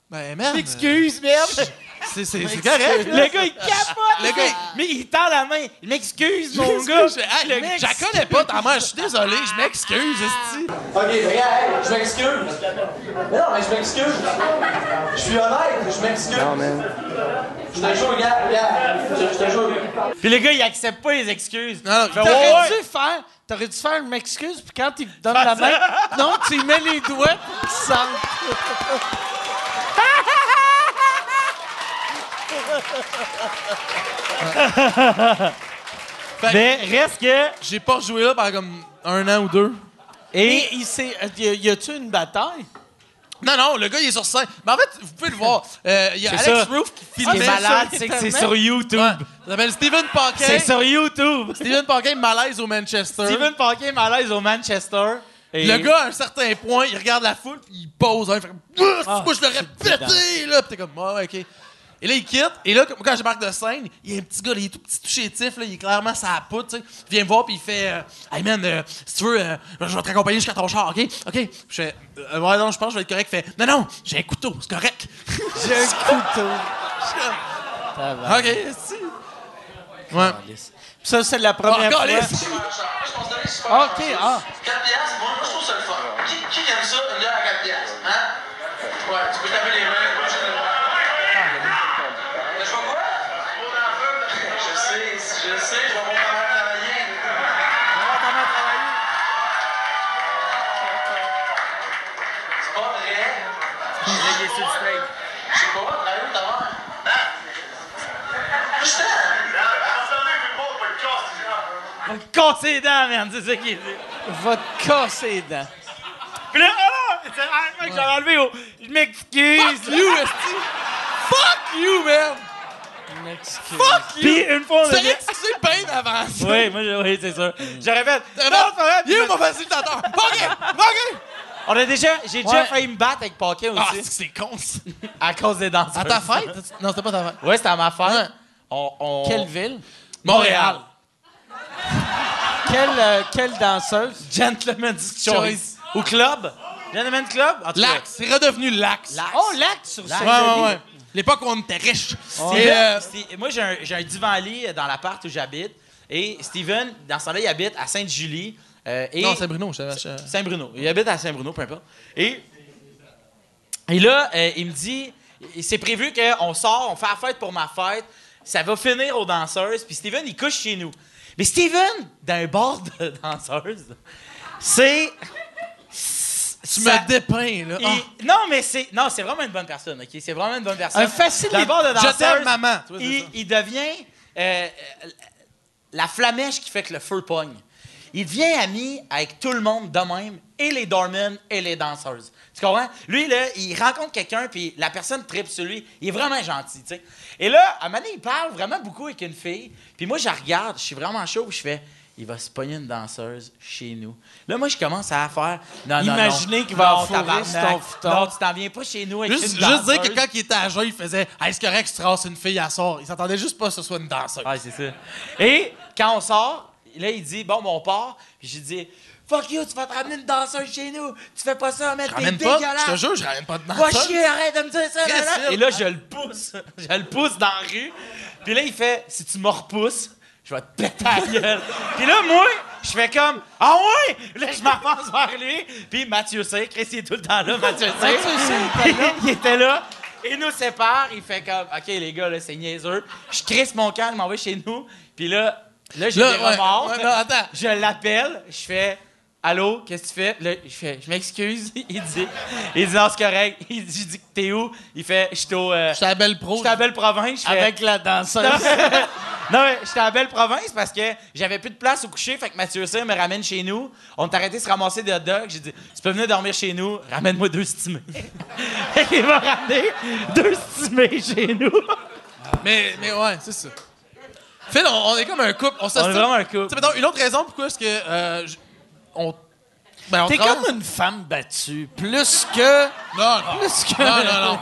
Speaker 5: ben, merde.
Speaker 4: Excuse, merde.
Speaker 5: C'est, c'est, c'est correct.
Speaker 4: Le gars, il capote.
Speaker 5: Le gars, il-
Speaker 4: Mais il tend la main. Il m'excuse, mon gars.
Speaker 5: Hey,
Speaker 4: Le mec,
Speaker 5: je connais pas, ta mère, je suis désolé, je m'excuse, esti.
Speaker 8: Ok, regarde, hey, je m'excuse. Mais non, mais je m'excuse. Je suis honnête, je m'excuse. Non, man. Je te jure, regarde, regarde. Je, je te jure.
Speaker 4: Puis le gars, il accepte pas les excuses.
Speaker 5: Non, non,
Speaker 4: Fait,
Speaker 5: t'aurais
Speaker 4: ouais,
Speaker 2: T'aurais
Speaker 4: ouais.
Speaker 2: dû faire... T'aurais dû faire une m'excuse, puis quand il te donne la main, non, tu lui mets les doigts pour
Speaker 4: Mais reste que.
Speaker 5: J'ai pas rejoué là pendant comme un an ou deux.
Speaker 2: Et il s'est... Y a- y a-tu une bataille?
Speaker 5: Non, non, le gars, il est sur scène. Mais en fait, vous pouvez le voir. Euh, Il y a
Speaker 4: C'est
Speaker 5: Alex
Speaker 4: ça.
Speaker 5: Roof qui
Speaker 4: Ce qui
Speaker 5: filme.
Speaker 4: est malade, c'est que c'est sur YouTube.
Speaker 5: Ouais. Ça s'appelle Paquin.
Speaker 4: C'est sur YouTube.
Speaker 5: Steven Paquin, malaise au Manchester.
Speaker 4: Steven Paquin malaise au Manchester. Et-
Speaker 5: Le gars, à un certain point, il regarde la foule, puis il pose. Hein, il fait comme, Ah,
Speaker 4: Ah,
Speaker 5: Moi, je l'aurais pété, là. Puis t'es comme, ouais, ok. Et là, il quitte. Et là, quand je marque de scène, il y a un petit gars, là, il est tout petit, tout chétif, là, il est clairement sa poutre, tu sais. Il vient me voir, puis il fait, euh, Hey man, euh, si tu veux, euh, je vais te raccompagner jusqu'à ton char, ok? Ok. Puis je fais, Euh, ouais, non, je pense que je vais être correct. Il fait, non, non, j'ai un couteau, c'est correct.
Speaker 2: J'ai un couteau.
Speaker 5: ok, si. Ouais.
Speaker 2: Ça, c'est la première
Speaker 5: Oh,
Speaker 2: fois. OK, ah.
Speaker 8: 4 piastres, moi, moi, je trouve ça le fun. Qui, qui aime ça, une bière à 4 piastres? Hein? Ouais, tu peux taper les mains, pas obligé de le voir. Mais je fais quoi? Je sais, je sais, je vais voir ta mère travailler. C'est pas vrai. Je sais pas, allez où ta mère? Hein? Je t'aime.
Speaker 4: Casse les dents, man. C'est ça qu'il dit.
Speaker 2: Va te casser les dents.
Speaker 4: Puis là, ah, c'est ah, mec, j'avais enlevé au. Je m'excuse.
Speaker 5: Fuck you, esti. Fuck you, man.
Speaker 2: Une excuse.
Speaker 5: Fuck you.
Speaker 4: Puis une fois, on a
Speaker 5: C'est
Speaker 4: dit.
Speaker 5: bien ça.
Speaker 4: Oui, moi, oui, c'est sûr. J'aurais fait.
Speaker 5: Non,
Speaker 4: Non, c'est pas vrai.
Speaker 5: Il est mon facilitateur? OK, OK.
Speaker 4: On a déjà, j'ai déjà
Speaker 5: Ouais.
Speaker 4: failli me battre avec Paquin
Speaker 5: Ah,
Speaker 4: aussi.
Speaker 5: c'est con, ça.
Speaker 4: à cause des danseurs.
Speaker 5: À ta fête? Non, c'était pas ta fête.
Speaker 4: Ouais, c'était à ma fête.
Speaker 5: Ouais.
Speaker 4: On, on-
Speaker 2: Quelle ville?
Speaker 5: Montréal.
Speaker 2: Quelle, euh, quelle danseuse?
Speaker 4: Gentleman's Choice.
Speaker 5: Choice.
Speaker 4: Ou club? Gentleman's Club? En tout cas,
Speaker 5: Lax. C'est redevenu Lax.
Speaker 4: Lax.
Speaker 2: Oh, l'acte sur
Speaker 5: Ouais,
Speaker 2: Saint-Denis.
Speaker 5: ouais, ouais. L'époque où on était Et, euh,
Speaker 4: moi, j'ai un, j'ai un divan-lit dans l'appart où j'habite. Et Steven, dans ce temps-là, il habite à Sainte-Julie. euh, et
Speaker 5: Non, c'est Bruno. je- je-
Speaker 4: Saint-Bruno. Il habite à Saint-Bruno, peu importe. Et, et là, euh, il me dit c'est prévu qu'on sort, on fait la fête pour ma fête. Ça va finir aux danseuses. Puis Steven, il couche chez nous. Mais Steven, dans un bar de danseuses, c'est.
Speaker 5: Tu
Speaker 4: ça-
Speaker 5: me dépeins, là.
Speaker 4: il-
Speaker 5: Ah.
Speaker 4: Non, mais c'est. Non, c'est vraiment une bonne personne, OK? C'est vraiment une bonne personne.
Speaker 2: Un facilitateur.
Speaker 4: D'abord, de
Speaker 5: Je
Speaker 4: danseuse,
Speaker 5: t'aime, maman.
Speaker 4: Il, il devient euh, la flamèche qui fait que le feu pogne. Il devient ami avec tout le monde de même, et les doormen et les danseuses. Tu comprends? Lui, là, il rencontre quelqu'un, puis la personne tripe sur lui. Il est vraiment gentil, tu sais. Et là, à un moment donné, il parle vraiment beaucoup avec une fille. Puis moi, je la regarde, je suis vraiment chaud, puis je fais... Il va se pogner une danseuse chez nous. Là, moi, je commence à faire... Non, non, non.
Speaker 2: Imaginez qu'il va
Speaker 4: Non,
Speaker 2: enfourrer ton futon.
Speaker 4: Non, tu t'en viens pas chez nous avec
Speaker 5: Juste,
Speaker 4: une
Speaker 5: juste dire
Speaker 4: danseuse.
Speaker 5: que quand il était à jeun, il faisait Hey, c'est correct que tu traces une fille à soir. Il s'attendait juste pas que ce soit une danseuse.
Speaker 4: Ouais, c'est ça. Et quand on sort, là, il dit Bon, bon, on part. Puis j'ai dit Fuck you, tu vas te ramener une danseuse chez nous. Tu fais pas ça, mec, t'es dégueulasse.
Speaker 5: Je te jure, je ramène pas de
Speaker 4: Va
Speaker 5: danseuse.
Speaker 4: chier, arrête de me dire ça. Là. Et là, je le pousse. Je le pousse dans la rue. Puis là, il fait Si tu me repousses, je vais te péter la gueule. Puis là, moi, je fais comme Ah ouais? Là, je m'avance vers lui. Puis Mathieu C, Chris, il est tout le temps là, Mathieu C. il était là. Il nous sépare. Il fait comme OK, les gars, là, c'est niaiseux. Je crisse mon camp, je m'en vais chez nous. Puis là, là j'ai des
Speaker 5: ouais,
Speaker 4: remords.
Speaker 5: ouais, non, attends.
Speaker 4: Je l'appelle, je fais Allô, qu'est-ce que tu fais? Là, je fais Je m'excuse. Il dit Il dit Non, c'est correct. Il dit Je dis que t'es où? Il fait Je suis au. euh,
Speaker 5: Je suis à la belle pro.
Speaker 4: je suis à Belle Province. Fais,
Speaker 2: Avec la danseuse.
Speaker 4: non, mais j'étais à Belle Province parce que j'avais plus de place au coucher. Fait que Mathieu C me ramène chez nous. On t'a arrêté de se ramasser des hot dogs. J'ai dit Tu peux venir dormir chez nous. Ramène-moi deux stimés. Fait qu'il m'a ramené deux stimés chez nous.
Speaker 5: Mais, mais ouais, c'est ça. Phil, on, on est comme un couple. On
Speaker 4: On est vraiment un couple.
Speaker 5: Tu sais, mettons, une autre raison pourquoi est-ce que. euh, on. Ben,
Speaker 2: T'es
Speaker 5: travaille-
Speaker 2: comme une femme battue. Plus que.
Speaker 5: Non, non.
Speaker 2: Plus que.
Speaker 5: Non, non, non.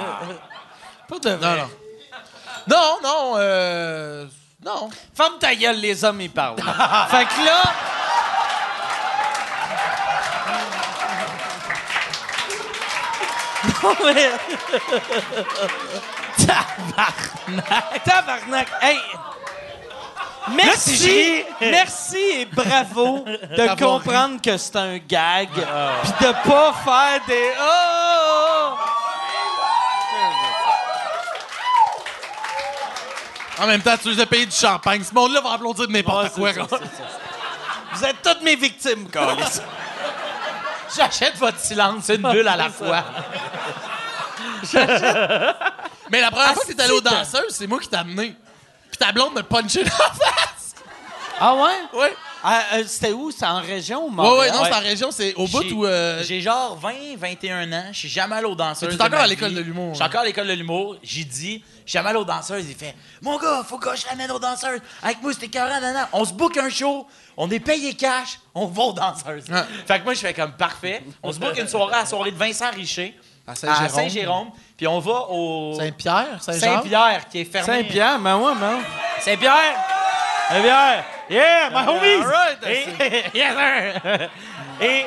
Speaker 2: Pas de
Speaker 5: Non, non. Non, non, euh. Non.
Speaker 2: Femme ta gueule, les hommes, ils parlent. fait que là. Non, mais. Tabarnak. Tabarnak. Hey. Merci, merci et bravo de comprendre que c'est un gag, puis de pas faire des oh.
Speaker 5: En même temps, tu les as payé du champagne. Ce monde-là va applaudir de n'importe quoi.
Speaker 2: Vous êtes toutes mes victimes, câlisse.
Speaker 4: J'achète votre silence, une bulle à la fois.
Speaker 5: Mais la première fois que t'es allé aux danseuses, c'est moi qui t'ai amené. Puis ta blonde me punché dans la face.
Speaker 2: Ah ouais?
Speaker 5: Oui.
Speaker 2: Ah, euh, C'était où? C'est en région ou Montréal?
Speaker 5: ouais, non, c'est en région, c'est au bout où. euh,
Speaker 4: J'ai genre 20, 21 ans. Je suis jamais allé aux danseuses.
Speaker 5: Mais t'es
Speaker 4: de
Speaker 5: encore
Speaker 4: ma
Speaker 5: à l'école
Speaker 4: vie.
Speaker 5: de l'humour,
Speaker 4: Je suis
Speaker 5: hein.
Speaker 4: encore à l'école de l'humour. J'ai dit, je suis jamais allé aux danseuses. Il fait, mon gars, faut que je l'amène aux danseuses. Avec moi, c'était 40 ans. On se book un show. On est payé cash. On va aux danseuses.
Speaker 5: Ouais.
Speaker 4: Fait que moi, je fais comme parfait. On se book une soirée à la soirée de Vincent Richer.
Speaker 5: À
Speaker 4: À
Speaker 5: Saint-Jérôme.
Speaker 4: Puis on va au
Speaker 5: Saint-Pierre, Saint-Jean?
Speaker 4: Saint-Pierre, qui est fermé.
Speaker 2: Saint-Pierre, mais ouais, mais ouais.
Speaker 4: Saint-Pierre! Saint-Pierre! Yeah, my homies!
Speaker 2: All right,
Speaker 4: Et, yes, sir! Et,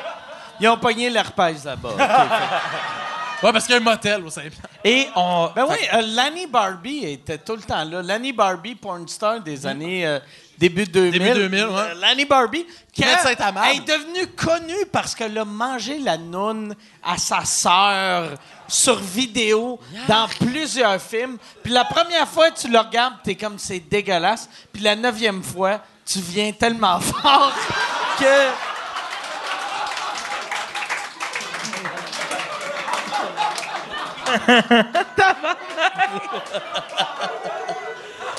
Speaker 2: Ils ont pogné l'herpès là-bas. OK,
Speaker 5: Ouais, parce qu'il y a un motel au Saint-Pierre.
Speaker 4: et on.
Speaker 2: Ben oui, euh, Lanny Barbie était tout le temps là. Lanny Barbie, porn star des années euh, début 2000.
Speaker 5: Début 2000, ouais.
Speaker 2: Euh, Lanny Barbie, qui est devenue connue parce qu'elle a mangé la noune à sa sœur sur vidéo dans plusieurs films. Puis la première fois que tu le regardes, t'es comme c'est dégueulasse. Puis la neuvième fois, tu viens tellement fort que...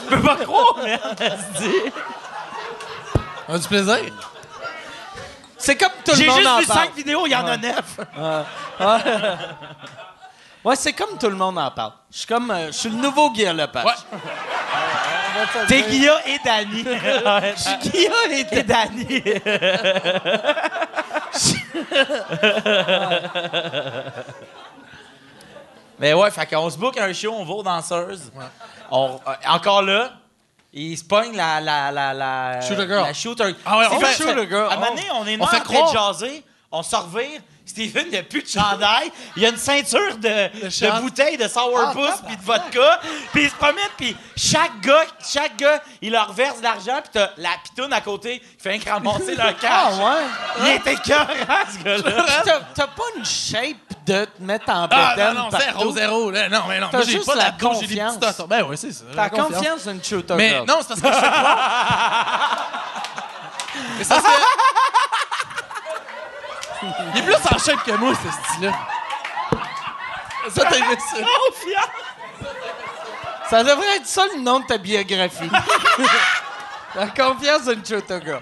Speaker 4: Je peux pas croire, merde!
Speaker 5: On a du plaisir.
Speaker 2: C'est comme tout le
Speaker 4: J'ai
Speaker 2: monde
Speaker 4: juste
Speaker 2: en
Speaker 4: vu
Speaker 2: parle.
Speaker 4: cinq vidéos, il y en a neuf!
Speaker 2: Ouais, c'est comme tout le monde en parle. Je suis comme... euh, je suis le nouveau Guy Lepage.
Speaker 5: Ouais.
Speaker 4: T'es Guilla et Danny.
Speaker 2: Je suis Guilla et
Speaker 4: et Danny. Mais ouais, fait qu'on se book un show, on va aux danseuses. On- euh, encore là, il se pogne la, la, la, la...
Speaker 5: Shooter girl.
Speaker 4: La shooter
Speaker 5: Ah ouais, on fait-
Speaker 4: Shooter girl. À un moment donné, on est
Speaker 5: on
Speaker 4: on
Speaker 5: fait croire-
Speaker 4: jaser, on se revire. Steven, il n'y a plus de chandail. Il y a une ceinture de, de bouteilles de sourpuss puis de vodka. Puis il se promène, puis chaque gars, chaque gars, il leur verse de l'argent, puis t'as la pitoune à côté qui fait un ramasser leur cash.
Speaker 2: Ah ouais?
Speaker 4: Il était cœur, ce gars-là.
Speaker 2: T'as- pas une shape de te mettre en
Speaker 5: Ah,
Speaker 2: bédaine
Speaker 5: non, non,
Speaker 2: partout?
Speaker 5: zéro, zéro. Là, non, mais non.
Speaker 2: T'as juste
Speaker 5: pas
Speaker 2: la
Speaker 5: la couche, j'ai des
Speaker 2: confiance.
Speaker 5: Ben oui, c'est ça.
Speaker 2: T'as
Speaker 5: la
Speaker 2: confiance d'une shooter
Speaker 5: Mais non, c'est parce que je fais croire. Mais ça, c'est. Il est plus en shape que moi, ce style-là. Ça, t'as aimé ça?
Speaker 2: Ça devrait être ça le nom de ta biographie. La confiance d'une girl.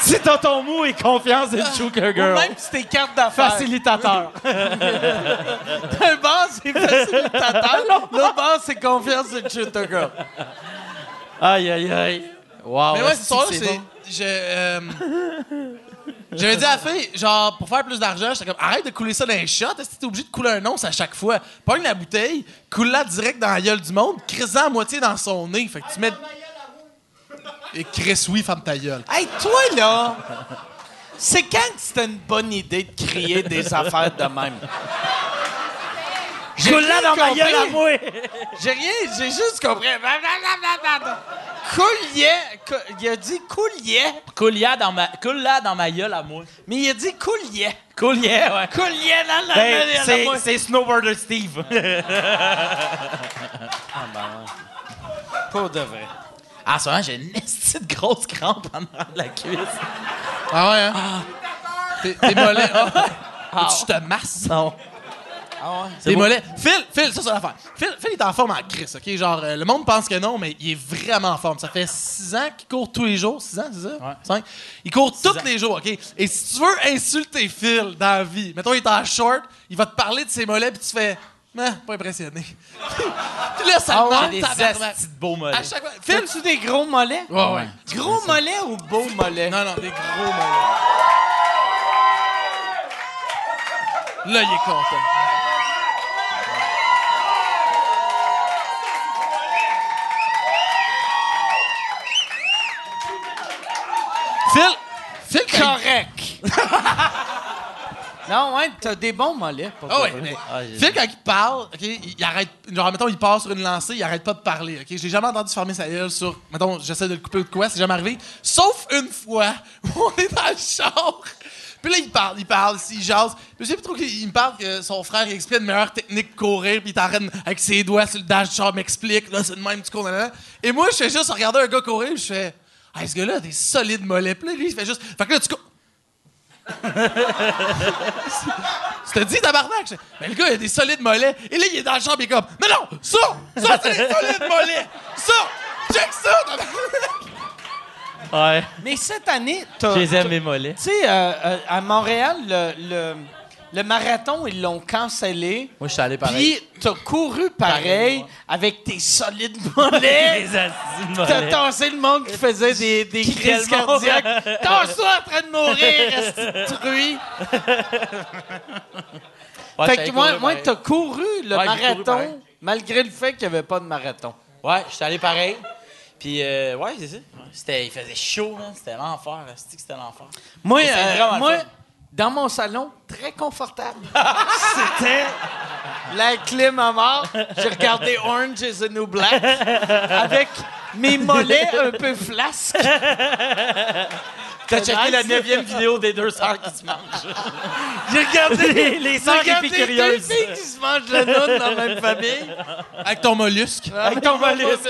Speaker 7: C'est tonton mou et confiance d'une
Speaker 2: Ou
Speaker 7: Girl.
Speaker 2: même si tes cartes d'affaires.
Speaker 7: Facilitateur.
Speaker 2: Un bas, c'est facilitateur. L'autre bas, c'est confiance d'une girl.
Speaker 7: aïe, aïe, aïe. Wow.
Speaker 5: Mais ouais, c'est ça, c'est.
Speaker 7: bon?
Speaker 5: Je. euh, J'avais dit à la fille, genre, pour faire plus d'argent, j'étais comme, arrête de couler ça dans les shots. T'es obligé de couler un once à chaque fois? Pogne la bouteille, coule-la direct dans la gueule du monde, crisse-en à moitié dans son nez. Fait que tu mets. Et Chris, oui, ferme ta gueule.
Speaker 2: Hey, toi, là, c'est quand que c'était une bonne idée de crier des affaires de même? J'ai rien
Speaker 7: dans ma gueule à moi.
Speaker 2: J'ai rien, j'ai juste compris. Coulier, cou- il a dit coulier,
Speaker 4: Coule-la dans ma, dans ma gueule à moi.
Speaker 2: mais il a dit coulier.
Speaker 4: Coulier, ouais.
Speaker 2: Coulier dans la
Speaker 7: Ben,
Speaker 2: dans la-
Speaker 7: c'est-
Speaker 2: moi.
Speaker 7: c'est Snowboarder Steve.
Speaker 2: Pas de vrai.
Speaker 4: Ah, ce moment, j'ai une petite grosse crampe en arrière de la cuisse.
Speaker 5: Ah ouais, hein? T'es t'es mollet. Ah. Tu te masses.
Speaker 4: Non.
Speaker 5: T'es mollet. Phil, Phil, ça, c'est l'affaire. Phil, Phil est en forme en crise, OK? Genre, euh, le monde pense que non, mais il est vraiment en forme. Ça fait six ans qu'il court tous les jours. Six ans, c'est ça?
Speaker 4: Ouais.
Speaker 5: Cinq. Il court tous
Speaker 4: ans.
Speaker 5: les jours, OK? Et si tu veux insulter Phil dans la vie, mettons, il est en short, il va te parler de ses mollets, puis tu fais... Ah, pas impressionné. puis là, ça
Speaker 2: Ah ouais?
Speaker 5: manque
Speaker 4: Des de beaux mollets.
Speaker 5: À chaque fois. Phil,
Speaker 2: Fais-tu des gros mollets?
Speaker 5: Ouais, ouais.
Speaker 2: Gros mollets ou beaux mollets?
Speaker 5: Non, non, des gros mollets. Là, il est content. Phil, Phil,
Speaker 2: Correct. non, ouais, t'as des bons mollets. pas
Speaker 5: Ah ouais, mais Phil, quand il parle, OK, il, il arrête. Genre, mettons, il part sur une lancée, il arrête pas de parler, OK? J'ai jamais entendu fermer sa gueule sur. Mettons, j'essaie de le couper ou de quoi, c'est jamais arrivé. Sauf une fois où on est dans le char. Puis là, il parle, il parle, il jase. Puis je sais plus trop qu'il il me parle que son frère il explique une meilleure technique de courir, puis il t'arrête avec ses doigts sur le dash du char, m'explique, là, c'est le même, tu cours, nanana. Et moi, je fais juste regarder un gars courir, puis je fais. Ah, ce gars-là a des solides mollets. Puis là, lui, il fait juste. Fait que là, tu. Tu te dis, tabarnak? Mais le gars, il a des solides mollets. Et là, il est dans le champ, il est comme, non, non, ça, ça, c'est des solides mollets. Ça, check ça, tabarnak.
Speaker 7: Ouais.
Speaker 2: Mais cette année, t'as.
Speaker 7: Je les aime, mes mollets.
Speaker 2: Tu sais, euh, euh, à Montréal, le, le, le marathon, ils l'ont cancellé.
Speaker 4: Moi, je suis allé pareil.
Speaker 2: Puis t'as couru pareil avec tes solides mollets.
Speaker 7: De
Speaker 2: T'as
Speaker 7: mollets.
Speaker 2: tassé le monde qui faisait des, des crises
Speaker 7: monde?
Speaker 2: cardiaques. Tasse-toi en train de mourir, esti de truie.
Speaker 4: Ouais,
Speaker 2: fait que moi, t'as couru le
Speaker 4: Ouais, j'ai couru
Speaker 2: marathon malgré le fait qu'il n'y avait pas de marathon.
Speaker 4: Ouais, j'étais allé pareil. Puis, euh, ouais, c'est ça. C'était, il faisait chaud, man. C'était l'enfer. que C'était l'enfer.
Speaker 2: Moi,
Speaker 4: Mais c'est
Speaker 2: euh,
Speaker 4: vraiment le
Speaker 2: moi
Speaker 4: fun.
Speaker 2: Dans mon salon, très confortable. C'était la clim à mort. J'ai regardé Orange is the New Black avec mes mollets un peu flasques.
Speaker 4: T'as checké
Speaker 2: nice.
Speaker 4: la neuvième vidéo des deux sœurs qui se mangent.
Speaker 2: J'ai regardé
Speaker 7: Les, les sœurs
Speaker 2: qui se mangent la noune dans la même famille.
Speaker 5: Avec ton mollusque.
Speaker 2: Avec ton mollusque.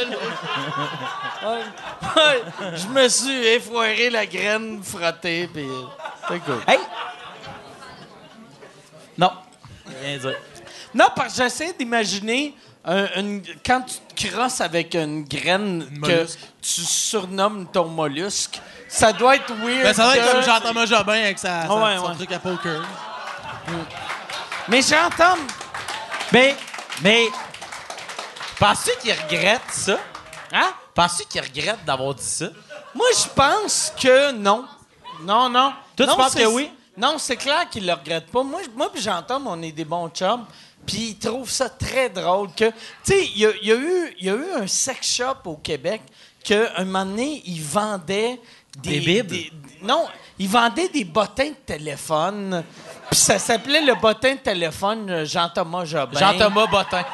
Speaker 2: Je me suis effoiré la graine frottée, puis c'est cool.
Speaker 4: Hey! Non. Rien dire.
Speaker 2: Non, parce que j'essaie d'imaginer un- une- quand tu te crosses avec une graine que
Speaker 5: mollusque.
Speaker 2: tu surnommes ton mollusque, ça doit être weird.
Speaker 5: Ben, ça doit être
Speaker 2: de-
Speaker 5: comme Jean-Thomas Jobin avec sa, sa-
Speaker 2: Ouais,
Speaker 5: son
Speaker 2: ouais.
Speaker 5: truc à poker.
Speaker 2: Mais j'entends.
Speaker 7: Mais, mais,
Speaker 4: Penses-tu qu'il regrette ça?
Speaker 2: Hein?
Speaker 4: Penses-tu qu'il regrette d'avoir dit ça?
Speaker 2: Moi, je pense que non. Non, non.
Speaker 4: Toi, tu
Speaker 2: Non,
Speaker 4: penses
Speaker 2: c'est-
Speaker 4: que oui?
Speaker 2: Non, c'est clair qu'il le regrette pas. Moi, moi puis Jean-Tom, on est des bons chums. Puis il trouve ça très drôle que... Tu sais, il y a, il y a eu, y a eu un sex shop au Québec qu'un moment donné, il vendait des...
Speaker 4: Des-
Speaker 2: non, il vendait des bottins de téléphone. Puis ça s'appelait le bottin de téléphone euh, Jean-Thomas Jobin.
Speaker 5: Jean-Thomas Bottin.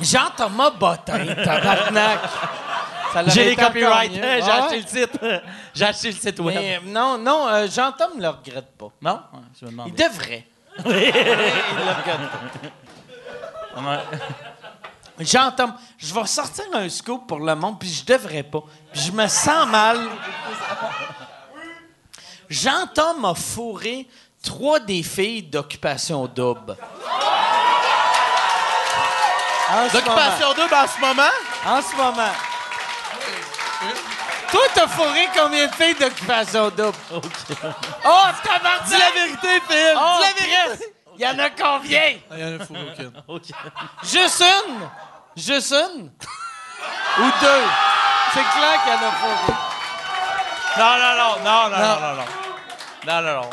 Speaker 2: Jean-Thomas Bottin, tabarnak.
Speaker 4: J'ai les copyrights. J'ai
Speaker 2: Ouais.
Speaker 4: acheté le site. J'ai acheté le site web.
Speaker 2: Mais, non, non, euh, Jean-Tom ne le regrette pas.
Speaker 4: Non? Je me demande.
Speaker 2: Il devrait. il le regrette pas. Jean-Tom, je vais sortir un scoop pour le monde, puis je devrais pas. Puis je me sens mal. Jean-Tom a fourré trois des filles d'occupation double. Ce
Speaker 5: D'occupation double en ce moment?
Speaker 2: En ce moment. Toi, t'as fourré combien de filles d'occupation double? Oh, tabarnak!
Speaker 5: Dis la vérité, Phil!
Speaker 2: Oh,
Speaker 5: Dis la vérité!
Speaker 2: Il y en a combien?
Speaker 5: Ah, il y en a fou, aucune.
Speaker 2: Juste une? Juste une? Ou deux? C'est clair qu'il y en a pas.
Speaker 4: Non, non, non, non, non, non, non, non. Non, non, non.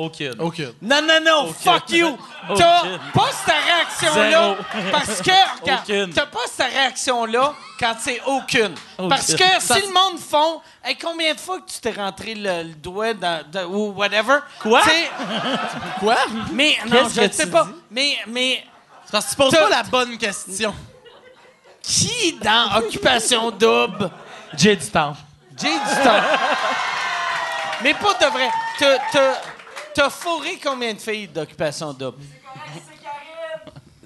Speaker 4: Aucune.
Speaker 5: Aucune.
Speaker 2: Non, non, non, fuck you! T'as pas cette réaction-là parce que, regarde, t'as pas cette réaction-là quand c'est aucune. Parce que si le monde font, hey, combien de fois que tu t'es rentré le, le doigt dans, ou whatever?
Speaker 4: Quoi?
Speaker 5: Quoi?
Speaker 2: Mais, non, je ne sais pas.
Speaker 4: dis?
Speaker 2: Mais, mais,
Speaker 5: C'est parce que tu poses pas la bonne question.
Speaker 2: qui dans Occupation Double?
Speaker 4: J'ai du temps.
Speaker 2: J'ai du temps. Mais pas de vrai. T'as fourré combien de filles d'Occupation Double?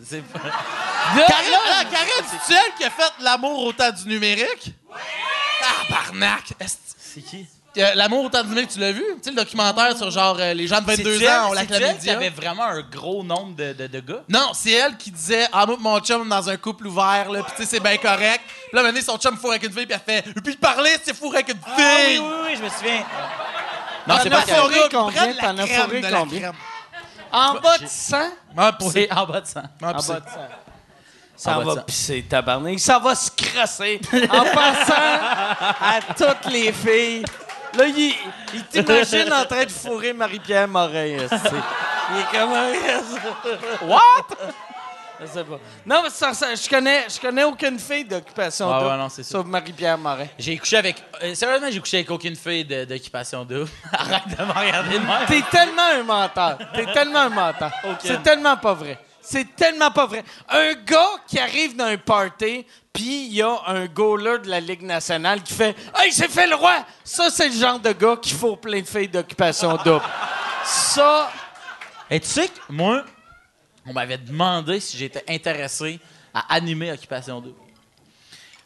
Speaker 4: C'est pas...
Speaker 5: Karen, ah, Karen, c'est elle qui a fait l'amour au temps du numérique? Ah, barnac!
Speaker 4: C'est qui?
Speaker 5: l'amour au temps du numérique, tu l'as vu? Tu sais, le documentaire sur genre euh, les gens de 22 ans ont la
Speaker 4: C'est elle qui
Speaker 5: chlamydia.
Speaker 4: avait vraiment un gros nombre de, de, de gars?
Speaker 5: Non, c'est elle qui disait Ah, moi, pis mon chum dans un couple ouvert, là, pis tu sais, c'est bien correct. Puis là, donné, son chum fourre avec une fille, puis elle fait Et puis parler, c'est fourré avec une
Speaker 4: Ah oui,
Speaker 5: fille!
Speaker 4: oui, oui, je me souviens. Non, c'est
Speaker 2: as
Speaker 4: pas
Speaker 2: fourré
Speaker 4: Karen.
Speaker 2: combien?
Speaker 5: Prends de la
Speaker 2: T'en as
Speaker 5: crème,
Speaker 2: fourré
Speaker 5: de la
Speaker 2: combien?
Speaker 5: crème.
Speaker 2: En bas de 100?
Speaker 5: Ah, pour-
Speaker 4: C'est en bas de sang.
Speaker 5: Ah,
Speaker 2: En
Speaker 5: pis c'est-
Speaker 2: bas de 100. Ça va pisser, tabarnak. Ça va se crasser en passant à toutes les filles. Là, il, il t'imagine en train de fourrer Marie-Pierre Morin. Il est comme... What? Je sais pas. Non, mais ça, ça- je, connais, je connais aucune fille d'occupation double,
Speaker 4: ouais, non, c'est
Speaker 2: sauf Marie-Pierre Morin.
Speaker 4: J'ai couché avec. euh, sérieusement, j'ai couché avec aucune fille de- d'occupation double. Arrête de me regarder de même.
Speaker 2: T'es tellement un menteur. T'es tellement un menteur. C'est tellement pas vrai. C'est tellement pas vrai. Un gars qui arrive dans un party, puis il y a un goaler de la Ligue nationale qui fait Hey, j'ai fait le roi! Ça, c'est le genre de gars qu'il faut plein de filles d'occupation double. Ça,
Speaker 4: Et tu sais que moi, on m'avait demandé si j'étais intéressé à animer Occupation double.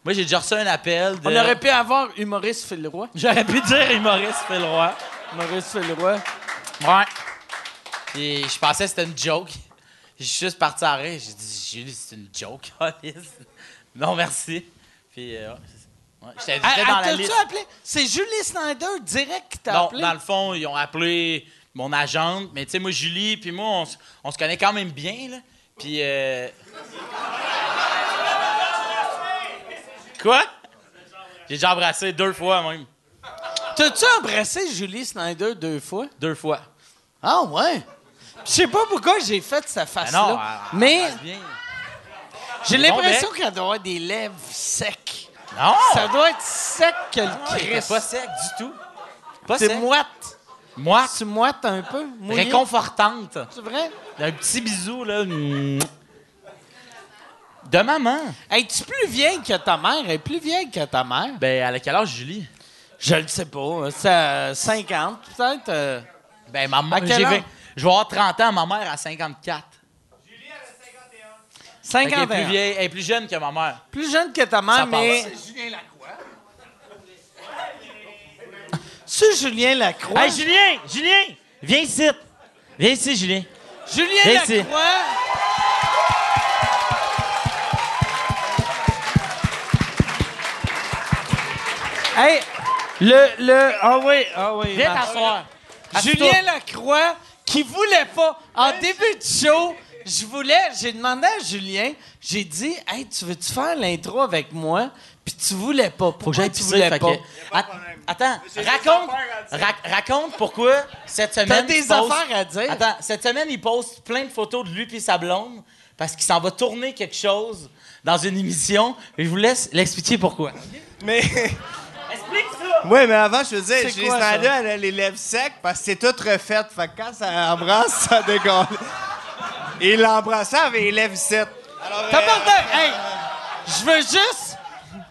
Speaker 4: Moi, j'ai déjà reçu un appel de.
Speaker 2: on aurait pu avoir humoriste Phil Roy.
Speaker 4: J'aurais pu dire humoriste roi.
Speaker 2: Humoriste Phil Roy.
Speaker 4: Ouais. Puis je pensais que c'était une joke. Je suis juste parti à rire. J'ai dit, Julie, c'est une joke. Non, merci. Puis, euh, ouais. Ouais, J'étais
Speaker 2: Ah,
Speaker 4: dans
Speaker 2: ah,
Speaker 4: la liste.
Speaker 2: appelé? C'est Julie Snyder direct qui t'a
Speaker 4: Non,
Speaker 2: appelé?
Speaker 4: dans le fond, ils ont appelé mon agente. Mais tu sais, moi, Julie, puis moi, on, se connaît quand même bien, là. Puis. euh, Quoi? J'ai déjà embrassé deux fois, même.
Speaker 2: T'as-tu embrassé Julie Snyder deux fois?
Speaker 4: Deux fois.
Speaker 2: Ah ouais? Je sais pas pourquoi j'ai fait
Speaker 4: Ben
Speaker 2: face-là. mais j'ai l'impression qu'elle doit avoir des lèvres secs.
Speaker 4: Non!
Speaker 2: Ça doit être sec que le Christ.
Speaker 4: pas sec du tout. Pas
Speaker 2: C'est moite.
Speaker 4: Moi,
Speaker 2: Tu moites un peu? mouillé?
Speaker 4: réconfortante.
Speaker 2: C'est vrai?
Speaker 4: Un petit bisou, là. De maman.
Speaker 2: Es-tu plus vieille que ta mère? Elle est plus vieille que ta mère?
Speaker 4: Ben, elle a quel âge, Julie?
Speaker 2: Je le sais pas. C'est à 50, peut-être. euh.
Speaker 4: Ben.
Speaker 2: À
Speaker 4: j'ai
Speaker 2: âge?
Speaker 4: vingt- Je vais avoir 30 ans, ma mère a 54. Fait qu'elle est
Speaker 2: 51.
Speaker 4: plus vieille, elle est plus jeune que ma mère.
Speaker 2: Plus jeune que ta mère,
Speaker 4: Ça
Speaker 2: mais... C'est Julien Lacroix.
Speaker 7: Hey, Julien! Julien! Viens ici! Viens ici, Julien.
Speaker 2: Julien
Speaker 7: Viens ici.
Speaker 2: Lacroix. Hey, le, le, ah oui, ah oui.
Speaker 4: Viens t'asseoir.
Speaker 2: Julien Lacroix, qui voulait pas, en début de show, je voulais, j'ai demandé à Julien, j'ai dit, hey, tu veux-tu faire l'intro avec moi? Puis tu voulais pas. Pourquoi
Speaker 4: Faut que j'aille
Speaker 2: tu
Speaker 4: pisser,
Speaker 2: voulais
Speaker 4: fait
Speaker 2: pas?
Speaker 9: Attends, raconte, rac- raconte pourquoi cette semaine.
Speaker 2: T'as des
Speaker 9: il poste-
Speaker 2: affaires à dire.
Speaker 9: Attends, cette semaine, il poste plein de photos de lui et sa blonde parce qu'il s'en va tourner quelque chose dans une émission. Et je vous laisse l'expliquer pourquoi.
Speaker 10: Mais.
Speaker 9: Explique ça!
Speaker 10: Oui, mais avant, je veux dire,
Speaker 2: C'est
Speaker 10: Julie
Speaker 2: quoi, ça?
Speaker 10: Snyder, elle a les lèvres secs parce que c'est tout refait. Fait que quand ça embrasse, ça décolle. Et l'embrassant avait les lèvres secs. Alors, euh,
Speaker 2: Tabarnak! Hey! Je veux juste.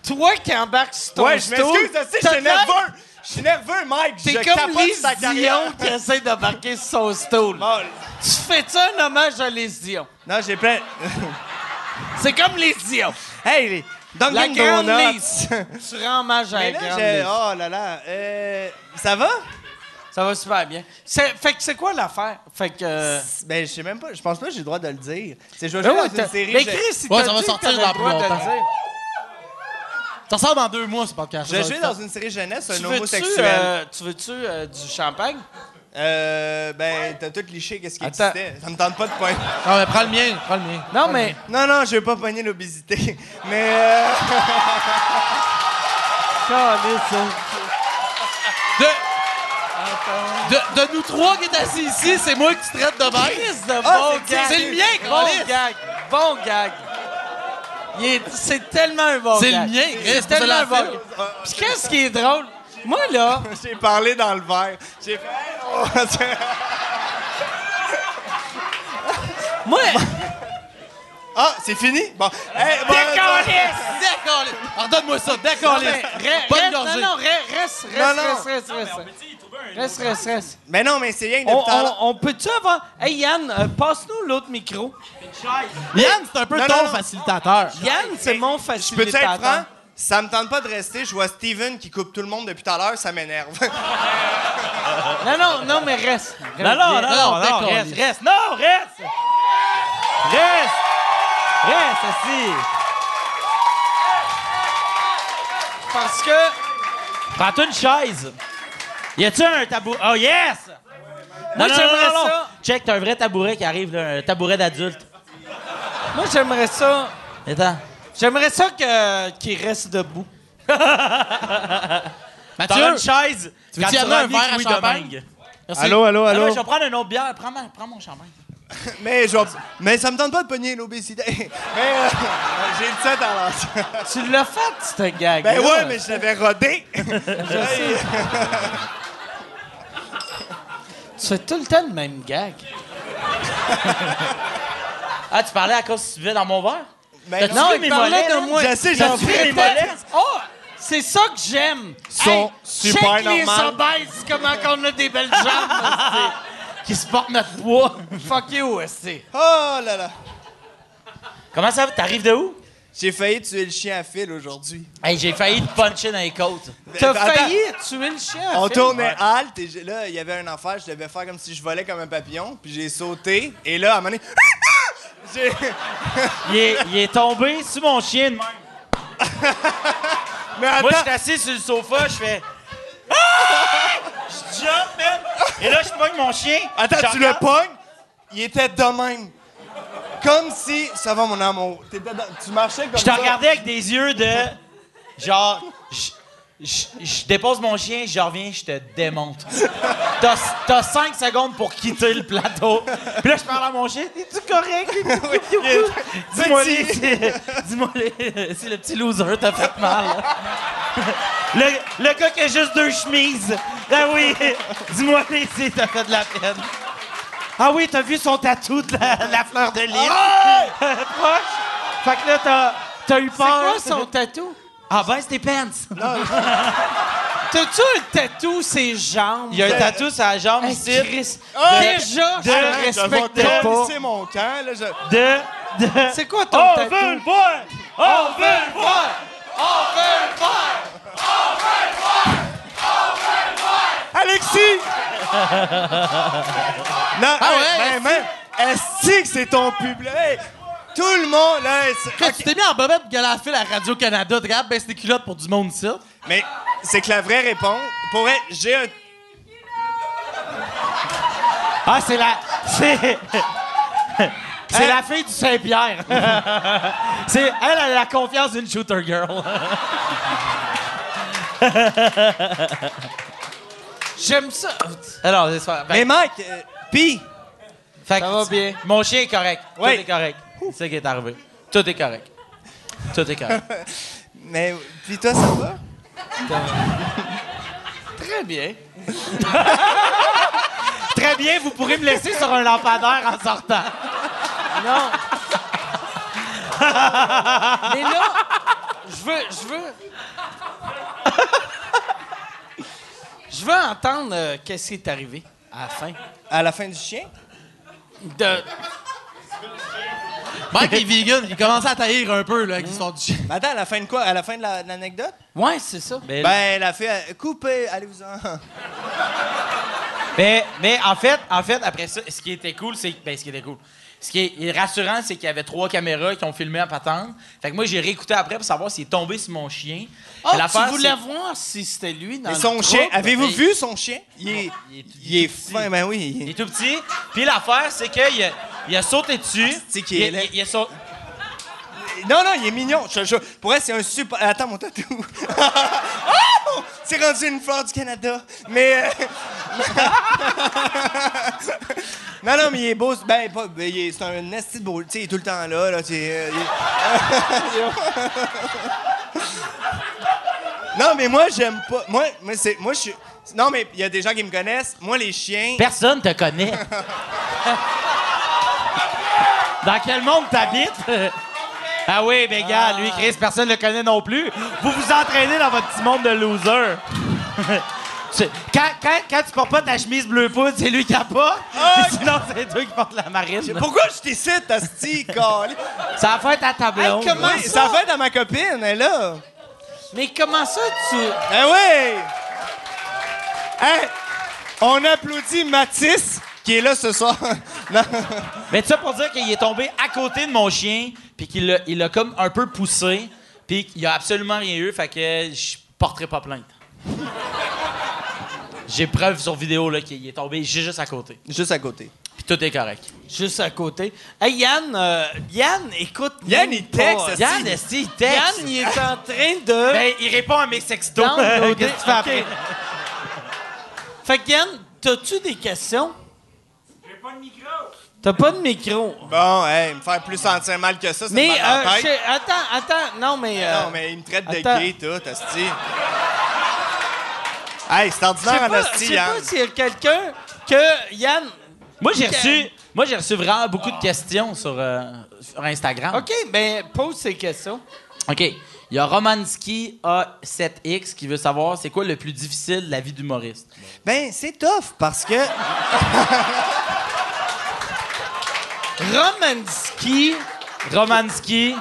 Speaker 2: Toi qui embarques sur ton
Speaker 10: Ouais, je
Speaker 2: stool,
Speaker 10: m'excuse, je sais, je
Speaker 2: t'as
Speaker 10: suis
Speaker 2: l'air-
Speaker 10: nerveux. Je suis nerveux, Mike.
Speaker 2: T'es
Speaker 10: je
Speaker 2: comme
Speaker 10: capote
Speaker 2: Lise
Speaker 10: sa carrière.
Speaker 2: Dion qui essaie d'embarquer sur son stool.
Speaker 10: Bon,
Speaker 2: Tu fais-tu un hommage à Lise Dion?
Speaker 10: non, j'ai plein.
Speaker 2: C'est comme Lise Dion.
Speaker 10: hey, les
Speaker 2: La
Speaker 10: Dunkin'
Speaker 2: grande
Speaker 10: Donuts.
Speaker 2: Lise. Tu rends hommage à la
Speaker 10: là,
Speaker 2: grande
Speaker 10: j'ai-
Speaker 2: Lise.
Speaker 10: Oh là là. Euh, ça va?
Speaker 2: Ça va super bien. C'est- Fait que c'est quoi l'affaire? Fait que... euh,
Speaker 10: Ben, je sais même pas. Je pense pas que j'ai le droit de le dire. C'est je vais
Speaker 2: Ben
Speaker 10: jouer
Speaker 2: ouais,
Speaker 10: dans
Speaker 2: t'as-
Speaker 10: une série.
Speaker 2: Mais
Speaker 10: je-
Speaker 2: Chris, il
Speaker 5: Ouais,
Speaker 2: t'a
Speaker 5: ça va
Speaker 2: dit
Speaker 5: sortir
Speaker 2: t'avais
Speaker 5: dans
Speaker 2: le droit
Speaker 5: plus
Speaker 2: de le
Speaker 5: longtemps.
Speaker 2: dire.
Speaker 5: Ça sort dans deux mois, ce podcast.
Speaker 10: Je vais jouer dans une série jeunesse, un
Speaker 2: Tu veux-tu,
Speaker 10: homosexuel.
Speaker 2: euh, tu veux-tu euh, du champagne?
Speaker 10: Euh, ben, t'as tout liché, qu'est-ce qui
Speaker 2: Attends.
Speaker 10: existait? Ça me tente pas de poigner.
Speaker 5: Non, mais prends le mien, prends le mien.
Speaker 2: Non, mais...
Speaker 10: Non, non, je veux pas pogner l'obésité. Mais, euh,
Speaker 5: De... De, de nous trois qui est assis ici, c'est moi qui te traite de
Speaker 2: de
Speaker 10: Ah,
Speaker 2: bon
Speaker 10: c'est-
Speaker 2: gag.
Speaker 5: c'est le mien,
Speaker 2: Bon
Speaker 5: câlisse.
Speaker 2: gag. Bon gag. Est- C'est tellement un bon
Speaker 5: C'est le mien,
Speaker 2: C'est tellement un bon. Puis qu'est-ce qui est drôle? Moi, là...
Speaker 10: j'ai parlé dans le verre. J'ai fait. Hey, oh,
Speaker 2: Moi...
Speaker 10: ah, c'est fini? Bon. Hey, bon,
Speaker 5: D'accord, Redonne-moi ça, d'accord,
Speaker 2: re-
Speaker 5: Bonne
Speaker 2: reste,
Speaker 5: gorgée.
Speaker 2: non, non, re- reste, reste,
Speaker 10: Non, non.
Speaker 2: reste, reste, reste. Reste, reste, reste.
Speaker 10: Mais non, mais c'est rien que
Speaker 2: On,
Speaker 10: depuis tout à l'heure.
Speaker 2: on, on peut-tu avoir... Hey, Yann, euh, passe-nous l'autre micro.
Speaker 5: Yann, c'est un peu
Speaker 10: Non,
Speaker 5: ton
Speaker 10: non, non.
Speaker 5: facilitateur.
Speaker 2: Yann, c'est mon
Speaker 10: Je peux être
Speaker 2: facilitateur.
Speaker 10: franc? Ça me tente pas de rester. Je vois Steven qui coupe tout le monde depuis tout à l'heure, ça m'énerve.
Speaker 2: Non, non, non, mais reste.
Speaker 4: Non, non, non, non, non, reste, reste. Non, reste! Reste! Reste, assis.
Speaker 2: Parce que...
Speaker 4: Prends-toi une chaise. Y a-tu un tabouret? Oh, yes!
Speaker 2: Moi, j'aimerais ça.
Speaker 4: Check, t'as un vrai tabouret qui arrive, là, un tabouret d'adulte.
Speaker 2: Moi, j'aimerais ça...
Speaker 4: Attends.
Speaker 2: J'aimerais ça que- qu'il reste debout.
Speaker 4: T'auras
Speaker 5: Mathieu,
Speaker 4: une chaise.
Speaker 5: tu
Speaker 4: quand
Speaker 5: veux-tu un verre à champagne? Merci.
Speaker 10: allô, allô,
Speaker 4: Ah,
Speaker 10: allô?
Speaker 4: je vais prendre une autre bière. Prends, ma- prends mon champagne.
Speaker 10: mais, vais- mais ça me tente pas de pogner l'obésité. mais euh, j'ai dit ça dans la...
Speaker 2: Tu l'as fait, cette gag
Speaker 10: Ben ouais, mais je l'avais rodé.
Speaker 2: Tu fais tout le temps le même gag.
Speaker 9: Ah, tu parlais à cause que tu buvais dans mon verre?
Speaker 10: Ben
Speaker 2: Non, il parlait de moi.
Speaker 10: Je sais, j'en fais mes mollets?
Speaker 2: Oh, c'est ça que j'aime.
Speaker 10: Sont super
Speaker 2: check les obèses, comment qu'on a des belles jambes. Qui se portent notre poids. Fuck you, esti.
Speaker 10: Oh là là.
Speaker 9: Comment ça va? T'arrives de où?
Speaker 10: J'ai failli tuer le chien à fil aujourd'hui.
Speaker 9: Hey, j'ai failli te puncher dans les côtes.
Speaker 2: T'as failli tuer le chien.
Speaker 10: On
Speaker 2: Phil.
Speaker 10: tournait halte et là, il y avait un affaire, je devais faire comme si je volais comme un papillon, puis j'ai sauté, et là, à un moment donné, j'ai...
Speaker 4: Il est, il est tombé sur mon chien de même.
Speaker 10: Mais
Speaker 4: Moi, je suis assis sur le sofa, je fais. Ah! Je jump, man! Et là, je pogne mon chien.
Speaker 10: attends, tu le pognes, il était de même. Comme si... Ça va, mon amour. T'étais dans- Tu marchais comme
Speaker 4: Je te
Speaker 10: ça.
Speaker 4: regardais avec des yeux de. Genre. Je- je dépose mon chien, je reviens, je te démonte. T'as t'as cinq secondes pour quitter le plateau. Puis là, je parle à mon chien. Es-tu correct? Dis-moi si- Dis-moi si le petit loser t'a fait mal. Le, le gars qui a juste deux chemises. Ah oui. Dis-moi si t'as fait de la peine. Ah oui, t'as vu son tatou de la, la fleur de lys? Proche. Fait que là, t'as, t'as eu
Speaker 2: C'est
Speaker 4: peur.
Speaker 2: quoi son tatou?
Speaker 4: Ah ben, c'était pants.
Speaker 2: T'as-tu un tatou ses jambes?
Speaker 4: Il y a un tatou sur la jambe ici.
Speaker 2: Chris.
Speaker 10: Ah!
Speaker 2: Déjà, je
Speaker 4: de-
Speaker 2: le
Speaker 10: Je vais
Speaker 2: respectais pas.
Speaker 10: colisser mon camp, là, je-
Speaker 4: De. de...
Speaker 2: C'est quoi ton
Speaker 4: On
Speaker 2: tatou?
Speaker 4: veut le voir! On veut le voir!
Speaker 10: Alexis! non,
Speaker 5: Ah ouais,
Speaker 10: ben, même, est-ce que c'est ton public? Tout le monde, là, c'est-
Speaker 5: Quand
Speaker 10: ok.
Speaker 5: tu t'es mis en bobette pour galer à Radio-Canada, tu regardes, baisse tes culottes pour du monde ici.
Speaker 10: Mais c'est que la vraie réponse, pour vrai, j'ai un...
Speaker 4: Ah, c'est la. C'est. C'est la fille du Saint-Pierre. c'est elle, elle a la confiance d'une shooter girl.
Speaker 2: J'aime ça.
Speaker 4: Alors, c'est ça. Ben,
Speaker 10: Mais Mike, euh, pis,
Speaker 2: ça va bien.
Speaker 4: Mon chien est correct.
Speaker 10: Oui.
Speaker 4: Tout est correct. C'est ça qui est arrivé. Tout est correct. Tout est correct.
Speaker 10: mais puis toi, ça va?
Speaker 2: Très bien.
Speaker 4: Très bien, vous pourrez me laisser sur un lampadaire en sortant.
Speaker 2: Non. Mais là, je veux, je veux. Je veux entendre euh, qu'est-ce qui est arrivé à la fin?
Speaker 10: À la fin du chien?
Speaker 2: De...
Speaker 5: Mike est vegan, il commençait à taillir un peu, là, avec l'histoire du chien.
Speaker 10: Mais attends, à la fin de quoi? À la fin de la- de l'anecdote?
Speaker 2: Ouais, c'est ça.
Speaker 4: Mais,
Speaker 10: Ben, la fille, a coupé, allez-vous-en.
Speaker 4: mais, mais en fait, en fait, après ça, ce qui était cool, c'est. Ben, ce qui était cool. Ce qui est rassurant, c'est qu'il y avait trois caméras qui ont filmé à patente. Fait que moi, j'ai réécouté après pour savoir s'il est tombé sur mon chien.
Speaker 2: Ah,
Speaker 4: Mais l'affaire,
Speaker 2: tu voulais
Speaker 4: c'est-
Speaker 2: voir si c'était lui dans
Speaker 10: Et
Speaker 2: le
Speaker 10: son chien, avez-vous vu son chien? Il est,
Speaker 4: il est
Speaker 10: il est
Speaker 4: tout petit.
Speaker 10: fin, ben oui.
Speaker 4: Il est tout petit. Puis l'affaire, c'est qu'il a, il a sauté dessus.
Speaker 10: c'est qu'il
Speaker 4: il,
Speaker 10: est
Speaker 4: a-
Speaker 10: laid?
Speaker 4: il a sau-
Speaker 10: Non, non, il est mignon. Je, je, pour elle, c'est un super. Attends, mon tatou. Oh! C'est rendu une fleur du Canada. Mais. euh, non, non, mais il est beau. Ben, pas, ben, il est- c'est un esti de beau. Tu sais, il est tout le temps là. là tu sais, euh, il est- non, mais moi, j'aime pas. Moi, moi, c'est, moi je suis. Non, mais il y a des gens qui me connaissent. Moi, les chiens.
Speaker 4: Personne te connaît. Dans quel monde t'habites? Ah oui, ben gars, lui, Chris, personne ne le connaît non plus. Vous vous entraînez dans votre petit monde de loser. Quand, quand, quand tu portes pas ta chemise bleu poudre, c'est lui qui a pas. Puis Sinon, c'est toi qui porte la marine.
Speaker 10: Pourquoi je t'écite, Asti, câlisse?
Speaker 4: Ça va faire ta tablon.
Speaker 2: Hey, comment
Speaker 10: Oui,
Speaker 2: ça?
Speaker 10: ça fait à ma copine, elle est là.
Speaker 2: Mais comment ça, tu...
Speaker 10: Eh oui! Hey, on applaudit Mathis, qui est là ce soir. Non.
Speaker 4: Mais tu ça pour dire qu'il est tombé à côté de mon chien, puis qu'il l'a, il l'a comme un peu poussé, puis qu'il a absolument rien eu, fait que je porterai pas plainte. J'ai preuve sur vidéo là, qu'il est tombé juste à côté.
Speaker 10: Juste à côté.
Speaker 4: Puis tout est correct.
Speaker 2: Juste à côté. Hey, Yann, euh, Yann, écoute...
Speaker 10: Yann, il texte,
Speaker 2: pas.
Speaker 4: Yann, esti, il texte.
Speaker 2: Yann, il est en train de...
Speaker 4: Ben, il répond à mes sextos.
Speaker 2: downloader-
Speaker 4: Qu'est-ce que tu fais après?
Speaker 2: Fait que Yann, t'as-tu des questions? J'ai pas de micro. T'as pas de micro.
Speaker 10: Bon, hey, me faire plus sentir mal que ça, ça
Speaker 2: Mais, euh, je- attends, attends, non, mais... euh,
Speaker 10: Non, mais il me traite de gay, tout, Asti. Hey, c'est
Speaker 2: Je sais
Speaker 10: ordinaire en
Speaker 2: pas, je
Speaker 10: Asti,
Speaker 2: sais
Speaker 10: Yann.
Speaker 2: pas s'il y a quelqu'un que Yann...
Speaker 4: Moi, j'ai reçu, moi, j'ai reçu vraiment beaucoup de questions sur, euh, sur Instagram.
Speaker 2: OK, ben pose ces questions.
Speaker 4: OK. Il y a Romanski A7X qui veut savoir c'est quoi le plus difficile de la vie d'humoriste?
Speaker 10: Ben, c'est tough, parce que...
Speaker 2: Romanski,
Speaker 4: Romanski.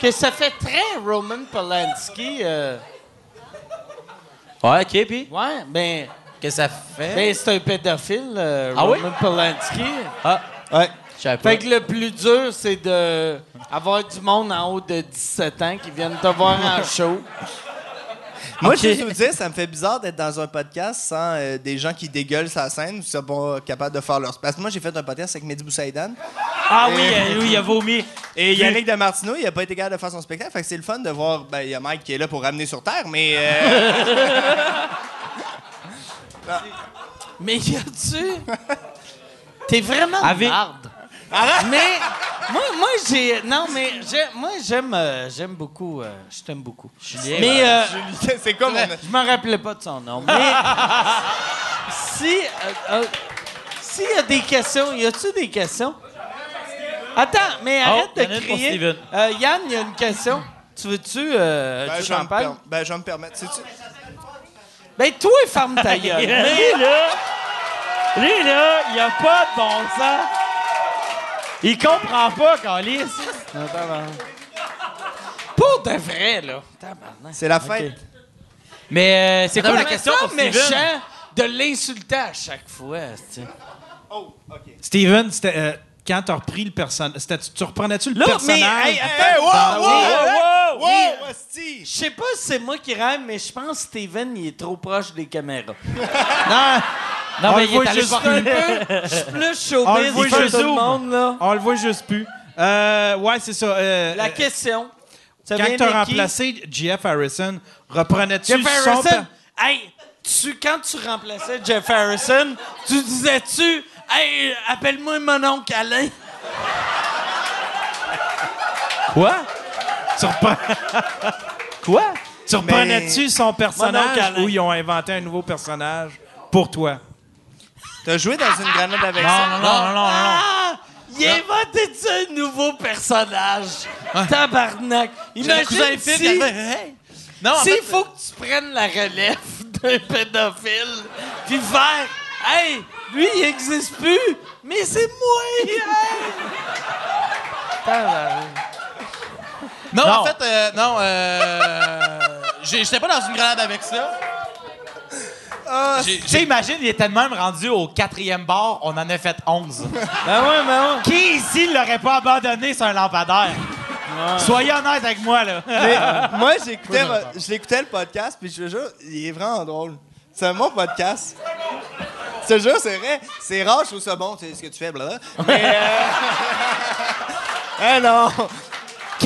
Speaker 2: que ça fait très Roman Polanski. euh,
Speaker 4: Ouais, OK, puis?
Speaker 2: Ouais, ben,
Speaker 4: que ça fait?
Speaker 2: ben c'est un pédophile, euh,
Speaker 4: Ah oui?
Speaker 2: Roman Polanski.
Speaker 4: Ah,
Speaker 10: Ouais.
Speaker 2: Fait que le plus dur, c'est de avoir du monde en haut de 17 ans qui viennent te voir en show.
Speaker 10: Moi, je vais vous dire, ça me fait bizarre d'être dans un podcast sans euh, des gens qui dégueulent sa scène ou qui sont pas capables de faire leur... Parce que moi, j'ai fait un podcast avec Mehdi Boussaïdan.
Speaker 4: Ah oui, euh, oui, il a vomi.
Speaker 10: Et Yannick de Martineau, il a pas été capable de faire son spectacle. Fait que c'est le fun de voir. Ben, il y a Mike qui est là pour ramener sur Terre, mais. euh,
Speaker 2: Mais y a-tu? T'es vraiment
Speaker 4: Avec-
Speaker 2: marde. Mais moi, moi j'ai. Non, mais j'ai- moi, j'aime euh, j'aime beaucoup. euh, je t'aime beaucoup. mais euh,
Speaker 10: c'est quoi mon.
Speaker 2: je me rappelais pas de son nom. Mais si. euh, euh, S'il y a des questions, y a-tu des questions? Attends, mais arrête
Speaker 4: y en a
Speaker 2: de crier. Euh, Yann, il y a une question. Tu veux-tu. Euh,
Speaker 10: Ben,
Speaker 2: tu
Speaker 10: je vais me
Speaker 2: parles?
Speaker 10: per- ben, je vais me permettre.
Speaker 2: Ben, toi, ferme ta gueule.
Speaker 4: Lui, là, lui, là, il a pas de bon sens. Il comprend pas, Calis.
Speaker 2: Pour de vrai, là.
Speaker 10: C'est la fête.
Speaker 4: Mais euh, c'est quoi la question pour Steven?
Speaker 2: méchant de l'insulter à chaque fois, tu sais.
Speaker 10: Oh, OK.
Speaker 3: Steven, c'était. euh, quand t'as repris le personnage. Tu reprenais-tu le
Speaker 2: Là, mais,
Speaker 3: personnage?
Speaker 2: hey,
Speaker 10: Hey, wow,
Speaker 2: dans-
Speaker 10: wow, wow, wow.
Speaker 2: Je sais pas si c'est moi qui rêve, mais je pense que Steven, il est trop proche des caméras. non,
Speaker 4: Non,
Speaker 3: On
Speaker 4: mais
Speaker 3: le
Speaker 4: il
Speaker 3: voit
Speaker 4: est allé
Speaker 3: juste
Speaker 4: voir
Speaker 2: un peu, je suis plus showbiz que tout le monde, là.
Speaker 3: On le voit juste plus. Euh, ouais, c'est ça. euh,
Speaker 2: La
Speaker 3: euh,
Speaker 2: question, Ça
Speaker 3: Quand
Speaker 2: vient
Speaker 3: tu as
Speaker 2: de qui?
Speaker 3: remplacé Jeff Harrison, reprenais-tu
Speaker 2: Jeff
Speaker 3: son
Speaker 2: Harrison,
Speaker 3: per-
Speaker 2: hey, tu, quand tu remplaçais Jeff Harrison, tu disais-tu, hey, appelle-moi mon oncle Alain.
Speaker 3: Quoi? Tu repren- Quoi? Tu reprenais-tu son personnage ou ils ont inventé un nouveau personnage pour toi?
Speaker 10: T'as joué dans une grenade avec
Speaker 7: Non,
Speaker 10: ça?
Speaker 7: non, non, non, non, non.
Speaker 2: Ah! Il a inventé un nouveau personnage. Tabarnak. Imagine si,
Speaker 5: avait- Non,
Speaker 2: s'il faut que tu prennes la relève d'un pédophile, puis faire, hey, lui, il existe plus, mais c'est moi. Hey!
Speaker 5: Non,
Speaker 7: Non.
Speaker 5: en fait, euh, non, euh, j'étais pas dans une grenade avec ça. J'ai-
Speaker 7: Tu sais, imagine, il était de même rendu au quatrième bar, on en a fait 11.
Speaker 2: Ben ouais, ben ouais.
Speaker 7: Qui ici l'aurait pas abandonné sur un lampadaire? Soyez honnête avec moi, là.
Speaker 10: Mais moi, j'écoutais, vo- je l'écoutais le podcast, puis je te jure, il est vraiment drôle. C'est un bon podcast. Te jure, c'est vrai. C'est rare, je trouve ça bon, tu sais ce que tu fais, blablabla. Mais. Euh... ah non!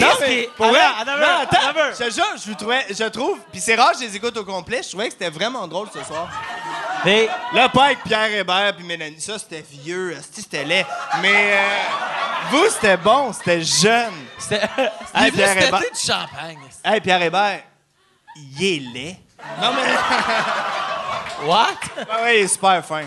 Speaker 10: Non, mais pour vrai,
Speaker 7: Attends,
Speaker 10: non, je te jure, je, le trouvais, je trouve, puis c'est rare, je les écoute au complet, je trouvais que c'était vraiment drôle ce soir.
Speaker 7: Mais
Speaker 10: Là, pas avec Pierre Hébert puis Mélanie, ça c'était vieux, c'était laid. Mais euh, vous, c'était bon, c'était jeune.
Speaker 7: c'était.
Speaker 10: Hey,
Speaker 5: Vous,
Speaker 10: Pierre Hébert,
Speaker 5: du champagne.
Speaker 10: hey, Pierre Hébert, il est laid. Non, mais.
Speaker 7: What?
Speaker 10: Ah ouais, il est super fin.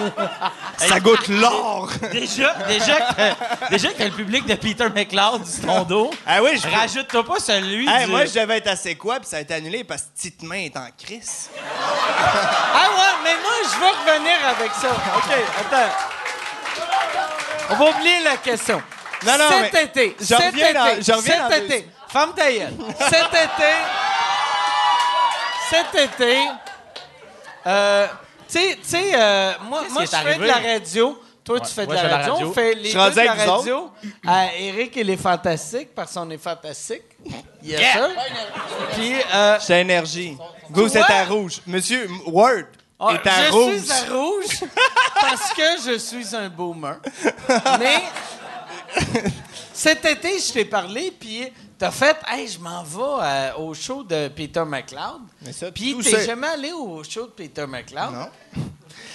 Speaker 10: Ça goûte l'or.
Speaker 7: Déjà, déjà, que, déjà que t'as le public de Peter McLeod sur ton dos.
Speaker 10: Ah oui, je
Speaker 7: Rajoute-toi pas celui
Speaker 10: Hey,
Speaker 7: du...
Speaker 10: moi, je devais être assez quoi, puis ça a été annulé parce que Petite Main est en crise.
Speaker 2: Ah ouais, mais moi, je veux revenir avec ça. OK, attends. On va oublier la question.
Speaker 10: Non, non,
Speaker 2: cet
Speaker 10: mais
Speaker 2: été, cet
Speaker 10: dans-
Speaker 2: été, cet été, femme ta gueule. cet été, cet été, euh, tu sais, euh, moi, moi
Speaker 7: qui
Speaker 2: je fais de
Speaker 7: arrivé?
Speaker 2: la radio. Toi, tu fais de
Speaker 7: moi,
Speaker 2: la
Speaker 7: je fais de la
Speaker 2: radio.
Speaker 7: radio.
Speaker 2: On fait les
Speaker 10: suis
Speaker 2: deux
Speaker 10: rendu
Speaker 2: de la
Speaker 10: avec vous
Speaker 2: radio. À Eric, il est fantastique parce qu'on est fantastique. Yes, sir. Puis, euh,
Speaker 10: C'est énergie. Vous, c'est à rouge. Monsieur M- Ward
Speaker 2: Ah,
Speaker 10: est à
Speaker 2: je
Speaker 10: rouge.
Speaker 2: suis à rouge parce que je suis un boomer. Mais cet été, je t'ai parlé, puis t'as fait « Hey, je m'en vais euh, au show de Peter McLeod.
Speaker 10: Mais ça, »
Speaker 2: Puis t'es jamais allé au show de Peter McLeod?
Speaker 10: Non.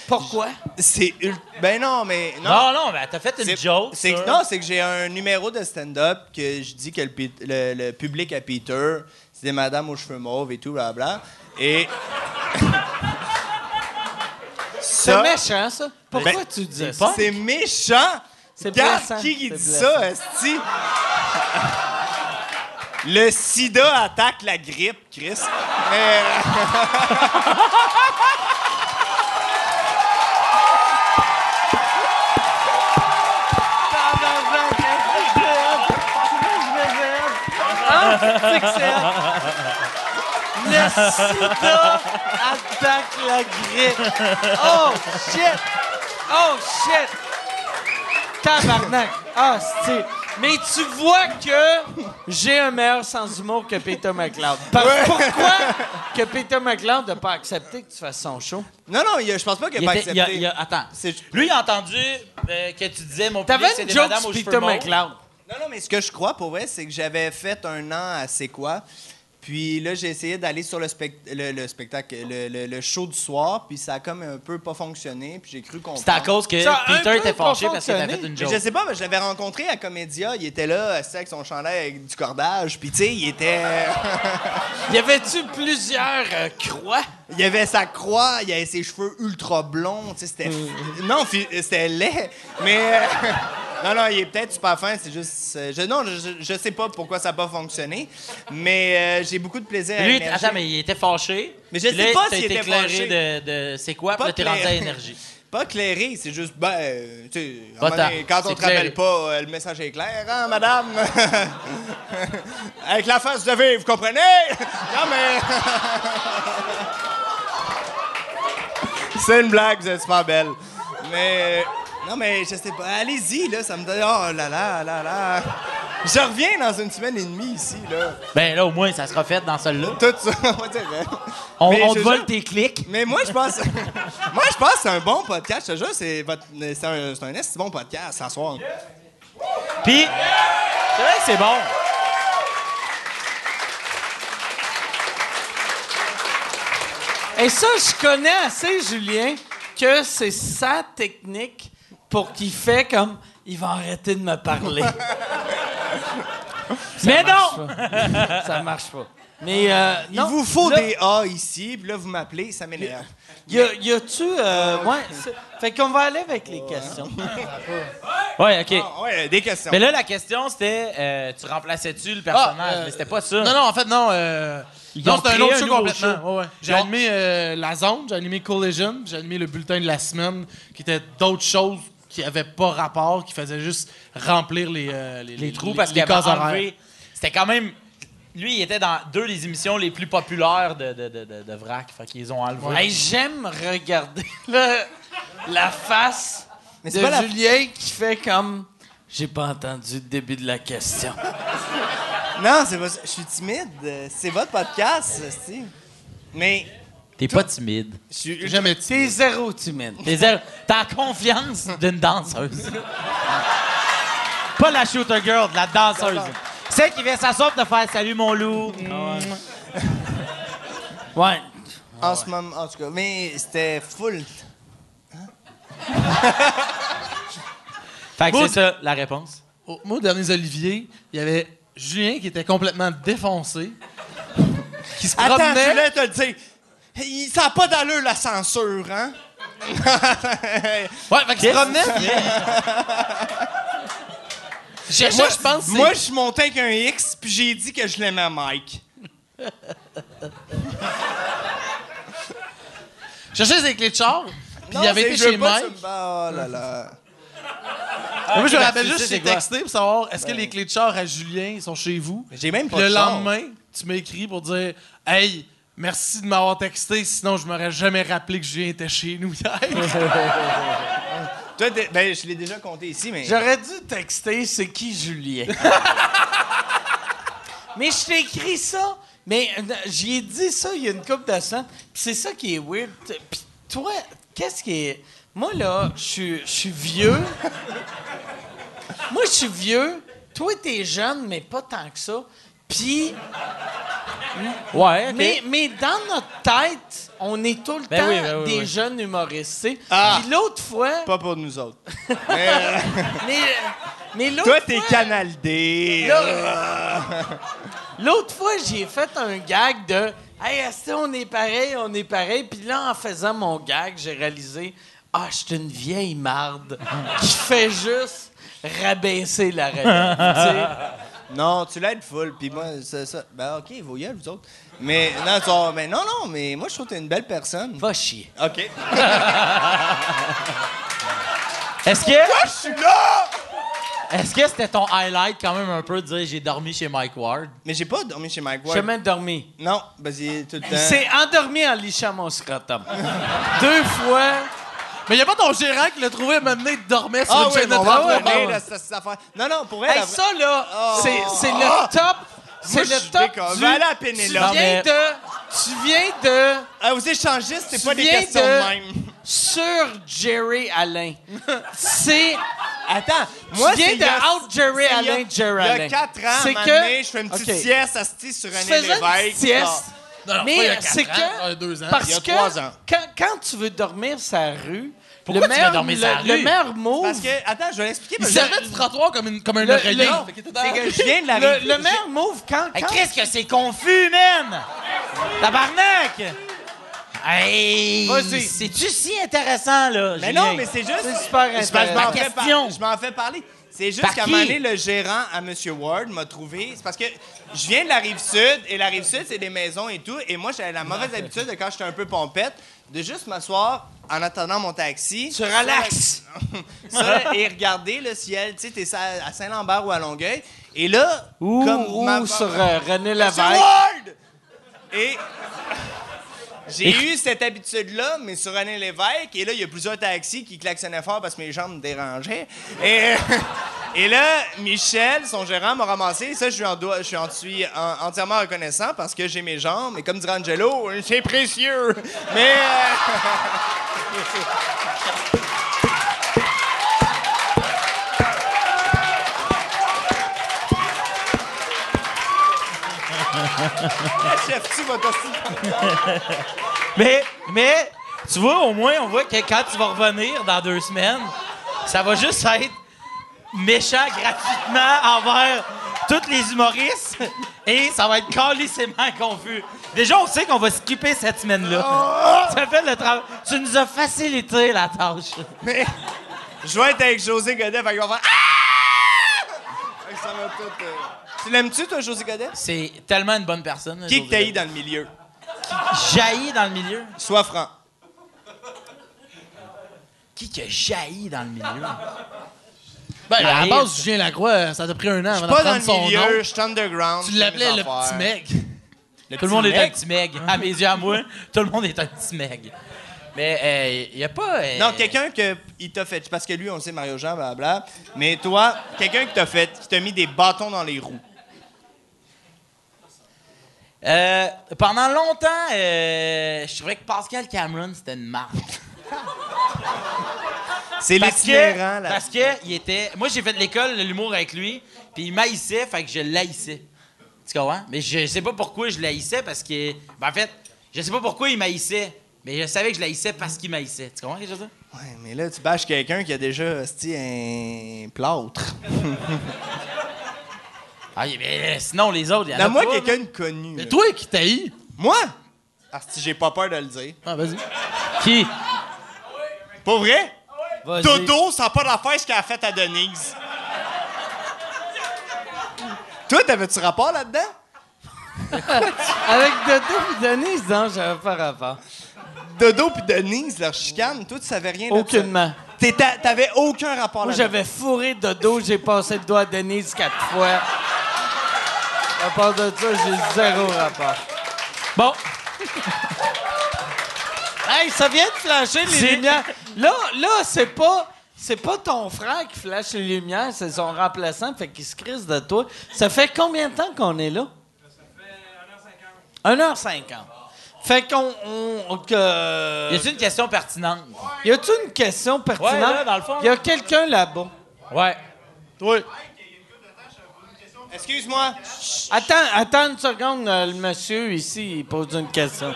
Speaker 2: Pourquoi?
Speaker 10: C'est Ben non, mais. Non.
Speaker 7: Non, non, mais t'as fait une
Speaker 10: C'est-
Speaker 7: joke.
Speaker 10: c'est non, c'est que j'ai un numéro de stand-up que je dis que le, pi- le- le public à Peter, c'est des madames aux cheveux mauves et tout, blabla. Et.
Speaker 2: C'est
Speaker 10: ça,
Speaker 2: méchant, ça. Pourquoi
Speaker 10: Ben,
Speaker 2: tu disais ça?
Speaker 10: c'est méchant.
Speaker 2: C'est
Speaker 10: Regarde
Speaker 2: blessant.
Speaker 10: qui qui
Speaker 2: C'est
Speaker 10: dit ça, esti? Le sida attaque la grippe, Chris. Mais...
Speaker 2: Le sida attaque la grippe. Oh, shit! Oh, shit! Tabarnak! Ah, c'est... Mais tu vois que j'ai un meilleur sens d'humour que Peter McLeod. Parce- Pourquoi que Peter McLeod n'a pas accepté que tu fasses son show?
Speaker 10: Non, non, il y a- je pense pas qu'il
Speaker 7: Il
Speaker 10: a pas
Speaker 7: était- il a-
Speaker 10: accepté.
Speaker 7: il a- attends.
Speaker 10: C'est-
Speaker 7: Lui, il a entendu euh, que tu disais mon public,
Speaker 2: T'avais
Speaker 7: c'est
Speaker 2: une
Speaker 7: des
Speaker 2: joke
Speaker 7: madames
Speaker 2: sur
Speaker 7: aux
Speaker 2: Peter
Speaker 7: mauves.
Speaker 2: McLeod.
Speaker 10: Non, non, mais ce que je crois pour vrai, c'est que j'avais fait un an à C'est quoi. Puis là, j'ai essayé d'aller sur le, spect- le, le spectacle, le, le- le show du soir, puis ça a comme un peu pas fonctionné, puis j'ai cru comprendre.
Speaker 7: C'était à cause que
Speaker 2: Ça
Speaker 7: Peter était fâché parce qu'il avait fait une
Speaker 10: Mais
Speaker 7: joke.
Speaker 10: je sais pas, mais je l'avais rencontré à Comédia, il était là, assis avec son chandail avec du cordage, puis tu sais, il était...
Speaker 2: Y avait-tu plusieurs euh, croix?
Speaker 10: il avait sa croix, il avait ses cheveux ultra blonds, tu sais, c'était... Non, fi- c'était laid, mais... non, non, il est peut-être super fin, c'est juste... euh, Je, non, je, je sais pas pourquoi ça a pas fonctionné, mais euh, j'ai beaucoup de plaisir à
Speaker 7: Lui,
Speaker 10: Énergie.
Speaker 7: attends, mais il était fâché.
Speaker 10: Mais je
Speaker 7: Puis
Speaker 10: sais
Speaker 7: là,
Speaker 10: pas
Speaker 7: t'as
Speaker 10: s'il
Speaker 7: été
Speaker 10: était
Speaker 7: éclairé
Speaker 10: fâché.
Speaker 7: de, de c'est quoi, puis
Speaker 10: Pas
Speaker 7: là, t'es rendu à
Speaker 10: clair.
Speaker 7: énergie.
Speaker 10: Pas clairé, c'est juste, ben, euh, tu sais, à un
Speaker 7: Pas
Speaker 10: moment donné,
Speaker 7: tant.
Speaker 10: quand on
Speaker 7: C'est
Speaker 10: te rappelle pas, euh, le message est clair, hein, madame? Avec la face de vie, vous comprenez? non, mais... c'est une blague, vous êtes super belle. Mais... Non, mais je sais pas, allez-y, là, ça me donne... Oh là là, là là... Je reviens dans une semaine et demie ici, là.
Speaker 7: Ben là, au moins, ça sera fait dans celle-là.
Speaker 10: Tout ça, on va dire... hein.
Speaker 7: On, on te vole
Speaker 10: jure-
Speaker 7: tes clics.
Speaker 10: Mais moi, je pense. moi, je pense que c'est un bon podcast. Je te jure, c'est votre... un, un bon podcast, ce soir.
Speaker 7: Puis, C'est vrai que c'est bon.
Speaker 2: Et ça, je connais assez Julien que c'est sa technique pour qu'il fait comme il va arrêter de me parler.
Speaker 7: Mais non!
Speaker 2: pas. ça marche pas. Mais euh,
Speaker 10: Il
Speaker 2: non,
Speaker 10: vous faut
Speaker 2: là,
Speaker 10: des A ici, puis là, vous m'appelez, ça m'énerve.
Speaker 2: Y, a- y a-tu. euh, ouais. Fait qu'on va aller avec les questions.
Speaker 7: Ouais, OK.
Speaker 10: Ah, ouais, des questions.
Speaker 7: Mais là, la question, c'était euh, tu remplaçais-tu le personnage?
Speaker 5: Ah, euh,
Speaker 7: mais c'était pas ça.
Speaker 5: Non, non, en fait, non. Euh, non, c'était un autre show complètement.
Speaker 7: show.
Speaker 5: Ouais, ouais. J'ai animé euh, La Zone, j'ai animé Collision, j'ai animé le bulletin de la semaine, qui était d'autres choses qui n'avaient pas rapport, qui faisaient juste remplir les, euh, les,
Speaker 7: les trous parce
Speaker 5: les
Speaker 7: qu'il avait enlevé. C'était quand même. Lui, il était dans deux des émissions les plus populaires de, de, de, de, de Vrac. Fait qu'ils ont enlevé.
Speaker 2: Hey, J'aime regarder le- la face
Speaker 10: Mais
Speaker 2: de
Speaker 10: c'est pas la-
Speaker 2: Julien qui fait comme. J'ai pas entendu le début de la question.
Speaker 10: Non, c'est pas ça. Je suis timide. C'est votre podcast, si. Mais
Speaker 7: T'es pas timide.
Speaker 10: je suis.
Speaker 5: Jamais
Speaker 2: T'es zéro timide.
Speaker 7: T'es zéro- T'as la confiance d'une danseuse. pas la shooter girl, de la danseuse. Celle qui vient s'asseoir pour te faire Salut mon loup.
Speaker 2: Ouais.
Speaker 10: En ce moment, en tout cas. Mais c'était full.
Speaker 7: Fait que c'est ça la réponse.
Speaker 5: Au, moi, aux derniers Olivier, il y avait Julien qui était complètement défoncé, qui se
Speaker 10: Attends, je
Speaker 5: promenait.
Speaker 10: voulais te le dire. Il- Ça n'a pas d'allure, la censure, hein?
Speaker 5: Ouais, fait qu'il se promenait.
Speaker 10: moi,
Speaker 5: je pense que c'est-
Speaker 10: moi, je suis monté avec un X, puis j'ai dit que je l'aimais, Mike.
Speaker 5: je cherchais ses clés de char, puis il avait été
Speaker 10: je veux
Speaker 5: chez
Speaker 10: pas
Speaker 5: Mike.
Speaker 10: Oh là là.
Speaker 5: moi, je me rappelle juste,
Speaker 7: quoi?
Speaker 5: texté pour savoir est-ce que les clés de char à Julien sont chez vous?
Speaker 10: J'ai même
Speaker 5: Puis
Speaker 10: pas
Speaker 5: le
Speaker 10: de char.
Speaker 5: lendemain, tu m'as écrit pour dire Hey, merci de m'avoir texté, sinon je m'aurais jamais rappelé que Julien était chez nous hier.
Speaker 10: Toi, t'es- ben, je l'ai déjà compté ici, mais.
Speaker 2: J'aurais dû texter c'est qui Julien? mais je t'ai écrit ça, mais euh, j'y ai dit ça il y a une couple de semaines. Puis c'est ça qui est weird. T- Puis toi, qu'est-ce qui est. Moi, là, je suis- je suis vieux. Moi, je suis vieux. Toi, t'es jeune, mais pas tant que ça. Puis,
Speaker 7: Ouais, ok.
Speaker 2: mais, mais dans notre tête, on est tout le
Speaker 7: Ben
Speaker 2: temps
Speaker 7: oui, ben oui,
Speaker 2: des
Speaker 7: oui.
Speaker 2: jeunes humoristes. tu sais.
Speaker 10: Ah.
Speaker 2: Puis l'autre fois.
Speaker 10: Pas pour nous autres. mais, euh,
Speaker 2: Mais, mais l'autre
Speaker 10: toi, t'es
Speaker 2: fois-
Speaker 10: Canal D.
Speaker 2: Là- L'autre fois, j'ai fait un gag de Hey, est-ce on est pareil, on est pareil? Puis là, en faisant mon gag, j'ai réalisé Ah, je suis une vieille marde qui fait juste rabaisser la réalité.
Speaker 10: Non, tu l'aides full, puis moi, c'est ça. Ben, OK, vos gueules, vous autres. Mais, non, tu vas- mais non, non, mais moi, je trouve que t'es une belle personne.
Speaker 2: Va chier.
Speaker 10: OK.
Speaker 7: Est-ce que.
Speaker 10: Je suis là!
Speaker 7: Est-ce que c'était ton highlight quand même un peu de dire j'ai dormi chez Mike Ward?
Speaker 10: Mais j'ai pas dormi chez Mike
Speaker 2: J'ai
Speaker 10: Ward.
Speaker 2: jamais dormi.
Speaker 10: Non, vas-y, tout le temps.
Speaker 2: Il s'est endormi en lichant mon scrotum. Deux fois.
Speaker 5: Mais y a pas ton gérant qui l'a trouvé à m'amener de dormir sur
Speaker 10: Ah
Speaker 5: une
Speaker 10: oui,
Speaker 5: chaîne de travail.
Speaker 10: affaire. Non, non, pour elle...
Speaker 2: Hey, ça, là,
Speaker 10: Oh.
Speaker 2: c'est, c'est le top. C'est le
Speaker 10: je
Speaker 2: top. du-
Speaker 10: Va
Speaker 2: tu viens
Speaker 7: mais-
Speaker 2: de. Tu viens de.
Speaker 10: Ah, aux échangistes, c'est pas des
Speaker 2: viens
Speaker 10: questions
Speaker 2: de-
Speaker 10: de même.
Speaker 2: Sur Jerry Alain. c'est.
Speaker 10: Attends, moi,
Speaker 2: viens
Speaker 10: c'est
Speaker 2: de
Speaker 10: il
Speaker 2: out Jerry
Speaker 10: il
Speaker 2: Alain, Jerry
Speaker 10: Il y
Speaker 2: Alain.
Speaker 10: a quatre ans,
Speaker 2: C'est que-
Speaker 10: je fais une petite
Speaker 2: Ok.
Speaker 10: sieste assis sur un
Speaker 2: une
Speaker 10: Lévesque.
Speaker 2: petite sieste.
Speaker 5: Non, non,
Speaker 2: Mais c'est que-
Speaker 5: deux ans.
Speaker 2: Parce
Speaker 10: Il y a
Speaker 2: que
Speaker 10: trois ans.
Speaker 2: Quand, quand tu veux dormir sa rue,
Speaker 7: Pourquoi
Speaker 2: le
Speaker 7: tu veux
Speaker 2: meilleur,
Speaker 7: dormir
Speaker 2: le,
Speaker 7: sa
Speaker 2: le
Speaker 7: rue?
Speaker 2: meilleur move,
Speaker 10: Parce que, attends, je vais l'expliquer.
Speaker 5: Il
Speaker 10: parce que
Speaker 5: servait du trottoir comme, une, comme un
Speaker 2: Le-
Speaker 5: oreiller.
Speaker 2: le-
Speaker 5: Fait qu'il était dans-
Speaker 10: c'est que je viens de la
Speaker 2: le, le meilleur move quand,
Speaker 7: Hey,
Speaker 2: quand
Speaker 7: Chris, que c'est confus, man! Tabarnak! Hey!
Speaker 2: Vas-y.
Speaker 7: C'est-tu si intéressant, là?
Speaker 10: Mais
Speaker 7: Julien?
Speaker 10: non, mais c'est juste.
Speaker 2: C'est super
Speaker 10: Je- je m'en
Speaker 2: intéressant.
Speaker 10: fais par-
Speaker 7: question.
Speaker 10: Je m'en fais parler. C'est juste qu'à un
Speaker 7: qui?
Speaker 10: moment donné, le gérant à M. Ward m'a trouvé. C'est parce que je viens de la rive sud et la rive sud, c'est des maisons et tout. Et moi, j'avais la mauvaise habitude de quand j'étais un peu pompette, de juste m'asseoir en attendant mon taxi.
Speaker 2: Tu relaxes.
Speaker 10: Ça, et regarder le ciel. Tu sais, t'es à Saint-Lambert ou à Longueuil. Et là,
Speaker 2: ou,
Speaker 10: comme
Speaker 2: ou
Speaker 10: ma-
Speaker 2: sur euh, René.
Speaker 10: Ward! Et j'ai eu cette habitude-là, mais sur René Lévesque. Et là, il y a plusieurs taxis qui klaxonnaient fort parce que mes jambes me dérangeaient. Et, et là, Michel, son gérant, m'a ramassé. Ça, je lui en, dois- je suis en suis en- entièrement reconnaissant parce que j'ai mes jambes. Et comme dirait Angelo, c'est précieux. Mais. euh, Achèves-tu votre?
Speaker 4: Mais, mais, tu vois, au moins, on voit que quand tu vas revenir dans deux semaines, ça va juste être méchant gratuitement envers tous les humoristes et ça va être calissément confus. Déjà, on sait qu'on va skipper cette semaine-là. Ça fait le travail. Tu nous as facilité la tâche.
Speaker 10: Mais je vais être avec José Godet, fait qu'il va faire Ah! Ça va tout. euh, Tu l'aimes-tu, toi, José Godet?
Speaker 4: C'est tellement une bonne personne.
Speaker 10: Qui que t'haïs dans le milieu?
Speaker 4: Jaillit dans le milieu?
Speaker 10: Sois franc.
Speaker 4: Qui que jaillit dans le milieu?
Speaker 5: Ben, à la base, Julien Lacroix, ça t'a pris un an
Speaker 10: Je suis
Speaker 5: avant
Speaker 10: pas dans le
Speaker 5: son
Speaker 10: milieu,
Speaker 5: nom.
Speaker 10: je suis underground.
Speaker 5: Tu
Speaker 10: fais
Speaker 5: l'appelais
Speaker 10: mes
Speaker 5: le
Speaker 10: affaires.
Speaker 5: petit mec.
Speaker 10: Le
Speaker 4: Tout le monde est un
Speaker 10: mec?
Speaker 4: petit meg. À mes yeux, à moi, tout le monde est un petit meg. Mais il n'y a pas. euh,
Speaker 10: Non, quelqu'un que il t'a fait. Parce que lui, on sait Mario Jean, blablabla. Mais toi, quelqu'un qui t'a fait, qui t'a mis des bâtons dans les roues.
Speaker 4: Euh, pendant longtemps, euh, je trouvais que Pascal Cameron, c'était une marque.
Speaker 10: C'est
Speaker 4: Parce que,
Speaker 10: là.
Speaker 4: parce que il était. Moi, j'ai fait de l'école de l'humour avec lui, puis il m'haïssait, fait que je l'haïssais. Tu comprends? Mais je sais pas pourquoi je l'haïssais, parce que. Ben, en fait, je sais pas pourquoi il m'haïssait, mais je savais que je l'haïssais parce qu'il m'haïssait. Tu comprends ce que je veux dire?
Speaker 10: Ouais, mais là, tu bâches quelqu'un qui a déjà un plâtre.
Speaker 4: Ah, mais sinon, les autres, il y en a pas,
Speaker 10: quelqu'un de connu.
Speaker 5: Mais
Speaker 10: là.
Speaker 5: toi qui t'haïs.
Speaker 10: Moi? Ah, si j'ai pas peur de le dire.
Speaker 5: Ah, vas-y.
Speaker 4: Qui?
Speaker 10: Pas vrai?
Speaker 4: Vas-y.
Speaker 10: Dodo, ça n'a pas d'affaire ce qu'elle a fait à Denise. Toi, t'avais-tu rapport là-dedans?
Speaker 2: Avec Dodo et Denise, non, j'avais pas rapport.
Speaker 10: Dodo puis Denise, leur chicane, toi, tu savais rien de ça.
Speaker 2: Aucunement.
Speaker 10: T'avais aucun rapport
Speaker 2: Moi, j'avais fourré Dodo, j'ai passé le doigt à Denise quatre fois. À part de ça, j'ai zéro rapport.
Speaker 4: Bon,
Speaker 2: Hey, ça vient de flasher les lumières. Là, là, c'est pas. C'est pas ton frère qui flash les lumières, c'est son remplaçant, fait qu'il se crisse de toi. Ça fait combien de temps qu'on est là? Ça fait 1h50. 1h50. Fait qu'on. on- que-
Speaker 4: y a-t-il une question pertinente?
Speaker 2: Y a-tu une question pertinente?
Speaker 4: Ouais, là, dans le fond,
Speaker 2: Y a quelqu'un là-bas.
Speaker 4: Ouais.
Speaker 2: Oui.
Speaker 10: Excuse-moi.
Speaker 2: Attends, attends une seconde, euh, le monsieur ici, il pose une question.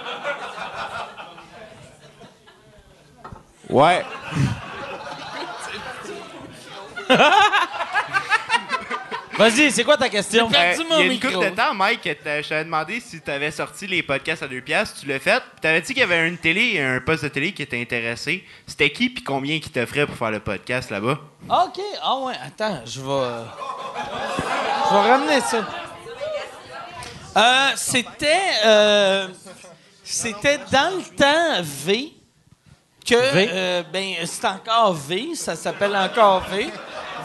Speaker 10: Ouais.
Speaker 4: Vas-y, c'est quoi ta question?
Speaker 2: J'ai perdu
Speaker 3: Euh,
Speaker 2: mon
Speaker 3: il y a une
Speaker 2: micro.
Speaker 3: couple de temps, Mike, je t'avais demandé si tu avais sorti les podcasts à deux piastres. Tu l'as fait. Tu avais dit qu'il y avait une télé, un poste de télé qui était intéressé. C'était qui puis combien qui t'offrait pour faire le podcast là-bas?
Speaker 2: OK. Ah ouais, attends, je vais. Je vais ramener ça. Euh, c'était. euh, c'était dans le temps V que.
Speaker 4: V?
Speaker 2: euh, ben, c'est encore V, ça s'appelle encore V.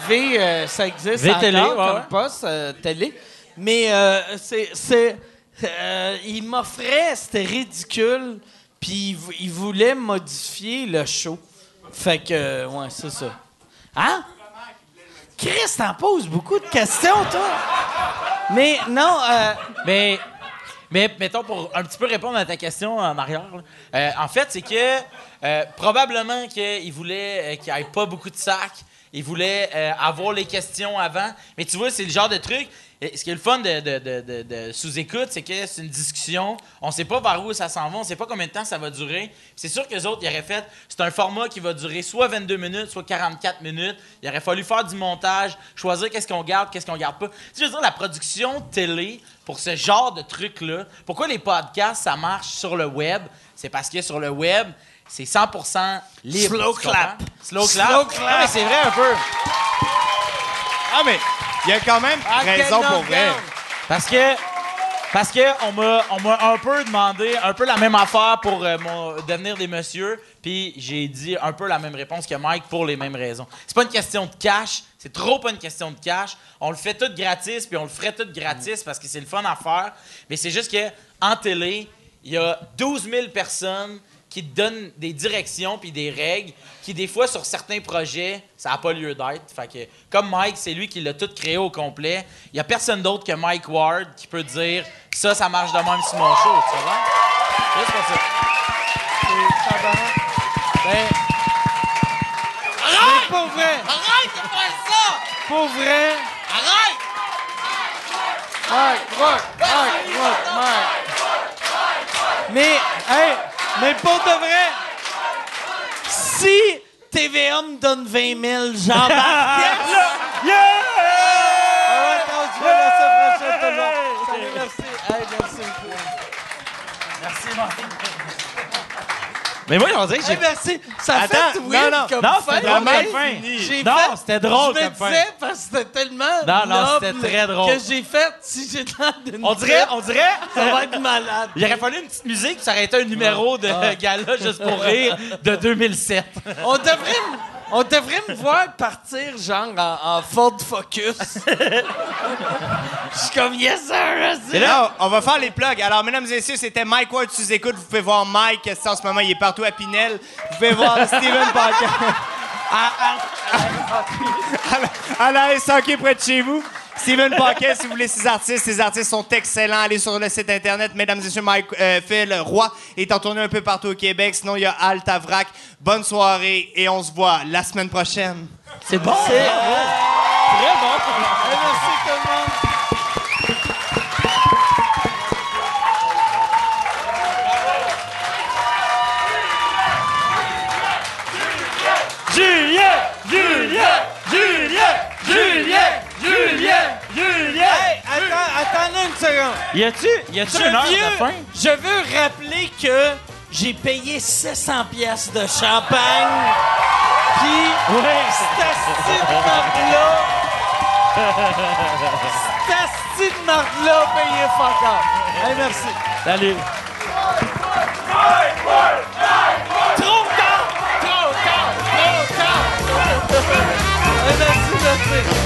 Speaker 2: V, euh, ça existe
Speaker 4: V
Speaker 2: encore
Speaker 4: télé, ouais,
Speaker 2: comme
Speaker 4: ouais.
Speaker 2: poste euh, télé. Mais euh, c'est. euh, il m'offrait, c'était ridicule, puis il, vou- il voulait modifier le show. Fait que, ouais, c'est ça. Hein? Chris, t'en poses beaucoup de questions, toi. Mais non,
Speaker 4: Mais, mais mettons, pour un petit peu répondre à ta question en arrière, euh, en fait, c'est que euh, probablement qu'il voulait euh, qu'il n'y ait pas beaucoup de sacs. Il voulait euh, avoir les questions avant. Mais tu vois, c'est le genre de truc. Ce qui est le fun de, de- de- de- sous-écoute, c'est que c'est une discussion. On sait pas vers où ça s'en va. On sait pas combien de temps ça va durer. C'est sûr que les autres, ils auraient fait. C'est un format qui va durer soit 22 minutes, soit 44 minutes. Il aurait fallu faire du montage, choisir qu'est-ce qu'on garde, qu'est-ce qu'on garde pas. Tu veux dire, la production télé pour ce genre de truc-là, pourquoi les podcasts, ça marche sur le web? C'est parce que sur le web, c'est 100% libre.
Speaker 2: Slow clap.
Speaker 4: Slow clap.
Speaker 2: Slow clap.
Speaker 4: Mais c'est vrai un peu.
Speaker 10: Ah, mais il y a quand même
Speaker 2: Ah,
Speaker 10: raison pour vrai.
Speaker 4: Parce que, parce que on m'a, on m'a un peu demandé un peu la même affaire pour euh, mon devenir des messieurs, puis j'ai dit un peu la même réponse que Mike pour les mêmes raisons. C'est pas une question de cash, c'est trop pas une question de cash. On le fait tout gratis, puis on le ferait tout gratis parce que c'est le fun à faire. Mais c'est juste que en télé, il y a 12 000 personnes qui te donnent des directions puis des règles qui, des fois, sur certains projets, ça n'a pas lieu d'être. Fait que, comme Mike, c'est lui qui l'a tout créé au complet, il n'y a personne d'autre que Mike Ward qui peut dire ça, ça marche de même sur mon show. Tu vois? C'est juste pour ça.
Speaker 2: Ben. Arrête! Pour vrai!
Speaker 5: Arrête de faire ça!
Speaker 2: Pour vrai!
Speaker 5: Arrête!
Speaker 2: Mike, Mike, Marc, Marc, Marc. Mais, hey, mais pour de vrai, si TVA me donne 20 000, j'embarque. yes! Ah ouais, attends, tu vas la semaine prochaine, tout le monde. Salut, merci. Hey, merci.
Speaker 7: Mais moi, on dirait que
Speaker 2: Hey,
Speaker 7: j'ai.
Speaker 2: merci. Ça
Speaker 10: Attends,
Speaker 2: fait
Speaker 10: non, non.
Speaker 2: comme
Speaker 7: Non,
Speaker 2: fin.
Speaker 7: c'était drôle comme fin.
Speaker 2: J'ai
Speaker 7: Non,
Speaker 2: fait-
Speaker 7: c'était drôle
Speaker 2: je me disais, parce que c'était tellement
Speaker 7: Non, non, c'était très drôle.
Speaker 2: que j'ai fait, si j'ai l'air d'une
Speaker 7: On dirait, on dirait.
Speaker 2: ça va être malade.
Speaker 7: Il aurait fallu une petite musique, ça aurait été un numéro de gala juste pour rire de 2007.
Speaker 2: On devrait, on devrait me voir partir genre en, en Ford Focus. Je suis comme yes sir.
Speaker 10: Et là, on va faire les plugs. Alors, mesdames et messieurs, c'était Mike Ward sous écoute. Vous pouvez voir Mike, en ce moment, il est partout à Pinel. Vous pouvez voir Steven Parker. à, à, à la SAQ près de chez vous. Steven Paquet, si vous voulez ses artistes, ses artistes sont excellents. Allez sur le site internet. Mesdames et messieurs, Mike, euh, Phil Roy est en tournée un peu partout au Québec. Sinon, il y a Al Tavrac. Bonne soirée et on se voit la semaine prochaine.
Speaker 2: C'est bon. C'est très bon. Merci tout le monde. Attends une seconde.
Speaker 7: Y a-tu
Speaker 2: Tu
Speaker 7: une heure de fin?
Speaker 2: Je veux rappeler que j'ai payé 700 pièces de champagne. Puis, ouais. cette là Cette de marque-là payé fuck up. Hey, merci.
Speaker 7: Salut.
Speaker 11: Trop tard! Trop tard! Trop tard! Merci, merci.